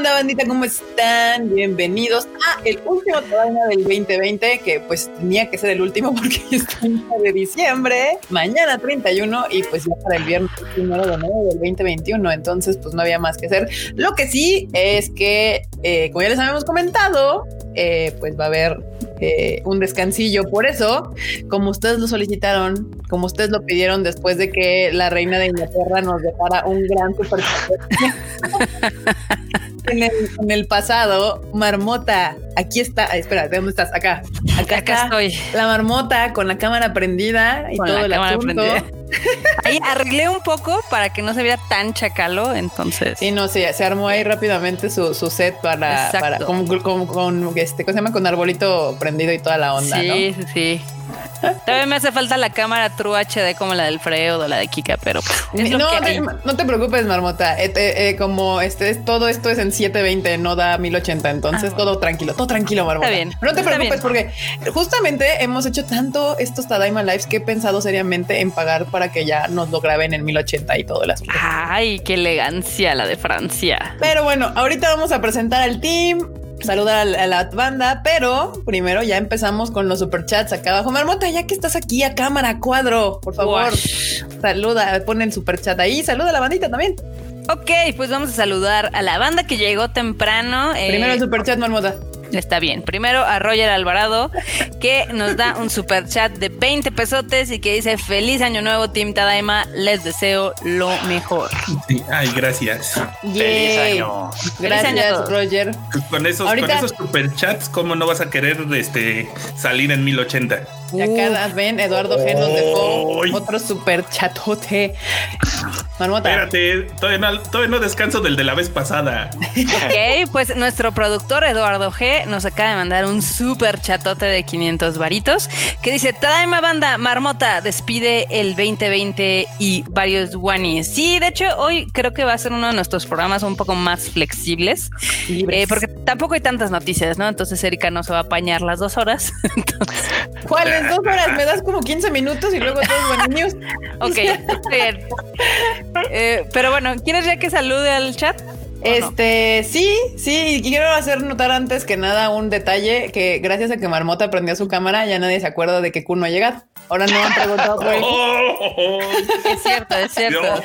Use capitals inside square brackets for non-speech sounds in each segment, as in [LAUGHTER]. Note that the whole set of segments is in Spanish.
onda, bandita? ¿Cómo están? Bienvenidos a el último programa del 2020, que pues tenía que ser el último [LAUGHS] porque es 30 de diciembre, mañana 31 y pues ya para el viernes de enero del 2021, entonces pues no había más que hacer. Lo que sí es que, eh, como ya les habíamos comentado, eh, pues va a haber eh, un descansillo. Por eso, como ustedes lo solicitaron, como ustedes lo pidieron después de que la reina de Inglaterra nos dejara un gran super [LAUGHS] en, el, pasado, Marmota, aquí está, espera, ¿de dónde estás? Acá, acá, estoy. La marmota con la cámara prendida y todo el asunto. Ahí arreglé un poco para que no se viera tan chacalo, entonces. Sí, no, sí, se armó ahí rápidamente su, set para, para con, con, este, ¿cómo se llama? Con arbolito prendido y toda la onda, sí, Sí, sí. Todavía me hace falta la cámara True HD como la del Freud o la de Kika, pero no, te, no te preocupes, Marmota. Eh, eh, como este todo esto es en 720, no da 1080, entonces ah, todo tranquilo, todo tranquilo, Marmota. Está bien. No te preocupes porque justamente hemos hecho tanto estos Tadaima Lives que he pensado seriamente en pagar para que ya nos lo graben en 1080 y todo el asunto. Ay, qué elegancia la de Francia. Pero bueno, ahorita vamos a presentar al team saludar a la, banda, pero primero ya empezamos con los superchats acá abajo. Marmota, ya que estás aquí a cámara, cuadro, por favor, saluda, pon el superchat ahí, saluda a la bandita también. Ok, pues vamos a saludar a la banda que llegó temprano. Primero el eh, superchat, Marmota. Está bien. Primero a Roger Alvarado, que nos da un super chat de 20 pesotes y que dice: Feliz año nuevo, Team Tadaima. Les deseo lo mejor. ay, gracias. Feliz año. Gracias, Roger. Con esos, con esos super chats, ¿cómo no vas a querer este, salir en 1080? Y acá ven, Eduardo G nos dejó otro super chatote. Marmota. Espérate, todavía no, descanso del de la vez pasada. Ok, pues nuestro productor Eduardo G nos acaba de mandar un super chatote de 500 varitos que dice: Tadaima banda, Marmota despide el 2020 y varios guanis. Sí, de hecho, hoy creo que va a ser uno de nuestros programas un poco más flexibles. Eh, porque tampoco hay tantas noticias, ¿no? Entonces Erika no se va a apañar las dos horas. [LAUGHS] ¿Cuál dos horas, me das como 15 minutos y luego todos buenos news. Ok, bien. Eh, pero bueno, ¿quieres ya que salude al chat? Este, sí, sí, quiero hacer notar antes que nada un detalle que gracias a que Marmota prendió su cámara, ya nadie se acuerda de que Kun no ha llegado. Ahora no han preguntado por él. [LAUGHS] es cierto, es cierto.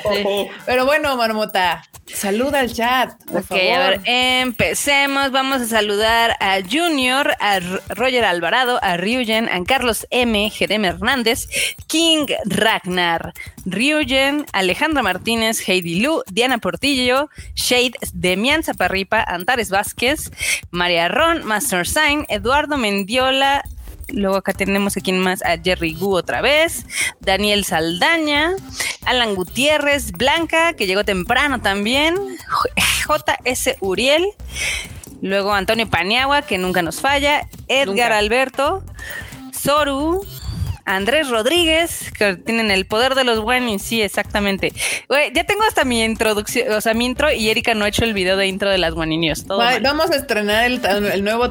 Pero bueno, Marmota, saluda al chat. Por ok, a ver, empecemos. Vamos a saludar a Junior, a Roger Alvarado, a Ryugen, a Carlos M, Jerem Hernández, King Ragnar, Ryugen, Alejandra Martínez, Heidi Lu, Diana Portillo, Shade, Demian Zaparripa, Antares Vázquez, María Ron, Master Sign, Eduardo Mendiola, Luego acá tenemos a quien más, a Jerry Gu otra vez, Daniel Saldaña, Alan Gutiérrez, Blanca, que llegó temprano también, JS Uriel, luego Antonio Paniagua, que nunca nos falla, Edgar Alberto, Soru, Andrés Rodríguez, que tienen el poder de los buenos, sí, exactamente. ya tengo hasta mi introducción, o sea, mi intro y Erika no ha hecho el video de intro de las Guaninios. vamos a estrenar el, nuevo,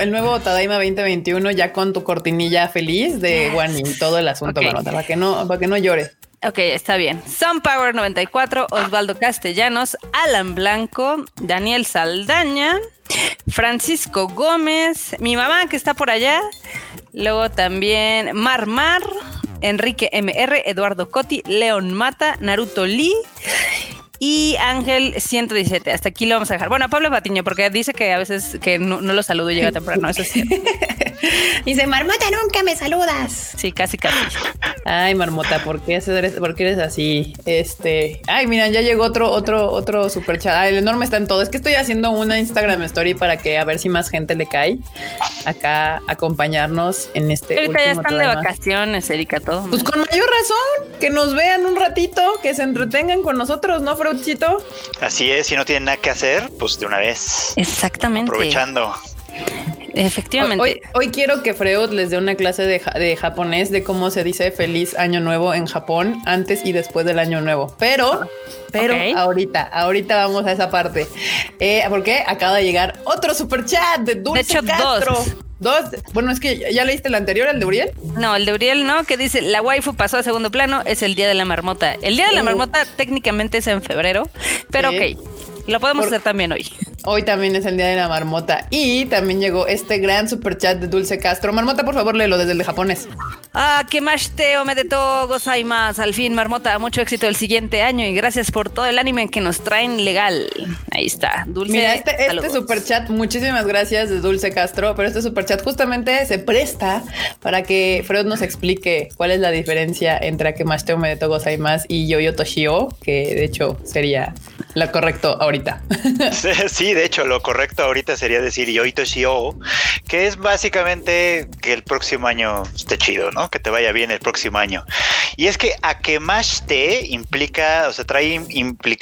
el nuevo Tadaima 2021 ya con tu cortinilla feliz de yes. todo el asunto, para que no, para que no llores. Ok, está bien. Sunpower 94, Osvaldo Castellanos, Alan Blanco, Daniel Saldaña, Francisco Gómez, mi mamá que está por allá, luego también Mar Mar, Enrique MR, Eduardo Coti, León Mata, Naruto Lee y Ángel 117. Hasta aquí lo vamos a dejar. Bueno, Pablo Patiño, porque dice que a veces que no, lo saludo y llega temprano. Eso sí. [LAUGHS] [LAUGHS] Dice, Marmota, nunca me saludas. Sí, casi, casi. Ay, Marmota, ¿por qué, eres, ¿por qué eres así? Este. Ay, mira, ya llegó otro, otro, otro super chat. el enorme está en todo. Es que estoy haciendo una Instagram story para que a ver si más gente le cae acá acompañarnos en este. Ahorita ya están de vacaciones, Erika, todo. Pues con mayor razón, que nos vean un ratito, que se entretengan con nosotros, ¿no, Fruchito? Así es, si no tienen nada que hacer, pues de una vez. Exactamente. Aprovechando. Efectivamente. Hoy, quiero que Freud les dé una clase de, japonés de cómo se dice feliz año nuevo en Japón antes y después del año nuevo. Pero, pero ahorita, ahorita vamos a esa parte. Eh, porque acaba de llegar otro super chat de Dulce de hecho, Dos. Dos. Bueno, es que ya leíste el anterior, el de Uriel. No, el de Uriel no, que dice la waifu pasó a segundo plano, es el día de la marmota. El día de la uh. marmota técnicamente es en febrero, pero ok. Lo podemos hacer también hoy. Hoy también es el día de la marmota y también llegó este gran super chat de Dulce Castro. Marmota, por favor, léelo desde el de japonés. Ah, que más te de todo más. Al fin, Marmota, mucho éxito el siguiente año y gracias por todo el anime que nos traen legal. Ahí está, Dulce. Mira, este, este super chat, muchísimas gracias de Dulce Castro, pero este super chat justamente se presta para que Freud nos explique cuál es la diferencia entre Akemashite Omedeto Gozaimasu y Yoyo Toshio, que de hecho sería lo correcto ahorita. [LAUGHS] Sí, de hecho, lo correcto ahorita sería decir Yoyo Toshio, que es básicamente que el próximo año esté chido, ¿no? Que te vaya bien el próximo año. Y es que Akemashite implica, o sea, trae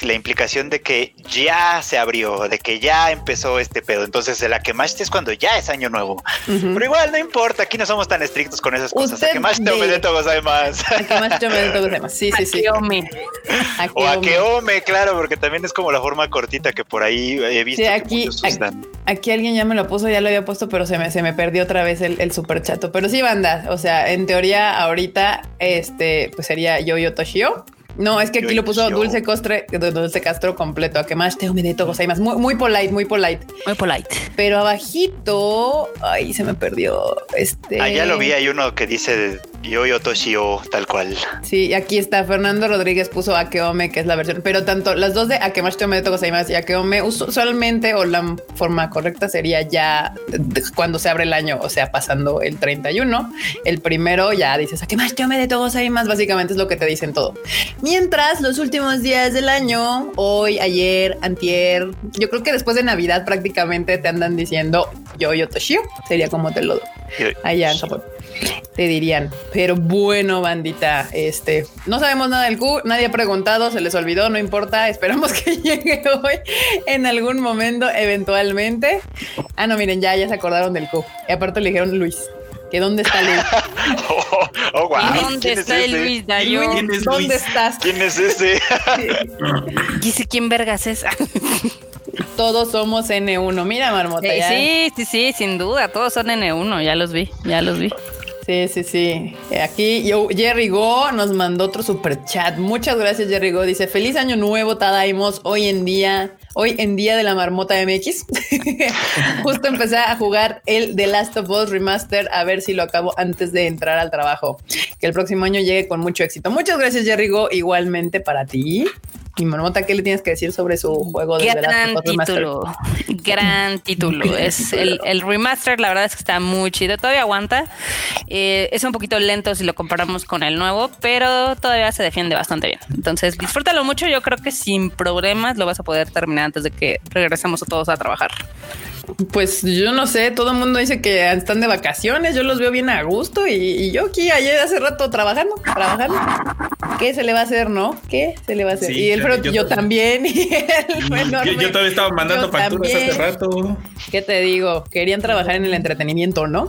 la implicación de que ya se abrió, de que ya empezó este pedo. Entonces, el Akemashite es cuando ya es año nuevo. Pero igual no importa, aquí no somos tan estrictos con esas cosas. Akemashite Omedeto Gozaimasu. Akemashite Omedeto Gozaimasu. Sí, sí, sí. Akeome. O Akeome, claro, porque también es como la forma cortita que por ahí he visto. Sí, aquí, aquí, alguien ya me lo puso, ya lo había puesto, pero se me, se me perdió otra vez el, el super chato. Pero sí, banda, o sea, en teoría ahorita este pues sería Yo-Yo Toshio no, es que aquí lo puso Dulce Costre, Dulce Castro completo, a que más te humedito, hay más. Muy, muy polite, muy polite. Muy polite. Pero abajito, ay, se me perdió. Este. Ah, ya lo vi, hay uno que dice yo yo Toshio, tal cual. Sí, aquí está. Fernando Rodríguez puso Akeome, que es la versión, pero tanto las dos de Akemashite Omedeto Gozaimasu y Akeome, usualmente o la forma correcta sería ya cuando se abre el año, o sea, pasando el 31. El primero ya dices Akemashite Omedeto Gozaimasu, básicamente es lo que te dicen todo. Mientras los últimos días del año, hoy, ayer, antier, yo creo que después de Navidad prácticamente te andan diciendo yo yo Toshio, sería como te lo allá en Japón. Te dirían, pero bueno, bandita, este, no sabemos nada del Q, nadie ha preguntado, se les olvidó, no importa, esperamos [LAUGHS] que llegue hoy en algún momento, eventualmente. Ah, no, miren, ya, ya se acordaron del Q. Y aparte le dijeron Luis que dónde está Luis. [LAUGHS] oh, oh, wow. ¿Dónde está el Luis Dayo? ¿Dónde estás? ¿Quién es ese? [LAUGHS] Dice quién vergas es. todos somos N1. Mira, Marmota. Sí, sí, sí, sin duda. Todos son N1. Ya los vi, ya los vi. Sí, sí, sí. Aquí yo, Jerry Go nos mandó otro super chat. Muchas gracias, Jerry Go. Dice: Feliz año nuevo, Tadaimos. Hoy en día hoy en día de la marmota MX. [LAUGHS] Justo empecé a jugar el The Last of Us Remaster a ver si lo acabo antes de entrar al trabajo. Que el próximo año llegue con mucho éxito. Muchas gracias, Jerrigo. Igualmente para ti. Y Marmota, ¿qué le tienes que decir sobre su juego de Gran título, gran título. [LAUGHS] Es el, remaster, la verdad es que está muy chido. Todavía aguanta. Eh, es un poquito lento si lo comparamos con el nuevo, pero todavía se defiende bastante bien. Entonces, disfrútalo mucho. Yo creo que sin problemas lo vas a poder terminar antes de que regresemos a todos a trabajar. Pues yo no sé, todo el mundo dice que están de vacaciones, yo los veo bien a gusto y, yo aquí ayer hace rato trabajando, trabajando. ¿Qué se le va a hacer, no? ¿Qué se le va a hacer? y el yo, yo, también. [LAUGHS] [LAUGHS] yo, todavía estaba mandando facturas hace rato. ¿Qué te digo? Querían trabajar en el entretenimiento, ¿no?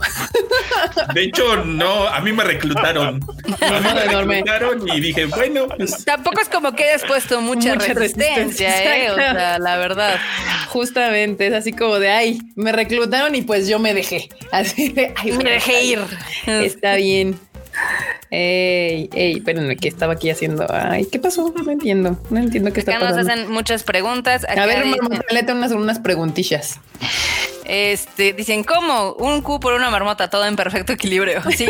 De hecho, no, a mí me reclutaron. A mí me reclutaron y dije, bueno, pues... Tampoco es como que hayas puesto mucha, resistencia, ¿eh? O sea, la verdad. Justamente, es así como de, ay, me reclutaron y pues yo me dejé. Así de, ay, me dejé ir. Está bien. Ey, ey, espérenme, ¿qué estaba aquí haciendo? Ay, ¿qué pasó? No entiendo, no entiendo qué está pasando. Acá nos hacen muchas preguntas. a ver, dicen... unas, unas preguntillas. Este, dicen, ¿cómo? Un Q por una marmota, todo en perfecto equilibrio. [LAUGHS] Sí,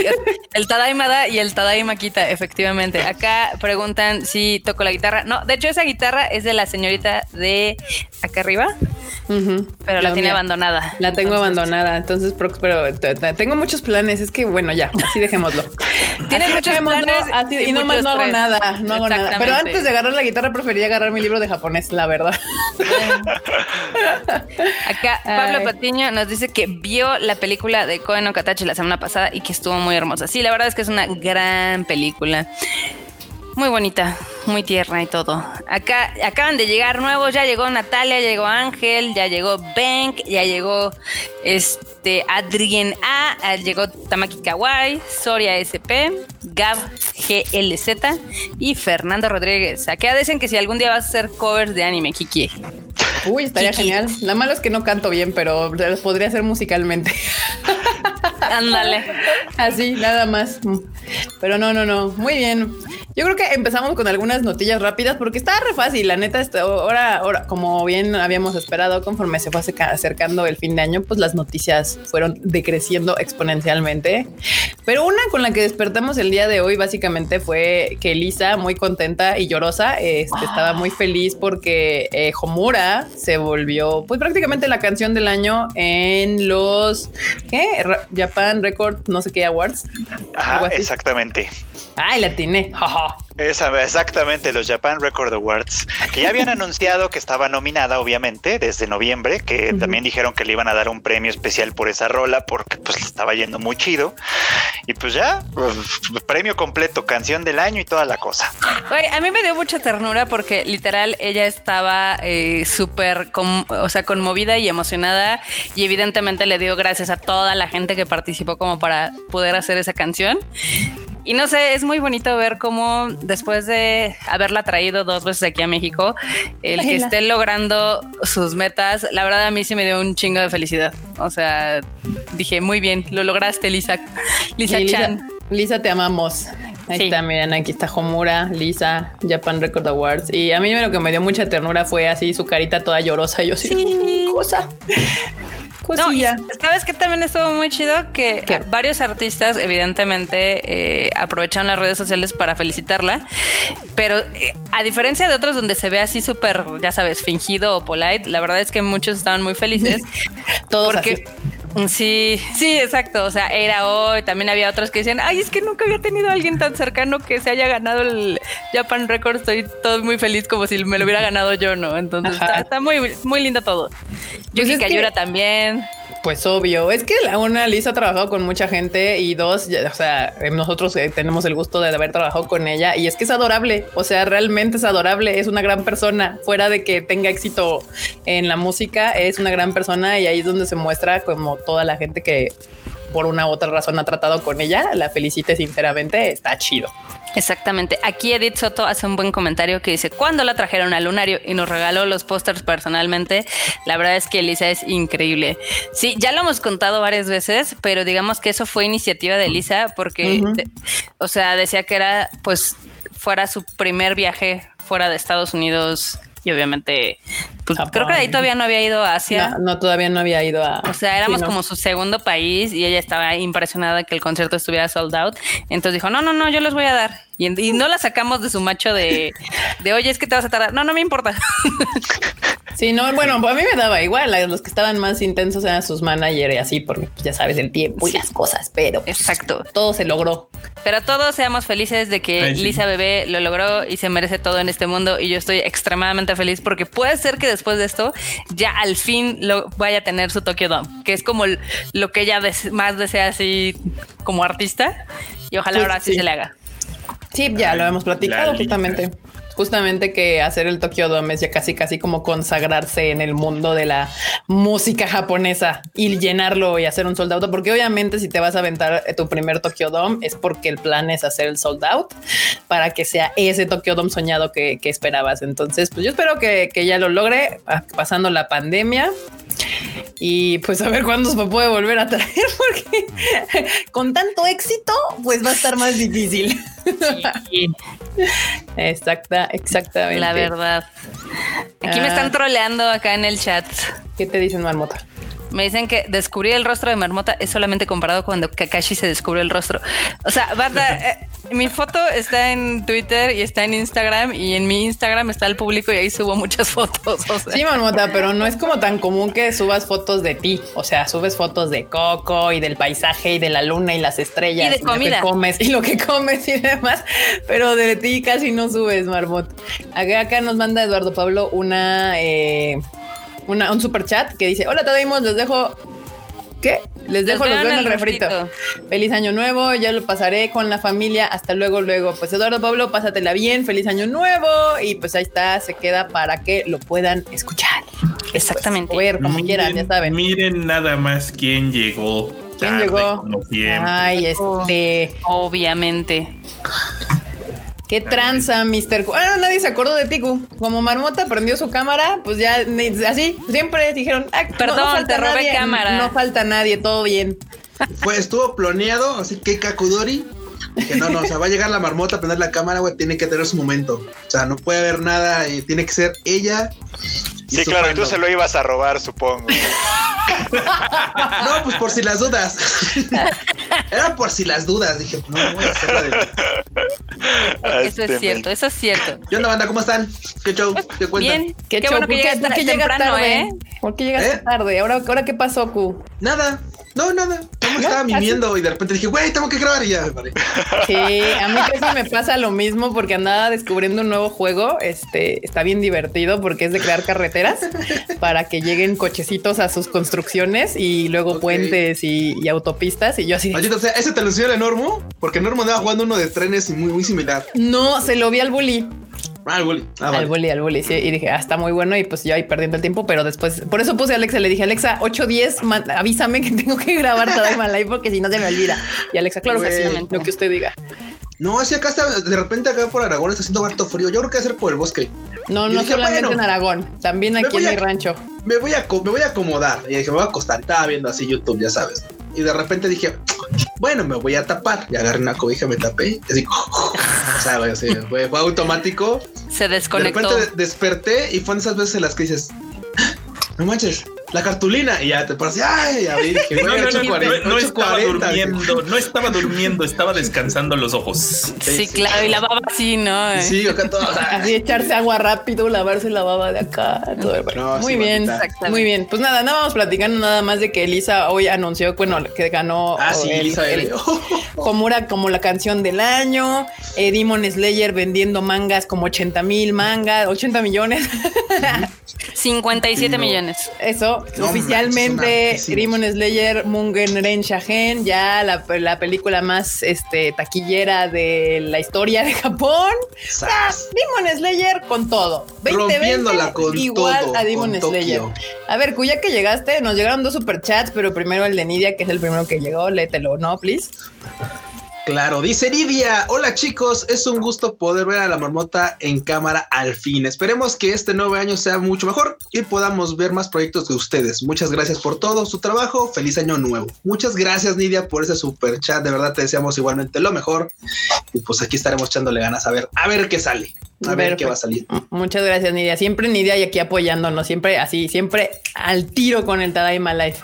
el Tadaima da y el Tadaima quita, efectivamente. Acá preguntan si toco la guitarra. No, de hecho, esa guitarra es de la señorita de acá arriba, pero la, tiene abandonada. La tengo abandonada, entonces, pero tengo muchos planes. Es que, bueno, ya, así dejémoslo. [LAUGHS] Tienes muchos planes y, nomás no hago nada, no hago nada. Pero antes de agarrar la guitarra, prefería agarrar mi libro de japonés, la verdad. [LAUGHS] Acá, Pablo Patiño nos dice que vio la película de Koen no Katachi la semana pasada y que estuvo muy hermosa. Sí, la verdad es que es una gran película. Muy bonita, muy tierna y todo. Acá acaban de llegar nuevos, ya llegó Natalia, ya llegó Ángel, ya llegó Bank, ya llegó este Adrien A, llegó Tamaki Kawai, Soria SP, Gab GLZ y Fernando Rodríguez. Acá dicen que si algún día vas a hacer covers de anime, Kiki. Uy, estaría genial. La malo es que no canto bien, pero los podría hacer musicalmente. [LAUGHS] Ándale. Así, nada más. Pero no, no, no. Muy bien. Yo creo que empezamos con algunas notillas rápidas porque está re fácil. La neta, ahora, ahora, como bien habíamos esperado, conforme se fue acercando el fin de año, pues las noticias fueron decreciendo exponencialmente. Pero una con la que despertamos el día de hoy básicamente fue que Lisa, muy contenta y llorosa, este, estaba muy feliz porque eh, Homura se volvió pues prácticamente la canción del año en los ¿qué? Japan Record, no sé qué awards. Ajá, exactamente. Ay, la tiene. [LAUGHS] Esa, exactamente, los Japan Record Awards, que ya habían [LAUGHS] anunciado que estaba nominada, obviamente, desde noviembre, que también dijeron que le iban a dar un premio especial por esa rola, porque pues le estaba yendo muy chido. Y pues ya, pues, premio completo, canción del año y toda la cosa. a mí me dio mucha ternura porque literal ella estaba eh, súper, o sea, conmovida y emocionada y evidentemente le dio gracias a toda la gente que participó como para poder hacer esa canción. Y no sé, es muy bonito ver cómo después de haberla traído dos veces aquí a México, el que esté logrando sus metas, la verdad a mí sí me dio un chingo de felicidad. O sea, dije, muy bien, lo lograste, Lisa. Lisa Chan. Lisa, te amamos. Ahí está, miren, aquí está Homura, Lisa, Japan Record Awards. Y a mí lo que me dio mucha ternura fue así su carita toda llorosa. Yo sí, cosa. No, sabes que también estuvo muy chido que varios artistas, evidentemente, eh, aprovechan las redes sociales para felicitarla, pero eh, a diferencia de otros donde se ve así súper, ya sabes, fingido o polite, la verdad es que muchos estaban muy felices. [LAUGHS] Todos porque, Sí, sí, exacto. O sea, era hoy. También había otros que decían, ay, es que nunca había tenido a alguien tan cercano que se haya ganado el Japan Record. Estoy todo muy feliz como si me lo hubiera ganado yo, ¿no? Entonces está, muy, muy lindo todo. Yo pues que Ayura también. Pues obvio, es que la una Lisa ha trabajado con mucha gente y dos, o sea, nosotros eh, tenemos el gusto de haber trabajado con ella y es que es adorable, o sea, realmente es adorable, es una gran persona, fuera de que tenga éxito en la música, es una gran persona y ahí es donde se muestra como toda la gente que por una u otra razón ha tratado con ella, la felicite sinceramente, está chido. Exactamente. Aquí Edith Soto hace un buen comentario que dice, cuando la trajeron al lunario y nos regaló los pósters personalmente, la verdad es que Elisa es increíble. Sí, ya lo hemos contado varias veces, pero digamos que eso fue iniciativa de Elisa porque, o sea, decía que era pues fuera su primer viaje fuera de Estados Unidos y obviamente, pues creo que ahí todavía no había ido a Asia. No, todavía no había ido a. O sea, éramos como su segundo país y ella estaba impresionada que el concierto estuviera sold out. Entonces dijo: No, no, no, yo los voy a dar. Y, y no la sacamos de su macho de, de, oye, es que te vas a tardar. No, no me importa. [LAUGHS] Sí, no, bueno, a mí me daba igual. Los que estaban más intensos eran sus managers y así, porque pues, ya sabes el tiempo y las cosas, pero exacto, todo se logró. Pero todos seamos felices de que Lisa Bebé lo logró y se merece todo en este mundo. Y yo estoy extremadamente feliz porque puede ser que después de esto ya al fin lo vaya a tener su Tokyo Dome, que es como lo que ella más desea así como artista. Y ojalá ahora sí se le haga. Sí, ya lo hemos platicado justamente justamente que hacer el Tokyo Dome es ya casi casi como consagrarse en el mundo de la música japonesa y llenarlo y hacer un sold out, porque obviamente si te vas a aventar tu primer Tokyo Dome es porque el plan es hacer el sold out para que sea ese Tokyo Dome soñado que, esperabas. Entonces, pues yo espero que, que ya lo logre ah, pasando la pandemia y pues a ver cuándo se puede volver a traer, [LAUGHS] porque con tanto éxito, pues va a estar más difícil. Exacta, exactamente. La verdad. Aquí me están ah. troleando acá en el chat. ¿Qué te dicen, Marmota? Me dicen que descubrir el rostro de Marmota es solamente comparado cuando Kakashi se descubrió el rostro. O sea, Banda, [LAUGHS] eh, mi foto está en Twitter y está en Instagram y en mi Instagram está el público y ahí subo muchas [LAUGHS] fotos. Sí, Marmota, pero no es como tan común que subas fotos de ti. O sea, subes fotos de Coco y del paisaje y de la luna y las estrellas. Y de comida. Lo que comes y lo que comes y demás. Pero de ti casi no subes, Marmota. Acá, acá nos manda Eduardo Pablo una... Eh, un super chat que dice: Hola, Tadaimos, les dejo. ¿Qué? Les dejo los en el refrito. Feliz año nuevo, ya lo pasaré con la familia. Hasta luego, luego. Pues Eduardo Pablo, pásatela bien, feliz año nuevo. Y pues ahí está, se queda para que lo puedan escuchar. Exactamente. ver como quieran, ya saben. Miren nada más quién llegó. ¿Quién llegó? Ay, este. Obviamente. Qué tranza, Mr. Ah, nadie se acordó de Tiku. Como Marmota prendió su cámara, pues ya así, siempre dijeron, perdón, no, falta te robé cámara. No falta nadie, todo bien. Pues estuvo planeado, así que Kakudori. Dije, no, no, o sea, va a llegar la marmota a prender la cámara, güey, tiene que tener su momento. O sea, no puede haber nada, y tiene que ser ella. Sí, claro, y tú se lo ibas a robar, supongo. [LAUGHS] no, pues por si las dudas. [LAUGHS] Era por si las dudas. Dije, no, voy a hacerla de. Eso es cierto, eso es cierto. ¿Qué onda, banda? ¿Cómo están? ¿Qué show? ¿Qué cuentan? Bien, qué, qué bueno que llegas ¿Por qué llegas tarde? ¿eh? ¿Por qué llegaste ¿Eh? tarde? ¿Ahora, ¿Ahora qué pasó, Q? Nada. No, nada. ¿Cómo estaba mimiendo y de repente dije, güey, tengo que grabar y ya me Sí, a mí casi me pasa lo mismo porque andaba descubriendo un nuevo juego. Este está bien divertido porque es de crear carreteras para que lleguen cochecitos a sus construcciones y luego puentes y, autopistas. Y yo así. o sea, ese te lo enseñó el Normo porque Normo andaba jugando uno de trenes muy, muy similar. No, se lo vi al bully. Ah, al bully. Ah, al bully, al bully, sí. Y dije, ah, está muy bueno. Y pues yo ahí perdiendo el tiempo, pero después, por eso puse a Alexa, le dije, Alexa, 8.10, avísame que [LAUGHS] tengo que grabar Tadaima Live porque si no se me olvida. Y Alexa, claro que sí, lo que usted diga. No, así acá está, de repente acá por Aragón está haciendo harto frío. Yo creo que va a ser por el bosque. No, no solamente en Aragón, también aquí en mi rancho. Me voy, a, me voy a acomodar. Y dije, me voy a acostar. Estaba viendo así YouTube, ya sabes. Y de repente dije, bueno, me voy a tapar. Y agarré una cobija, me tapé. Y así, [LAUGHS] o sea, fue, fue, automático. Se desconectó. De repente desperté y fue esas veces en las que dices, no manches, la cartulina y ya te pones, ay, a ver, no, no, no, no, estaba durmiendo, no estaba durmiendo, estaba descansando los ojos. Sí, claro, y la baba así, ¿no? Sí, acá todo. así echarse agua rápido, lavarse la baba de acá. Todo. muy bien, muy bien. Pues nada, nada vamos platicando nada más de que Elisa hoy anunció, bueno, que ganó ah, sí, Elisa el, [LAUGHS] Homura como la canción del año, eh, Demon Slayer vendiendo mangas como 80 mil mangas, 80 millones. 57 [LAUGHS] millones. Eso, oficialmente Demon Slayer Mungen Ren Shahen, ya la, la, película más este, taquillera de la historia de Japón. Demon Slayer con todo. 2020 con igual a Demon Slayer. A ver, cuya que llegaste, nos llegaron dos superchats, pero primero el de Nidia, que es el primero que llegó, léetelo, ¿no, please? Claro, dice Lidia. Hola chicos, es un gusto poder ver a la marmota en cámara al fin. Esperemos que este nuevo año sea mucho mejor y podamos ver más proyectos de ustedes. Muchas gracias por todo su trabajo. Feliz año nuevo. Muchas gracias Nidia por ese super chat. De verdad te deseamos igualmente lo mejor. Y pues aquí estaremos echándole ganas a ver, a ver qué sale. A, ver, qué va a salir. Muchas gracias Nidia. Siempre Nidia y aquí apoyándonos. Siempre así, siempre al tiro con el Tadaima Life.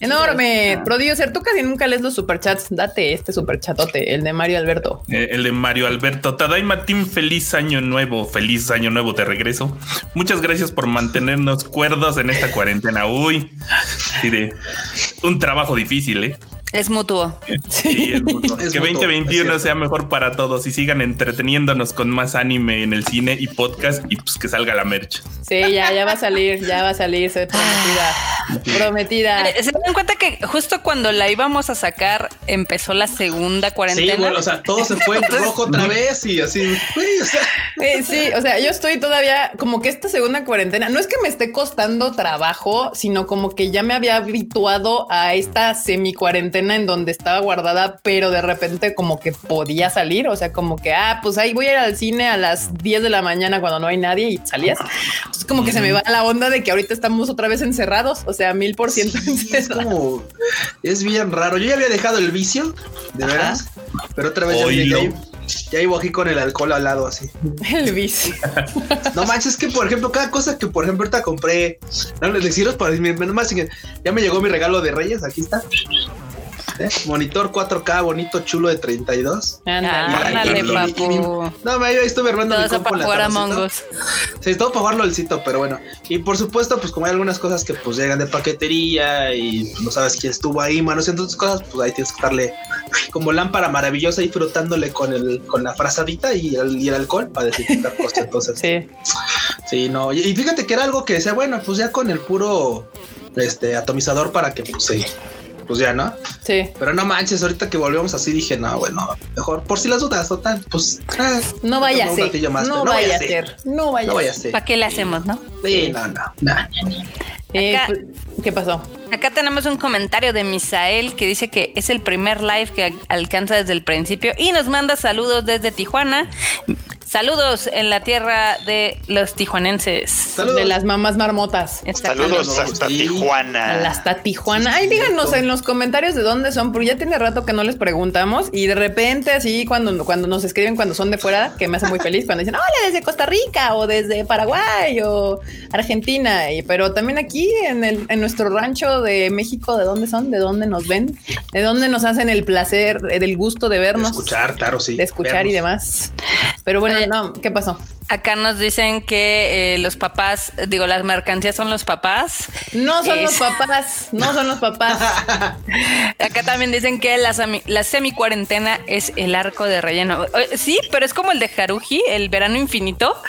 Enorme. Producer, tú casi nunca lees los superchats. Date este superchatote, el de Mario Alberto. Eh, el de Mario Alberto. Tadaima Team, feliz año nuevo. Feliz año nuevo de regreso. Muchas gracias por mantenernos cuerdos en esta cuarentena. Uy, de un trabajo difícil, ¿eh? Es mutuo. Sí, es mutuo. que 2021 sea mejor para todos y sigan entreteniéndonos con más anime en el cine y podcast y pues que salga la merch. Sí, ya, ya va a salir, ya va a salir, soy prometida. prometida. Se dan cuenta que justo cuando la íbamos a sacar empezó la segunda cuarentena. Sí, bueno, o sea, todo se fue en rojo otra vez y así. Sí, o sea, yo estoy todavía como que esta segunda cuarentena, no es que me esté costando trabajo, sino como que ya me había habituado a esta semi cuarentena en donde estaba guardada, pero de repente como que podía salir, o sea, como que, ah, pues ahí voy a ir al cine a las 10 de la mañana cuando no hay nadie y salías. Es como que se me va la onda de que ahorita estamos otra vez encerrados, o sea, mil por ciento. Es como, es bien raro. Yo ya había dejado el vicio, de veras, pero otra vez ya, ya iba aquí con el alcohol al lado así. El vicio. [LAUGHS] No manches, es que por ejemplo, cada cosa que por ejemplo ahorita compré, no les deciros para más ya me llegó mi regalo de Reyes, aquí está. Monitor 4K bonito, chulo de 32. Ándale, papu. no, me ahí estuve armando mi compu para jugar a Sí, todo para jugarlo el sitio, pero bueno. Y por supuesto, pues como hay algunas cosas que pues llegan de paquetería y pues, no sabes quién estuvo ahí, manos, entonces cosas, pues ahí tienes que estarle como lámpara maravillosa y frotándole con el con la frazadita y el, y el alcohol para desinfectar cosas. [LAUGHS] Entonces, sí. Sí, no. Y, fíjate que era algo que decía, bueno, pues ya con el puro este atomizador para que pues sí pues ya, ¿no? Sí. Pero no manches, ahorita que volvemos así dije, no, bueno, mejor por si las dudas, total, pues no vaya a ser. no, vaya a ser. No vaya a ser. ¿Para qué le hacemos, no? Sí, no, no. Eh, pues, ¿Qué pasó? Acá tenemos un comentario de Misael que dice que es el primer live que alcanza desde el principio y nos manda saludos desde Tijuana. Saludos en la tierra de los tijuanenses. Saludos. De las mamás marmotas. Saludos Sí. hasta Tijuana. Hasta Tijuana. Ay, díganos en los comentarios de dónde son, porque ya tiene rato que no les preguntamos y de repente así cuando, cuando nos escriben cuando son de fuera, que me hace muy feliz cuando dicen, hola, desde Costa Rica o desde Paraguay o Argentina. Y, pero también aquí en, el, en nuestro rancho de México, ¿de dónde son? ¿De dónde nos ven? ¿De dónde nos hacen el placer, del gusto de De vernos? escuchar, claro, sí. de escuchar y demás. Pero bueno, Oye. no, ¿qué pasó? Acá nos dicen que eh, los papás, digo, las mercancías son los papás. No son los Es- papás, no son los papás. [LAUGHS] Acá también dicen que la, semi- la semi-cuarentena es el arco de relleno. Eh, Sí, pero es como el de Haruji, el verano infinito.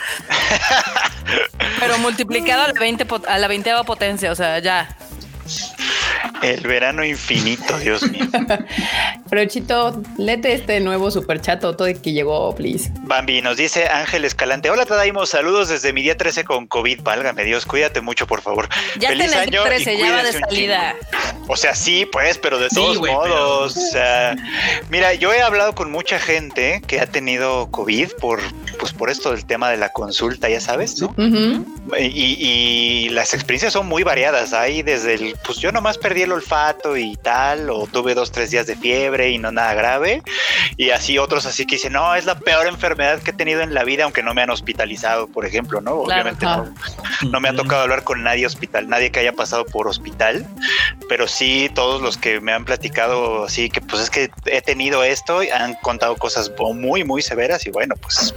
[LAUGHS] pero multiplicado a la 20 pot- a la 20 potencia, o sea, ya. El verano infinito, Dios mío. [LAUGHS] Pero Chito, lete este nuevo superchato todo que llegó, please. Bambi nos dice Ángel Escalante. Hola, Tadaimo. Saludos desde mi día 13 con COVID. Válgame Dios, cuídate mucho, por favor. Ya el día 13, ya va de salida. chingo. O sea, sí, pues, pero de Sí, todos modos. O sea, mira, yo he hablado con mucha gente que ha tenido COVID por, pues, por esto del tema de la consulta, ya sabes, ¿no? Y, y las experiencias son muy variadas. Hay desde el, pues yo nomás perdí el olfato y tal, o tuve dos, tres días de fiebre y no nada grave. Y así otros así que dicen, no, es la peor enfermedad que he tenido en la vida, aunque no me han hospitalizado, por ejemplo, ¿no? Claro, Obviamente ajá. no, no me ha tocado hablar con nadie hospital, nadie que haya pasado por hospital, pero sí todos los que me han platicado así que pues es que he tenido esto, y han contado cosas muy, muy severas y bueno, pues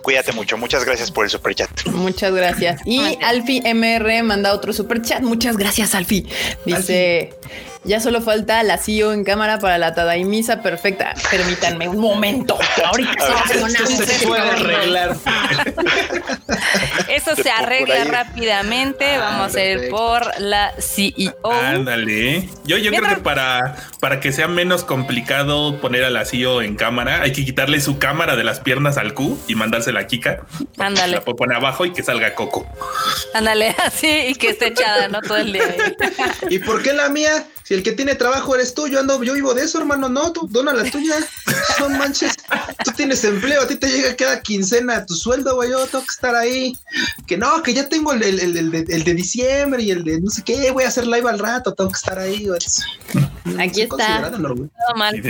cuídate mucho. Muchas gracias por el superchat. Muchas gracias. Y Alfi MR manda otro superchat. Muchas gracias, Alfi. Dice, ya solo falta la CEO en cámara para la Tadaimisa perfecta. Permítanme un momento. Ahorita se va a Esto se puede arreglar. Eso se [LAUGHS] arregla rápidamente. Ah, Vamos a ir por la CEO. Ándale. Yo, yo creo que para, para que sea menos complicado poner a la CEO en cámara, hay que quitarle su cámara de las piernas al Q y mandársela a Kika. Ándale. La pone abajo y que salga Coco. Ándale, [LAUGHS] así y que esté echada, ¿no? Todo el día. ahí. ¿Y por qué la mía? Si el que tiene trabajo eres tú, yo ando, yo vivo de eso, hermano. No, tú dona la tuya. No manches. Tú tienes empleo, a ti te llega cada quincena tu sueldo, güey. Yo tengo que estar ahí. Que no, que ya tengo el, el- el- el de, el de diciembre y el de no sé qué. Voy a hacer live al rato, tengo que estar ahí, güey. Aquí está. normal. Todo mal.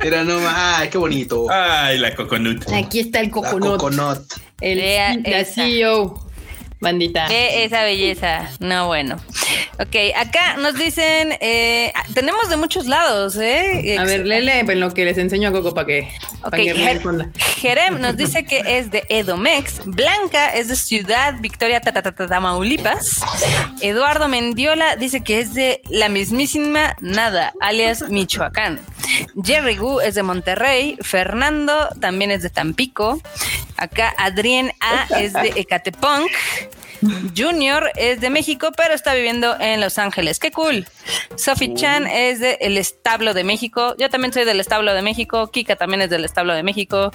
Era [LAUGHS] no, ay, qué bonito. Ay, la coconut. Aquí está el La coconut. El, la. CEO. Bandita. Ve esa belleza. No, bueno. Ok, acá nos dicen, eh, ah, tenemos de muchos lados, ¿eh? A ver, lele en lo que les enseño a Coco para que, Ok, pa' que Jer-. Jerem nos dice que es de Edomex, Blanca es de Ciudad Victoria, ta- ta- ta- ta- Tamaulipas, Eduardo Mendiola dice que es de la mismísima Nada, alias Michoacán, Jerry Gu es de Monterrey, Fernando también es de Tampico, acá Adrián A es de Ecatepunk, Junior es de México, pero está viviendo en Los Ángeles. ¡Qué cool! Sophie Chan es del el Establo de México. Yo también soy del Establo de México. Kika también es del Establo de México.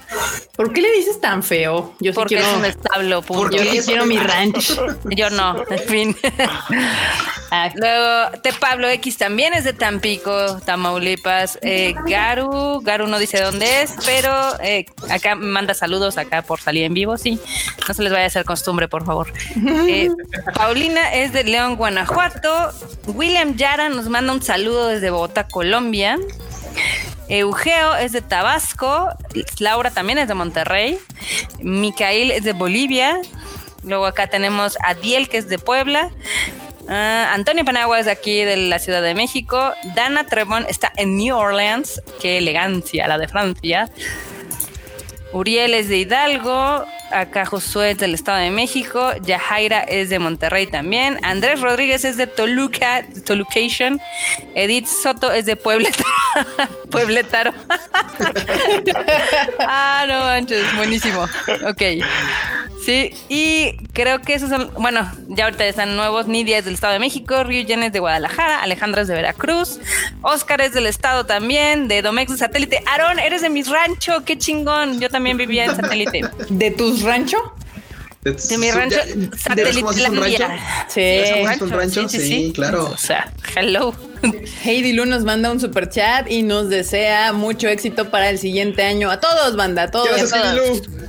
¿Por qué le dices tan feo? Yo sí Porque quiero, es un establo, punto. Porque yo sí es- quiero mi rancho. [LAUGHS] Yo no, en fin. [LAUGHS] Luego, Te Pablo X también es de Tampico, Tamaulipas. Eh, Garu, Garu no dice dónde es, pero eh, acá manda saludos acá por salir en vivo, sí. No se les vaya a hacer costumbre, por favor. Eh, [LAUGHS] Paulina es de León, Guanajuato. William Yara nos manda un saludo desde Bogotá, Colombia. Eugeo es de Tabasco, Laura también es de Monterrey, Micael es de Bolivia, luego acá tenemos a Diel que es de Puebla, ah, Antonio Panagua es de aquí de la Ciudad de México, Dana Trebón está en New Orleans, qué elegancia la de Francia, Uriel es de Hidalgo, acá Josué es del Estado de México, Yajaira es de Monterrey también, Andrés Rodríguez es de Toluca, Tolucation, Edith Soto es de Puebletaro. [LAUGHS] Puebletaro. [LAUGHS] ah, no manches, buenísimo. Ok. Sí, y creo que esos son, bueno, ya ahorita están nuevos. Nidia es del Estado de México, Ryujen es de Guadalajara, Alejandra es de Veracruz, Oscar es del Estado también, de Domex de Satélite. Aaron, eres de mi rancho, qué chingón. Yo también vivía en Satélite. [LAUGHS] ¿De tus rancho? De mi rancho, ¿Ya- ya ves cómo haces un rancho? Satélite. Sí. ¿Ya sabes cómo haces un rancho? Sí, claro. O sea, hello. [LAUGHS] Heidi Lu nos manda un super chat y nos desea mucho éxito para el siguiente año. A todos, banda, a todos. Gracias, a todos. Heidi Lu.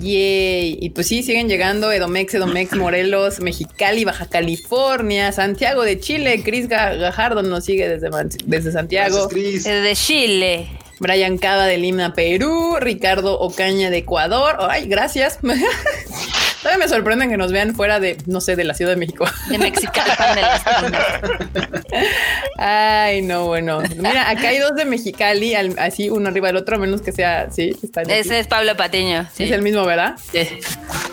Yay. Y pues sí, siguen llegando Edomex, Edomex, [LAUGHS] Morelos, Mexicali, Baja California, Santiago de Chile. Cris Ga- Gajardo nos sigue desde, desde Santiago. Gracias, Chris. Es de Chile. Brian Cava de Lima, Perú. Ricardo Ocaña de Ecuador. Ay, gracias. [LAUGHS] Todavía me sorprenden que nos vean fuera de, no sé, de la Ciudad de México. De Mexicalpan de las Tunas. Ay, no, bueno. Mira, acá hay dos de Mexicali, al- así uno arriba del otro, a menos que sea, sí, aquí. Ese es Pablo Patiño. Sí. Es el mismo, ¿verdad? Sí.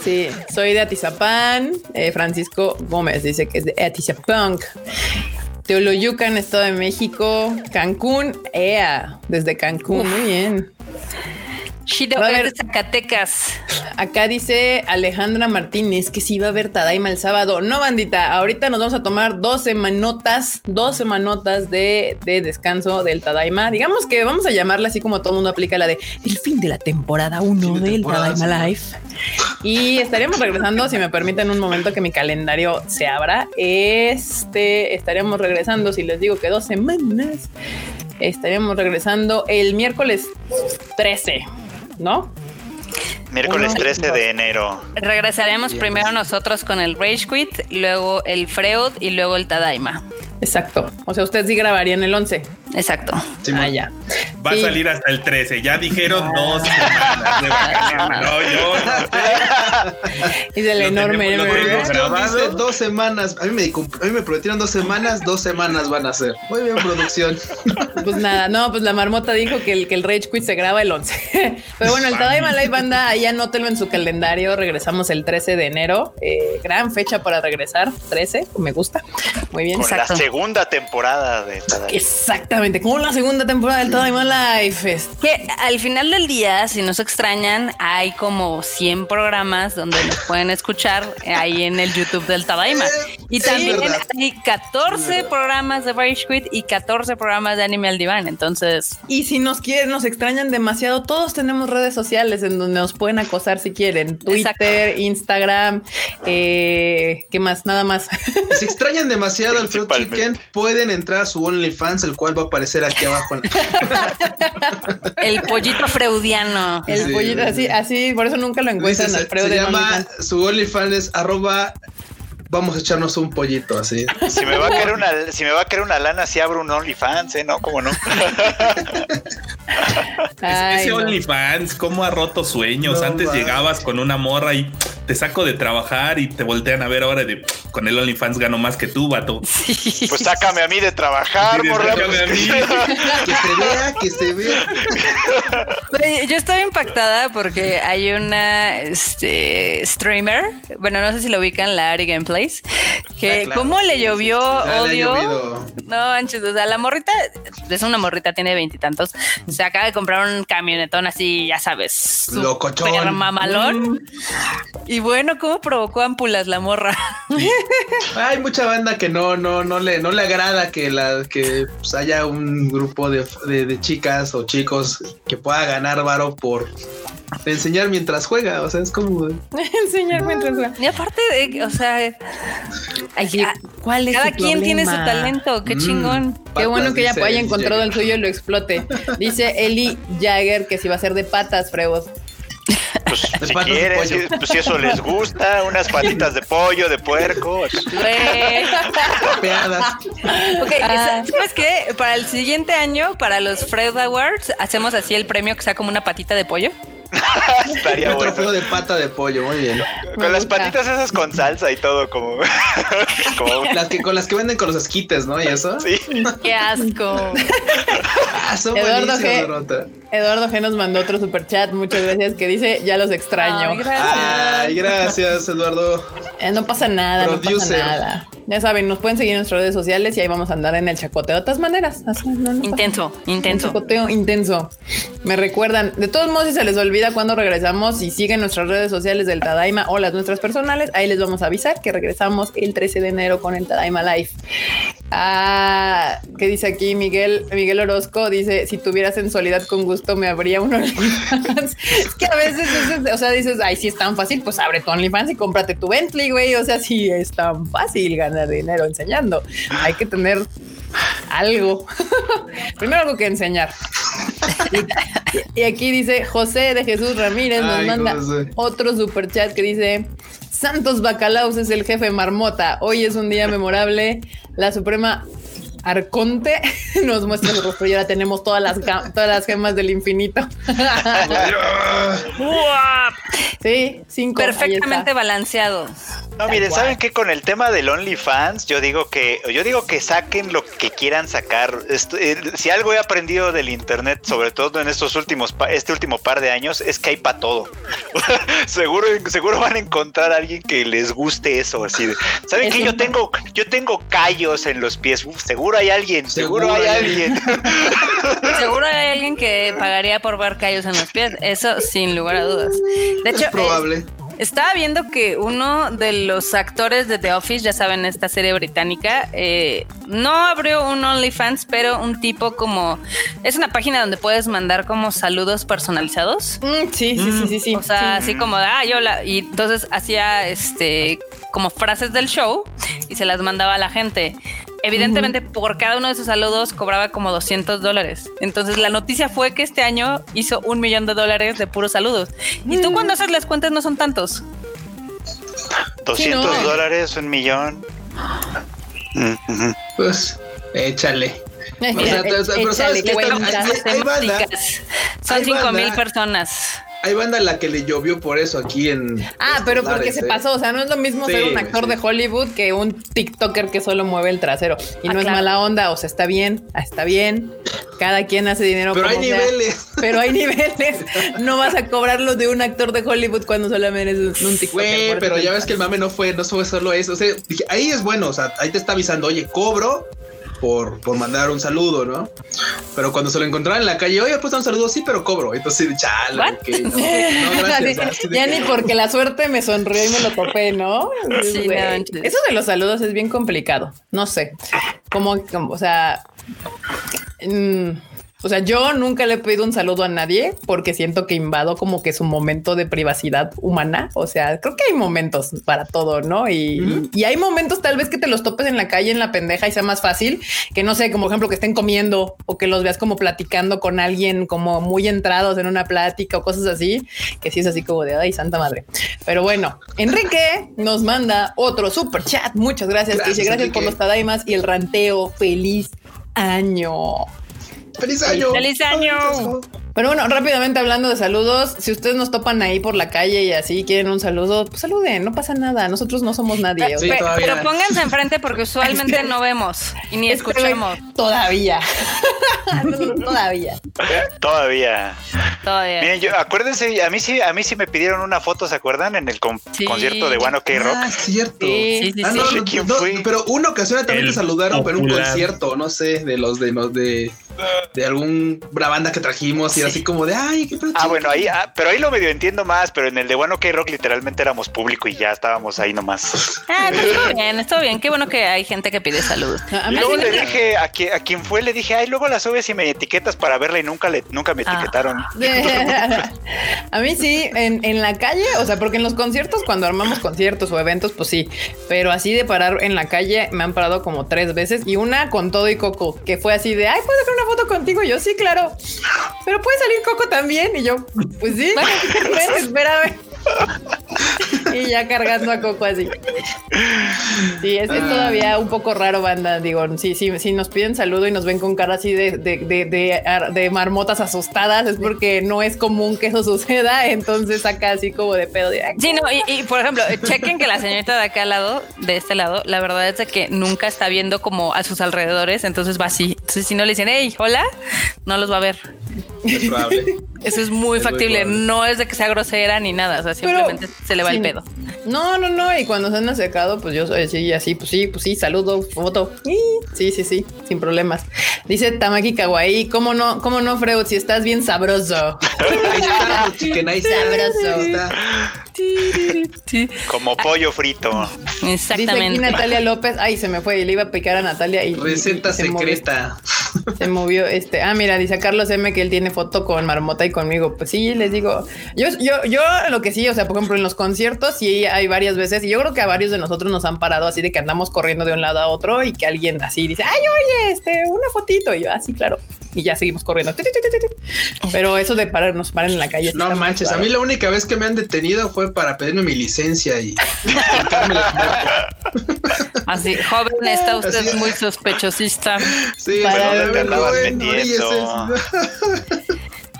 Sí, soy de Atizapán. Eh, Francisco Gómez dice que es de Atizapán. Teoloyucan, Estado de México. Cancún, EA, desde Cancún. Muy bien. Shido Va a es haber- de Zacatecas. Acá dice Alejandra Martínez que sí va a haber Tadaima el sábado. No, bandita, ahorita nos vamos a tomar dos semanotas, dos semanotas de, de descanso del Tadaima. Digamos que vamos a llamarla así como todo el mundo aplica la de el fin de la temporada 1 Fin de del temporada, Tadaima sí. Life. Y estaremos regresando, si me permiten un momento que mi calendario se abra. Este estaremos regresando, si les digo que dos semanas. Estaremos regresando el miércoles 13, ¿no? Miércoles Uno, 13 dos. de enero. Regresaremos Bien. primero nosotros con el Rage Quit, luego el Freud y luego el Tadaima. Exacto. O sea, ustedes sí grabarían el 11. Exacto. Sí, ah, ya. Va Sí. a salir hasta el 13. Ya dijeron dos semanas de. [LAUGHS] No, yo. Y del Lo enorme. tenemos- tenemos grabado. dos semanas. A mí, me, a mí me prometieron dos semanas, dos semanas van a ser. Muy bien, producción. [LAUGHS] Pues nada, no, pues la marmota dijo que el, que el Rage Quit se graba el 11. [LAUGHS] Pero bueno, el Tadaima Live Banda, ahí anótenlo en su calendario. Regresamos el 13 de enero. Eh, gran fecha para regresar. 13, me gusta. Muy bien. Con Exacto. la segunda temporada de Tadaima. Exactamente, como la segunda temporada del Tadaima Live. Es- Que al final del día, si nos extrañan, hay como 100 programas donde nos pueden escuchar ahí en el YouTube del Tadaima. Y también hay 14 programas de Rage Quit y 14 programas de Anime al Diván. Entonces, Y si nos quieren, nos extrañan demasiado, todos tenemos redes sociales en donde nos pueden acosar si quieren. Twitter, Instagram, eh, ¿qué más? Nada más. Si extrañan demasiado al Fruit. Chicken, pueden entrar a su OnlyFans, el cual va a aparecer aquí abajo. en- [LAUGHS] el pollito freudiano. El Sí. pollito, así, así, por eso nunca lo encuentran Dice, se, llama, OnlyFans. su OnlyFans es arroba, vamos a echarnos un pollito así. Si me va a querer una, si me va a querer una lana, si abro un OnlyFans, ¿eh? ¿No? ¿Cómo no? [LAUGHS] Ay, Ese no. OnlyFans, ¿cómo ha roto sueños? No, Antes llegabas con una morra y te saco de trabajar y te voltean a ver ahora de con el OnlyFans gano más que tú, vato. Pues sácame a mí de trabajar, Sí, morra. sácame a mí. [LAUGHS] Que se vea, que se vea. Yo estoy impactada porque hay una este, streamer, bueno, no sé si lo ubican, la Ari Que Ah, claro. cómo le llovió ha odio. No, manches, o sea, la morrita es una morrita, tiene veintitantos. Se acaba de comprar un camionetón así, ya sabes, Locochón. mamalón. Y bueno, ¿cómo provocó ámpulas la morra? Hay mucha banda que no, no, no le, no le agrada que la, que pues, haya un grupo de, de- de chicas o chicos que pueda ganar varo por enseñar mientras juega. O sea, es como [LAUGHS] Enseñar mientras juega. Y aparte de, o sea, Ay, ah, ¿cuál es cada quien tiene su talento, qué Mm. chingón. Qué bueno que ya dice haya el encontrado el suyo y lo explote. Dice Eli Jagger que si va a ser de patas, Freud. Pues [LAUGHS] si quieren, si, pues, si eso les gusta, unas patitas de pollo, de puerco. Güey. peadas. Ok, Ah. ¿sabes qué? Para el siguiente año, para los Fred Awards, hacemos así el premio que sea como una patita de pollo. [LAUGHS] Estaría Un trofeo bueno. de pata de pollo, muy bien. Con las gusta. patitas esas con salsa y todo, como. [LAUGHS] como Las que con las que venden con los esquites, ¿no? Y eso. sí. Qué asco. Ah, son Eduardo G. Eduardo G nos mandó otro super chat, muchas gracias, que dice ya los extraño. Ay, gracias. Ay, gracias, Eduardo. Eh, no pasa nada, no pasa nada. Ya saben, nos pueden seguir en nuestras redes sociales y ahí vamos a andar en el chacoteo de todas maneras. Así, no, Intenso, Un intenso. chacoteo intenso. Me recuerdan. De todos modos, si se les olvida cuando regresamos y siguen nuestras redes sociales del Tadaima o las nuestras personales, ahí les vamos a avisar que regresamos el 13 de enero con el Tadaima Live. Ah, ¿qué dice aquí Miguel? Miguel Orozco dice: Si tuviera sensualidad con gusto, me abría un OnlyFans. [LAUGHS] es que a veces, es- o sea, dices, ay, si es tan fácil, pues abre tu OnlyFans y cómprate tu Bentley, güey, o sea, sí es tan fácil ganar dinero enseñando. Hay que tener algo. [LAUGHS] Primero algo que enseñar. y, aquí dice José de Jesús Ramírez nos manda otro super chat que dice Santos Bacalaos es el jefe marmota. Hoy es un día memorable. La Suprema Arconte [LAUGHS] nos muestra su rostro y ahora tenemos todas las, todas las gemas del infinito. sí, cinco. Perfectamente balanceado. No, miren, ¿saben qué? Con el tema del OnlyFans, yo digo que, yo digo que saquen lo que quieran sacar. Eh, si algo he aprendido del internet, sobre todo en estos últimos, este último par de años, es que hay para todo. [LAUGHS] seguro, seguro van a encontrar a alguien que les guste eso. Así ¿saben que yo tengo, yo tengo callos en los pies? seguro hay alguien, seguro, hay alguien. [LAUGHS] seguro hay alguien que pagaría por ver callos en los pies. Eso sin lugar a dudas. De hecho, es probable. Estaba viendo que uno de los actores de The Office, ya saben, esta serie británica, eh, no abrió un OnlyFans, pero un tipo como. Es una página donde puedes mandar como saludos personalizados. Mm, sí, sí, sí, sí, sí. O sea, así como de, ah, yo la. Y entonces hacía este como frases del show y se las mandaba a la gente. Evidentemente, por cada uno de esos saludos cobraba como 200 dólares. Entonces, la noticia fue que este año hizo un millón de dólares de puros saludos. Y tú, cuando haces las cuentas, no son tantos. 200 dólares, un millón. Pues, échale. Son 5 mil personas hay banda a la que le llovió por eso aquí en. Ah, pero porque se ¿eh? pasó. O sea, no es lo mismo ser un actor de Hollywood que un TikToker que solo mueve el trasero. Y ah, no es mala onda. O sea, está bien, está bien. Cada quien hace dinero. Pero hay niveles. Pero hay niveles. No vas a cobrarlo de un actor de Hollywood cuando solamente eres un TikToker. Güey, pero ya ves que el mame no fue, no fue solo eso. O sea, ahí es bueno. O sea, ahí te está avisando, oye, cobro por, por mandar un saludo, ¿no? Pero cuando se lo encontraron en la calle, oye, pues un saludo, sí, pero cobro. Entonces, chale, que no, [LAUGHS] gracias, ya ni porque la suerte me sonrió y me lo topé, ¿no? [LAUGHS] Sí, Eso de los saludos es bien complicado. No sé. Como, como o sea, mmm, o sea, yo nunca le he pedido un saludo a nadie porque siento que invado como que su momento de privacidad humana. O sea, creo que hay momentos para todo, ¿no? Y, hay momentos tal vez que te los topes en la calle, en la pendeja y sea más fácil que no sé, como ejemplo que estén comiendo o que los veas como platicando con alguien como muy entrados en una plática o cosas así, que sí es así como de ay, santa madre. Pero bueno, Enrique nos manda otro super chat. Muchas gracias. gracias dice gracias por los tadaimas y el ranteo. Feliz año. ¡Feliz año! ¡Feliz año! Pero bueno, rápidamente hablando de saludos, si ustedes nos topan ahí por la calle y así quieren un saludo, pues saluden, no pasa nada. Nosotros no somos nadie. pero pónganse enfrente porque [LAUGHS] usualmente no vemos y ni escuchamos. Todavía. [LAUGHS] todavía. Todavía. Todavía. Miren, yo, acuérdense, a mí sí, a mí sí me pidieron una foto, ¿se acuerdan? En el concierto de One OK Rock. Ah, cierto. Sí, sí, ah, no, ¿Quién fue? Pero una ocasión también te saludaron, pero un concierto, no sé, de los de los de de alguna banda que trajimos y así como de ay, qué Ah, bueno, ahí, ah, pero ahí lo medio entiendo más, pero en el de bueno que rock literalmente éramos público y ya estábamos ahí nomás. Ah, estuvo bien, estuvo bien. Qué bueno que hay gente que pide salud. y luego le dije a, quien, a quien fue, le dije, ay, luego la subes y me etiquetas para verla y nunca le, nunca me ah. etiquetaron. [LAUGHS] a mí sí, en, en la calle, o sea, porque en los conciertos, cuando armamos conciertos o eventos, pues sí, pero así de parar en la calle me han parado como tres veces y una con todo y coco, que fue así de, ay, ¿puedo hacer una foto contigo? Yo sí, claro. Pero puede salir Coco también. Y yo, pues sí, [LAUGHS] espérame. [LAUGHS] y ya cargando a Coco así. Sí, es, es, todavía un poco raro, banda. Digo, sí, sí, si nos piden saludo y nos ven con cara así de, de, de, de, marmotas asustadas, es porque no es común que eso suceda. Entonces acá así como de pedo. De, sí, no, y, por ejemplo, chequen que la señorita de acá al lado, de este lado, la verdad es que nunca está viendo como a sus alrededores, entonces va así. Entonces, si no le dicen, hey, hola, no los va a ver. Eso es muy factible. no es de que sea grosera ni nada. Sea, simplemente se le va el pedo. No, no, no. Y cuando se han acercado, pues yo soy así, así, pues sí, pues sí, saludo, foto. Sí, sí, sí, sin problemas. Dice Tamaki Kawaii, ¿cómo no, cómo no, Freud? Si estás bien sabroso. [LAUGHS] sabroso. Como pollo frito. Exactamente. Dice aquí Natalia López. Ay, se me fue. Le iba a picar a Natalia y. Receta secreta. Se movió este. Ah, mira, dice Carlos M que él tiene foto con Marmota y conmigo. Pues sí, les digo. Yo, yo, yo lo que sí, o sea, por ejemplo, en los conciertos sí hay varias veces, y yo creo que a varios de nosotros nos han parado así de que andamos corriendo de un lado a otro y que alguien así dice, ay, oye, este, una fotito. Y yo, así, claro. Y ya seguimos corriendo. Pero eso de pararnos, paren en la calle. No manches, a mí la única vez que me han detenido fue para pedirme mi licencia y [LAUGHS] Así, joven, está usted Así- muy sospechosista. Sí, Para pero bueno, metiendo. [LAUGHS] [LAUGHS]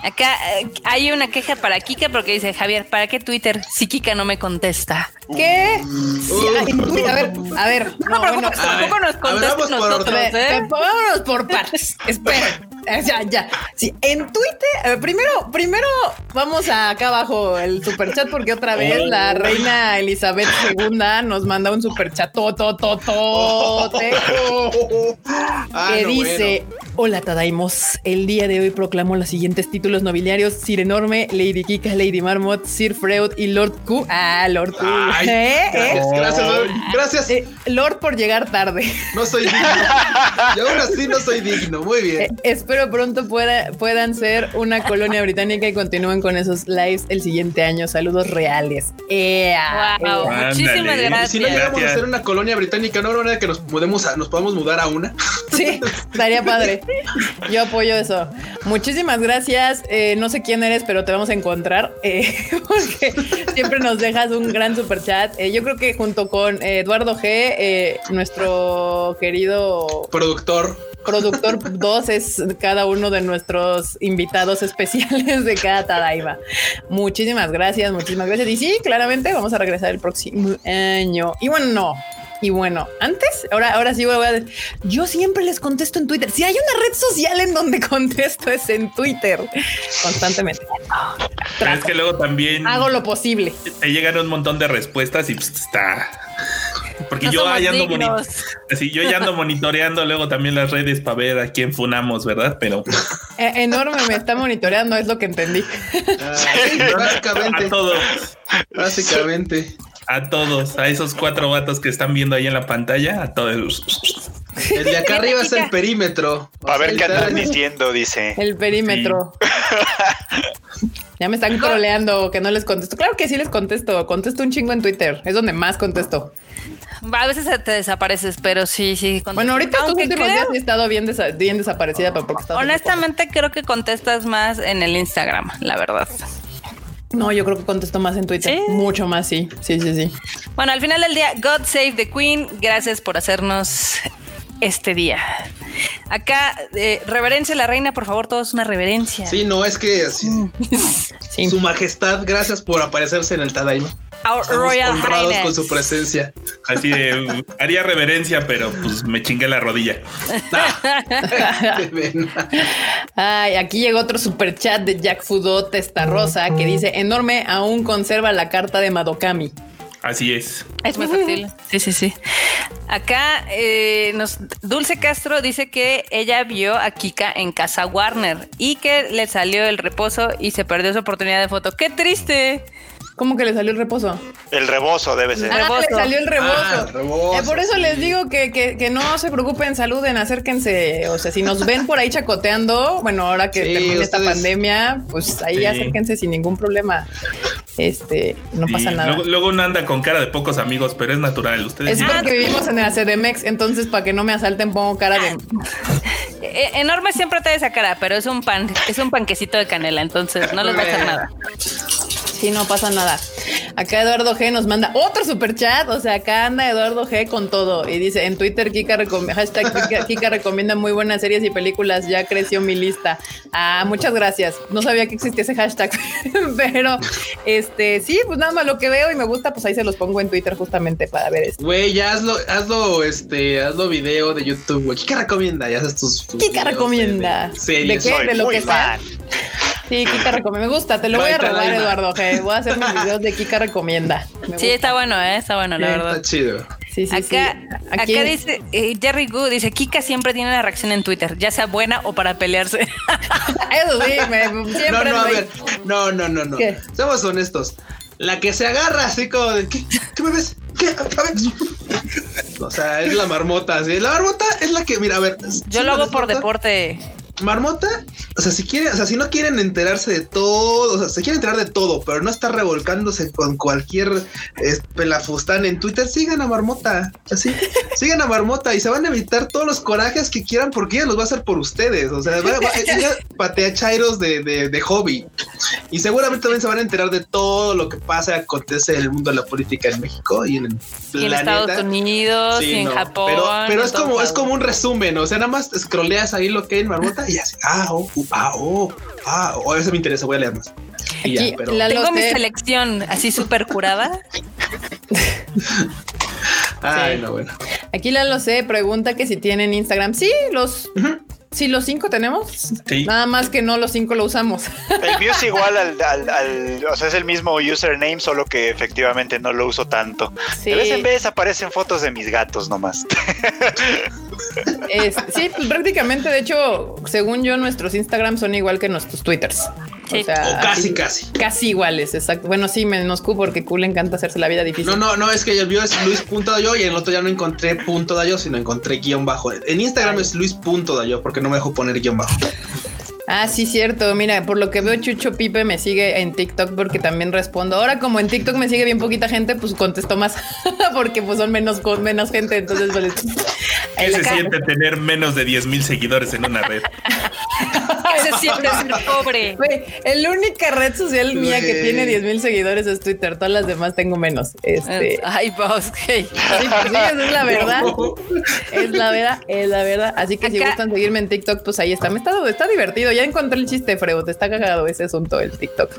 Acá eh, hay una queja para Kika porque dice Javier, ¿para qué Twitter si Kika no me contesta? ¿Qué? Sí, Twitter, a ver, a ver. No, No, pero bueno, tampoco nos contesta vamos por nosotros, Ve- ¿eh? Vámonos por partes. Esperen. Eh, [LAUGHS] Ya, ya. Sí, en Twitter, eh, primero, primero vamos a acá abajo el superchat porque otra vez la reina Elizabeth II nos manda un superchat totototote Ah, que dice: Hola Tadaimos, el día de hoy proclamo los siguientes títulos nobiliarios: Sir Enorme, Lady Kika, Lady Marmot, Sir Freud y Lord Q. Ah, Lord Q. Ay, ¿Eh? ¿Eh? Gracias, gracias, gracias. Eh, Lord por llegar tarde. No soy digno. Y aún así no soy digno. Muy Eh, bien. Espero pronto pueda- puedan ser una colonia británica y continúen con esos lives el siguiente año. Saludos reales. ¡Ea! Wow, muchísimas gracias. si no llegamos a ser una colonia británica, no habrá manera que nos podemos a- nos podamos mudar a una. Sí, estaría padre. Yo apoyo eso. Muchísimas gracias. Eh, no sé quién eres, pero te vamos a encontrar eh, [LAUGHS] porque siempre nos dejas un gran super chat. yo creo que junto con eh, Eduardo G, eh, nuestro querido Productor. Productor 2 es cada uno de nuestros invitados especiales de cada Tadaima. Muchísimas gracias, muchísimas gracias. Y sí, claramente vamos a regresar el próximo año. Y bueno, no. Y bueno, antes, ahora, ahora sí voy a Yo siempre les contesto en Twitter. Si hay una red social en donde [LAUGHS] contesto es en Twitter constantemente. Es que luego también Hago lo posible. te llegan un montón de respuestas y pues, está. Porque No yo ahí ando así, yo ya ando monitoreando luego también las redes para ver a quién funamos, ¿verdad? Pero Eh, enorme me está monitoreando, es lo que entendí. Ah, sí, [LAUGHS] básicamente. a todos, Básicamente. a todos, a esos cuatro vatos que están viendo ahí en la pantalla, a todos. El de acá arriba es el perímetro. A ver qué andan diciendo, dice. El perímetro. Ya me están troleando que no les contesto. Claro que sí les contesto. Contesto un chingo en Twitter. Es donde más contesto. A veces te desapareces, pero sí, sí. contesto. Bueno, ahorita estos Aunque últimos creo- días he estado bien, desa- bien desaparecida, porque. Honestamente, creo que contestas más en el Instagram, la verdad. No, yo creo que contesto más en Twitter. ¿Sí? Mucho más, sí. Sí, sí, sí. Bueno, al final del día, God Save the Queen. Gracias por hacernos este día. Acá, eh, reverencia a la reina, por favor, todos una reverencia. Sí, no, es que así- [LAUGHS] Sí. Su Majestad, gracias por aparecerse en el Tadaima. Our Estamos Royal honrados Highness. con su presencia. Así de haría reverencia, pero pues me chingué la rodilla. Pena. [LAUGHS] Ay, aquí llegó otro super chat de Jack Fudot Testa Rosa que dice enorme aún conserva la carta de Madokami. Así es. Es muy fácil. Sí, sí, sí. Acá eh, nos, Dulce Castro dice que ella vio a Kika en casa Warner y que le salió el reposo y se perdió su oportunidad de foto. ¡Qué triste! ¿Cómo que le salió el reposo? El rebozo debe ser. Ah, Rebozo. le salió el rebozo. Ah, el rebozo, Eh, por eso sí. les digo que, que- que no se preocupen, saluden, acérquense. O sea, si nos ven por ahí chacoteando, bueno, ahora que Sí, termine esta pandemia, pues ahí Sí. acérquense sin ningún problema. Este, no Sí, pasa nada. Luego, luego uno anda con cara de pocos amigos, pero es natural. Ustedes Es porque vivimos en el CDMX, entonces para que no me asalten pongo cara de... Eh, enorme siempre trae esa cara, pero es un pan, es un panquecito de canela, entonces no les va a hacer nada. Sí, no pasa nada. Acá Eduardo G nos manda otro super chat. O sea, acá anda Eduardo G con todo. Y dice en Twitter, Kika, recom- hashtag Kika, Kika recomienda muy buenas series y películas. Ya creció mi lista. Ah, muchas gracias. No sabía que existía ese hashtag. [LAUGHS] Pero este, sí, pues nada más lo que veo y me gusta, pues ahí se los pongo en Twitter justamente para ver esto. Güey, ya hazlo, hazlo, este, hazlo video de YouTube, güey. Kika recomienda, ya haces tus. tus Kika de- recomienda. de series. ¿De qué? Soy de lo que sea. Sí, Kika recomienda. Me gusta. Te lo voy a robar. Eduardo G. Voy a hacer mis videos de Kika recomienda. Me Sí, gusta. está bueno, ¿eh? está bueno, la Sí, verdad. Está chido. Sí, sí, sí. Acá, Aquí- acá dice eh, Jerry Gu, dice Kika siempre tiene una reacción en Twitter, ya sea buena o para pelearse. [LAUGHS] Eso sí, me, siempre No, no, a ver. No, no, no, no. ¿Qué? Seamos honestos. La que se agarra así como de, ¿qué, ¿qué me ves? ¿Qué? A ver. O sea, es la marmota, ¿sí? La marmota es la que, mira, a ver. Yo sí, lo la hago por deporte. Marmota, o sea, si quieren, o sea, si no quieren enterarse de todo, o sea, se quieren enterar de todo, pero no está revolcándose con cualquier eh, pelafustán en Twitter, sigan a Marmota, así, [LAUGHS] sigan a Marmota y se van a evitar todos los corajes que quieran porque ella los va a hacer por ustedes, o sea, va- va- ella patea chairos de, de, de hobby y seguramente también se van a enterar de todo lo que pasa, acontece en el mundo de la política en México y en el Y en planeta. Estados Unidos, Sí, y en no, Japón. Pero, pero es como, es como un resumen, o sea, nada más scrolleas ahí lo que hay en Marmota y así, ah, oh, uh, ah, oh, ah, oh, eso me interesa, voy a leer más. Y ya, Aquí, pero la- Tengo mi selección así súper curada. [LAUGHS] ay, sí. no, bueno. Aquí la lo sé, pregunta que si tienen Instagram. Sí, los, sí, los cinco tenemos. Sí. Nada más que no los cinco lo usamos. El mío es igual al, al- al- o sea, es el mismo username, solo que efectivamente no lo uso tanto. Sí, De vez en vez aparecen fotos de mis gatos nomás. es- sí, pues prácticamente, de hecho, según yo, nuestros Instagram son igual que nuestros Twitters. Sí. O sea, O casi, así- casi. Casi iguales, exacto. Bueno, sí, menos Q porque Q le encanta hacerse la vida difícil. No, no, no, es que el mío es Luis.dayo y en el otro ya no encontré punto dayo, sino encontré guion bajo. En Instagram es Luis.dayo porque no me dejo poner guion bajo. Ah, sí, cierto. Mira, por lo que veo, Chucho Pipe me sigue en TikTok porque también respondo. Ahora, como en TikTok me sigue bien poquita gente, pues contesto más [LAUGHS] porque pues son menos con menos gente. Entonces, pues, ¿Qué se siente tener menos de 10 mil seguidores en una red? [LAUGHS] Se siente ser pobre. Güey, la única red social mía que tiene 10 mil seguidores es Twitter. Todas las demás tengo menos. Este, Ay, vos, sí, pues, sí, esa es la verdad. Es la verdad, es la verdad. Así que si gustan seguirme en TikTok, pues ahí está. Me está, está divertido. Ya encontré el chiste, Freud. Está cagado ese asunto del TikTok.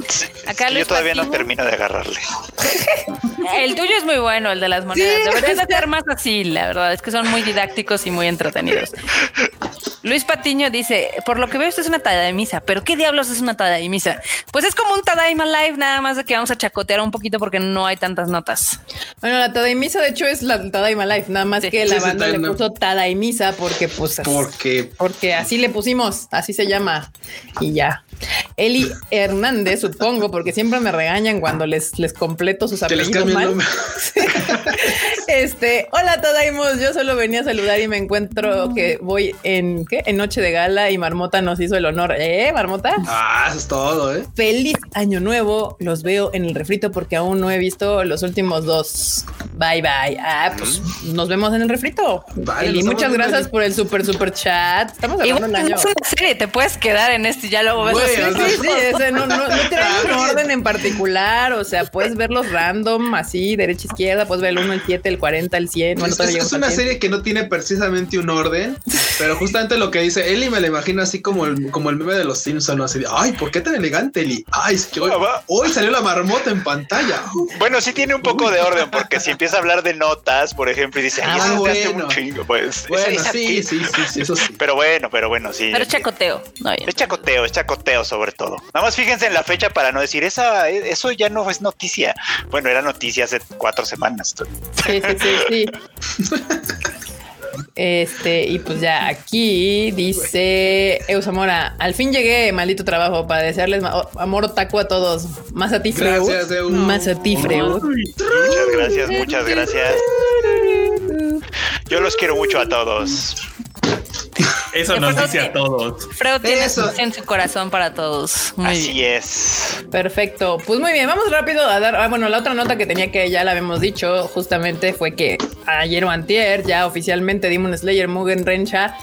Acá Yo todavía no termino de agarrarle. [LAUGHS] El tuyo es muy bueno, el de las monedas. Sí, Deberías ser más así, la verdad. Es que son muy didácticos y muy entretenidos. [LAUGHS] Luis Patiño dice, por lo que veo esto es una tadaimisa, pero ¿qué diablos es una tadaimisa? Pues es como un Tadaima Live, nada más de que vamos a chacotear un poquito porque no hay tantas notas. Bueno, la Tadaimisa, de hecho, es la Tadaima Life. Nada más Sí. que la sí, banda le puso Tadaimisa porque, pues, Porque porque así le pusimos, así se llama y ya. Eli Hernández, supongo, porque siempre me regañan cuando les, les completo sus apellidos mal. [LAUGHS] Este, hola Tadaimos, yo solo venía a saludar y me encuentro que voy en ¿qué? En noche de gala y Marmota nos hizo el honor, ¿eh, Marmota? Ah, eso es todo, ¿eh? Feliz año nuevo. Los veo en el refrito porque aún no he visto los últimos dos. Bye bye. Ah, pues nos vemos en el refrito. Vale, Eli, muchas gracias por el super super chat. Estamos hablando Igual del no año. es una serie, te puedes quedar en este y ya luego ves. O sea, Sí, sí, ese no, no, no trae un orden en particular. O sea, puedes verlos random, así, derecha, izquierda. Puedes ver el 1, el 7, el 40, el 100. Bueno, es, es- una 100. serie que no tiene precisamente un orden, pero justamente lo que dice Eli me la imagino así como el, como el meme de los Simpsons, ¿no? así de, ay, ¿por qué tan elegante Eli? Ay, es que hoy, hoy salió la marmota en pantalla. Bueno, sí tiene un poco de orden, porque si empieza a hablar de notas, por ejemplo, y dice, Ah, ay, hace un chingo, pues. Bueno, sí, sí, sí, sí, eso sí. Pero bueno, pero bueno, sí. Pero es chacoteo. No. Es chacoteo, es chacoteo sobre todo. Nada más fíjense en la fecha para no decir, esa, eso ya no es noticia. Bueno, era noticia hace cuatro semanas. Sí, sí, sí, sí. Este, y pues ya aquí dice Eusamora, al fin llegué, maldito trabajo, para desearles amor otaku a todos. Más a ti, Freud. Gracias. Más a ti, Freud. Muchas gracias, muchas gracias. Yo los quiero mucho a todos. Eso nos dice a todos. Freud tiene Eso. en su corazón para todos. Muy Así bien. es. Perfecto. Pues muy bien, vamos rápido a dar. Ah, bueno, la otra nota que tenía que ya la habíamos dicho justamente fue que ayer o antier ya oficialmente Demon Slayer Mugen Rensha.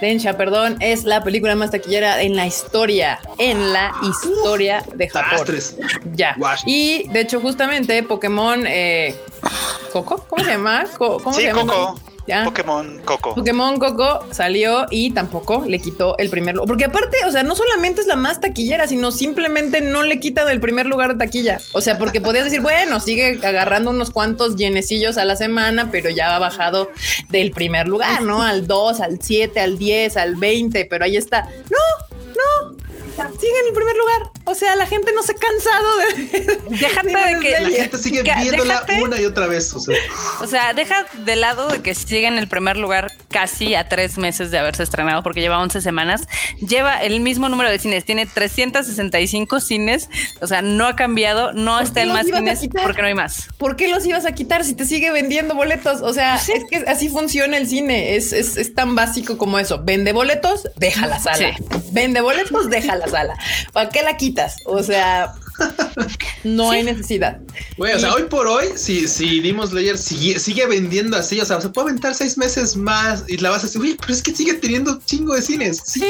Rensha, perdón, es la película más taquillera en la historia, en la historia de Japón. Astres. Ya. Y de hecho, justamente Pokémon eh, Coco, ¿cómo se llama? ¿Cómo Sí, se llama? Coco. Ya. Pokémon Coco. Pokémon Coco salió y tampoco le quitó el primer lugar. Porque aparte, o sea, no solamente es la más taquillera, sino simplemente no le quita del primer lugar de taquilla. O sea, porque podías decir, bueno, sigue agarrando unos cuantos llenecillos a la semana, pero ya ha bajado del primer lugar, ¿no? Al 2, al 7, al 10, al 20, pero ahí está. No, no, sigue en el primer lugar. O sea, la gente no se ha cansado de. [LAUGHS] Déjate de que. La gente sigue que- viéndola déjate- una y otra vez. O sea, O sea, deja de lado de que sigue en el primer lugar casi a tres meses de haberse estrenado, porque lleva 11 semanas. Lleva el mismo número de cines, tiene 365 cines. O sea, no ha cambiado, no ¿Por está en más cines porque no hay más. ¿Por qué los ibas a quitar si te sigue vendiendo boletos? O sea, es que así funciona el cine. Es, es, es tan básico como eso. Vende boletos, deja la sala. Sí. Vende boletos, deja la sala. ¿Para qué la quitas? O sea, no hay necesidad. güey, o sea, hoy por hoy, si, si Demon Slayer sigue, sigue vendiendo así, o sea, se puede aventar seis meses más y la vas a decir, uy, pero es que sigue teniendo chingo de cines. Sí,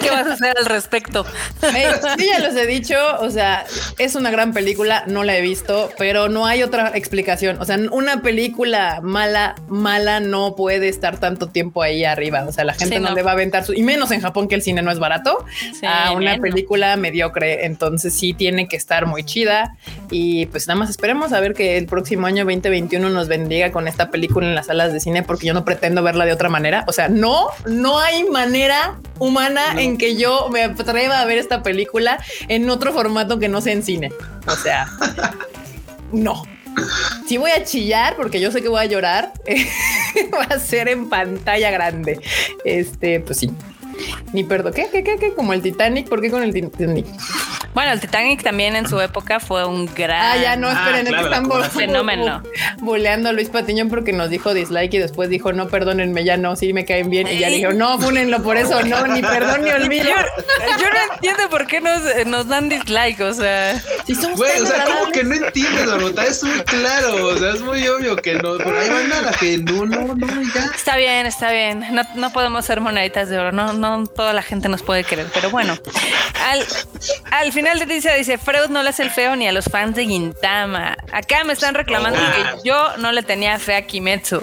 ¿Qué vas a hacer al respecto? Sí, ya los he dicho. O sea, es una gran película. No la he visto, pero no hay otra explicación. O sea, una película mala, mala no puede estar tanto tiempo ahí arriba. O sea, la gente Sí, no. no. le va a aventar su, y menos en Japón que el cine no es barato, Sí, a una película mediocre. Entonces sí tiene que estar muy chida. Y pues nada más esperemos a ver que el próximo año 2021 nos bendiga con esta película en las salas de cine, porque yo no pretendo verla de otra manera. O sea, no, no hay manera humana en que yo me atreva a ver esta película en otro formato que no sea en cine. O sea, [LAUGHS] no. Si voy a chillar, porque yo sé que voy a llorar, [LAUGHS] va a ser en pantalla grande. Este, pues sí. Ni perdón. ¿Qué? ¿Qué? ¿Qué? ¿Qué? Como el Titanic. ¿Por qué con el Titanic? Bueno, el Titanic también en su época fue un gran. Ah, ya no, Ah, esperen, es claro, que la están Fenómeno. [LAUGHS] buleando a Luis Patiñón porque nos dijo dislike y después dijo, no, perdónenme, ya no, sí me caen bien. Y ya le dijo, no, fúnenlo por eso, no, ni perdón ni olvido. Yo, yo no entiendo por qué nos, nos dan dislike, o sea. Si somos Güey, o sea, como que no entiendes, Barbota, es muy claro, o sea, es muy obvio que no, pero hay banda a la que no, no, no, ya. Está bien, está bien. No, no podemos ser moneditas de oro. No, no toda la gente nos puede querer. Pero bueno, al, al final de dice, dice, Freud no le hace el feo ni a los fans de Gintama. Acá me están reclamando que yo no le tenía fe a Kimetsu.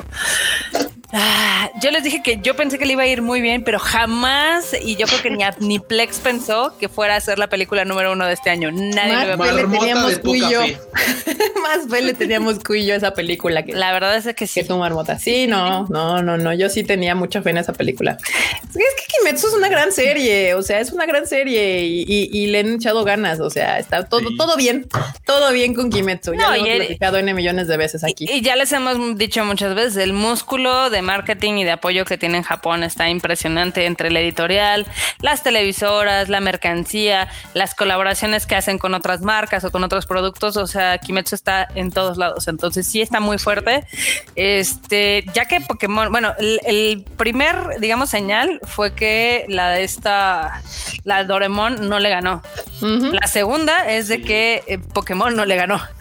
Ah, yo les dije que yo pensé que le iba a ir muy bien, pero jamás, y yo creo que ni, a- ni Plex pensó que fuera a ser la película número uno de este año. Nadie Más lo iba a fe le teníamos de tú y poca yo. fe. [LAUGHS] Más fe le teníamos tú y yo a esa película que, La verdad es que que sí. tu marmota. Sí, no, no, no, no. Yo sí tenía mucha fe en esa película. Es que, que Kimetsu es una gran serie. O sea, es una gran serie y, y- y le han echado ganas. O sea, está todo, Sí. todo bien. Todo bien con Kimetsu. Ya lo y hemos platicado N millones de veces aquí. Y ya les hemos dicho muchas veces, el músculo de marketing y de apoyo que tiene en Japón está impresionante entre la editorial, las televisoras, la mercancía, las colaboraciones que hacen con otras marcas o con otros productos. O sea, Kimetsu está en todos lados. Entonces sí está muy fuerte. Este, ya que Pokémon, bueno, el, el primer, digamos, señal fue que la de esta, la Doremon no le ganó. La segunda es de que eh, Pokémon no le ganó. [LAUGHS]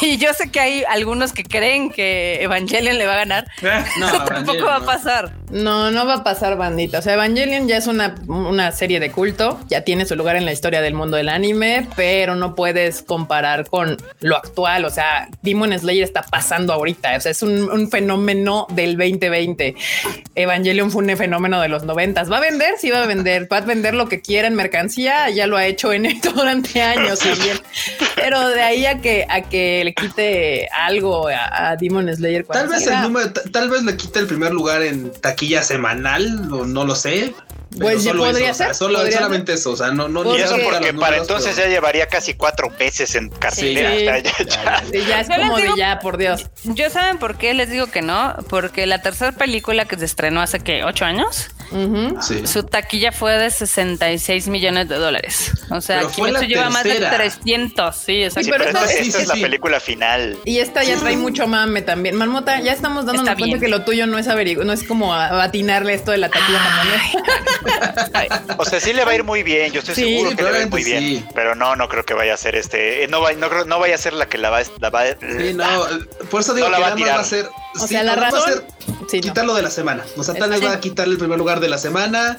Y yo sé que hay algunos que creen que Evangelion le va a ganar. [LAUGHS] No, tampoco va a no. pasar. No, no va a pasar, bandita. O sea, Evangelion ya es una, una serie de culto, ya tiene su lugar en la historia del mundo del anime, pero no puedes comparar con lo actual. O sea, Demon Slayer está pasando ahorita. O sea, es un, un fenómeno del 2020. Evangelion fue un fenómeno de los 90. ¿Va a vender? Sí, va a vender. Va a vender lo que quiera en mercancía. Ya lo ha hecho en esto durante años también. Pero de ahí a que, a que le quite algo a, a Demon Slayer. Tal vez el número, ta- tal vez le quite el primer lugar en taquilla semanal, o no lo sé. Pues ya podría eso, o sea, ser, solo, podría solamente eso, o sea, no, no, Y eso porque para entonces pero- ya llevaría casi cuatro meses en cartelera. Sí. O sea, ya- ya- Sí, ya es Yo como de ya, por Dios. Yo saben por qué les digo que no, porque la tercera película que se estrenó hace que ocho años, Sí. su taquilla fue de 66 millones de dólares. O sea, Pero Kimetsu la lleva más de tercera. 300. Sí, exacto. Sí, pero pero esta- esta, sí, esta sí, es la película final. Y esta ya trae mucho mame también. Marmota, ya estamos dándonos Está cuenta bien. que lo tuyo no es averiguar, no es como atinarle esto de la taquilla japonesa. O sea, sí le va a ir muy bien. Yo estoy Sí, seguro que le va a ir muy bien. sí. Pero no, no creo que vaya a ser este. eh, No, va, no, creo- no vaya a ser la que la va, la va Sí, no, por eso digo No la que va a nada más tirar. va a ser. O sí, sea, la va a razón- ser Sí, no. quitarlo de la semana. O sea, tal vez Sí. va a quitarle el primer lugar de la semana.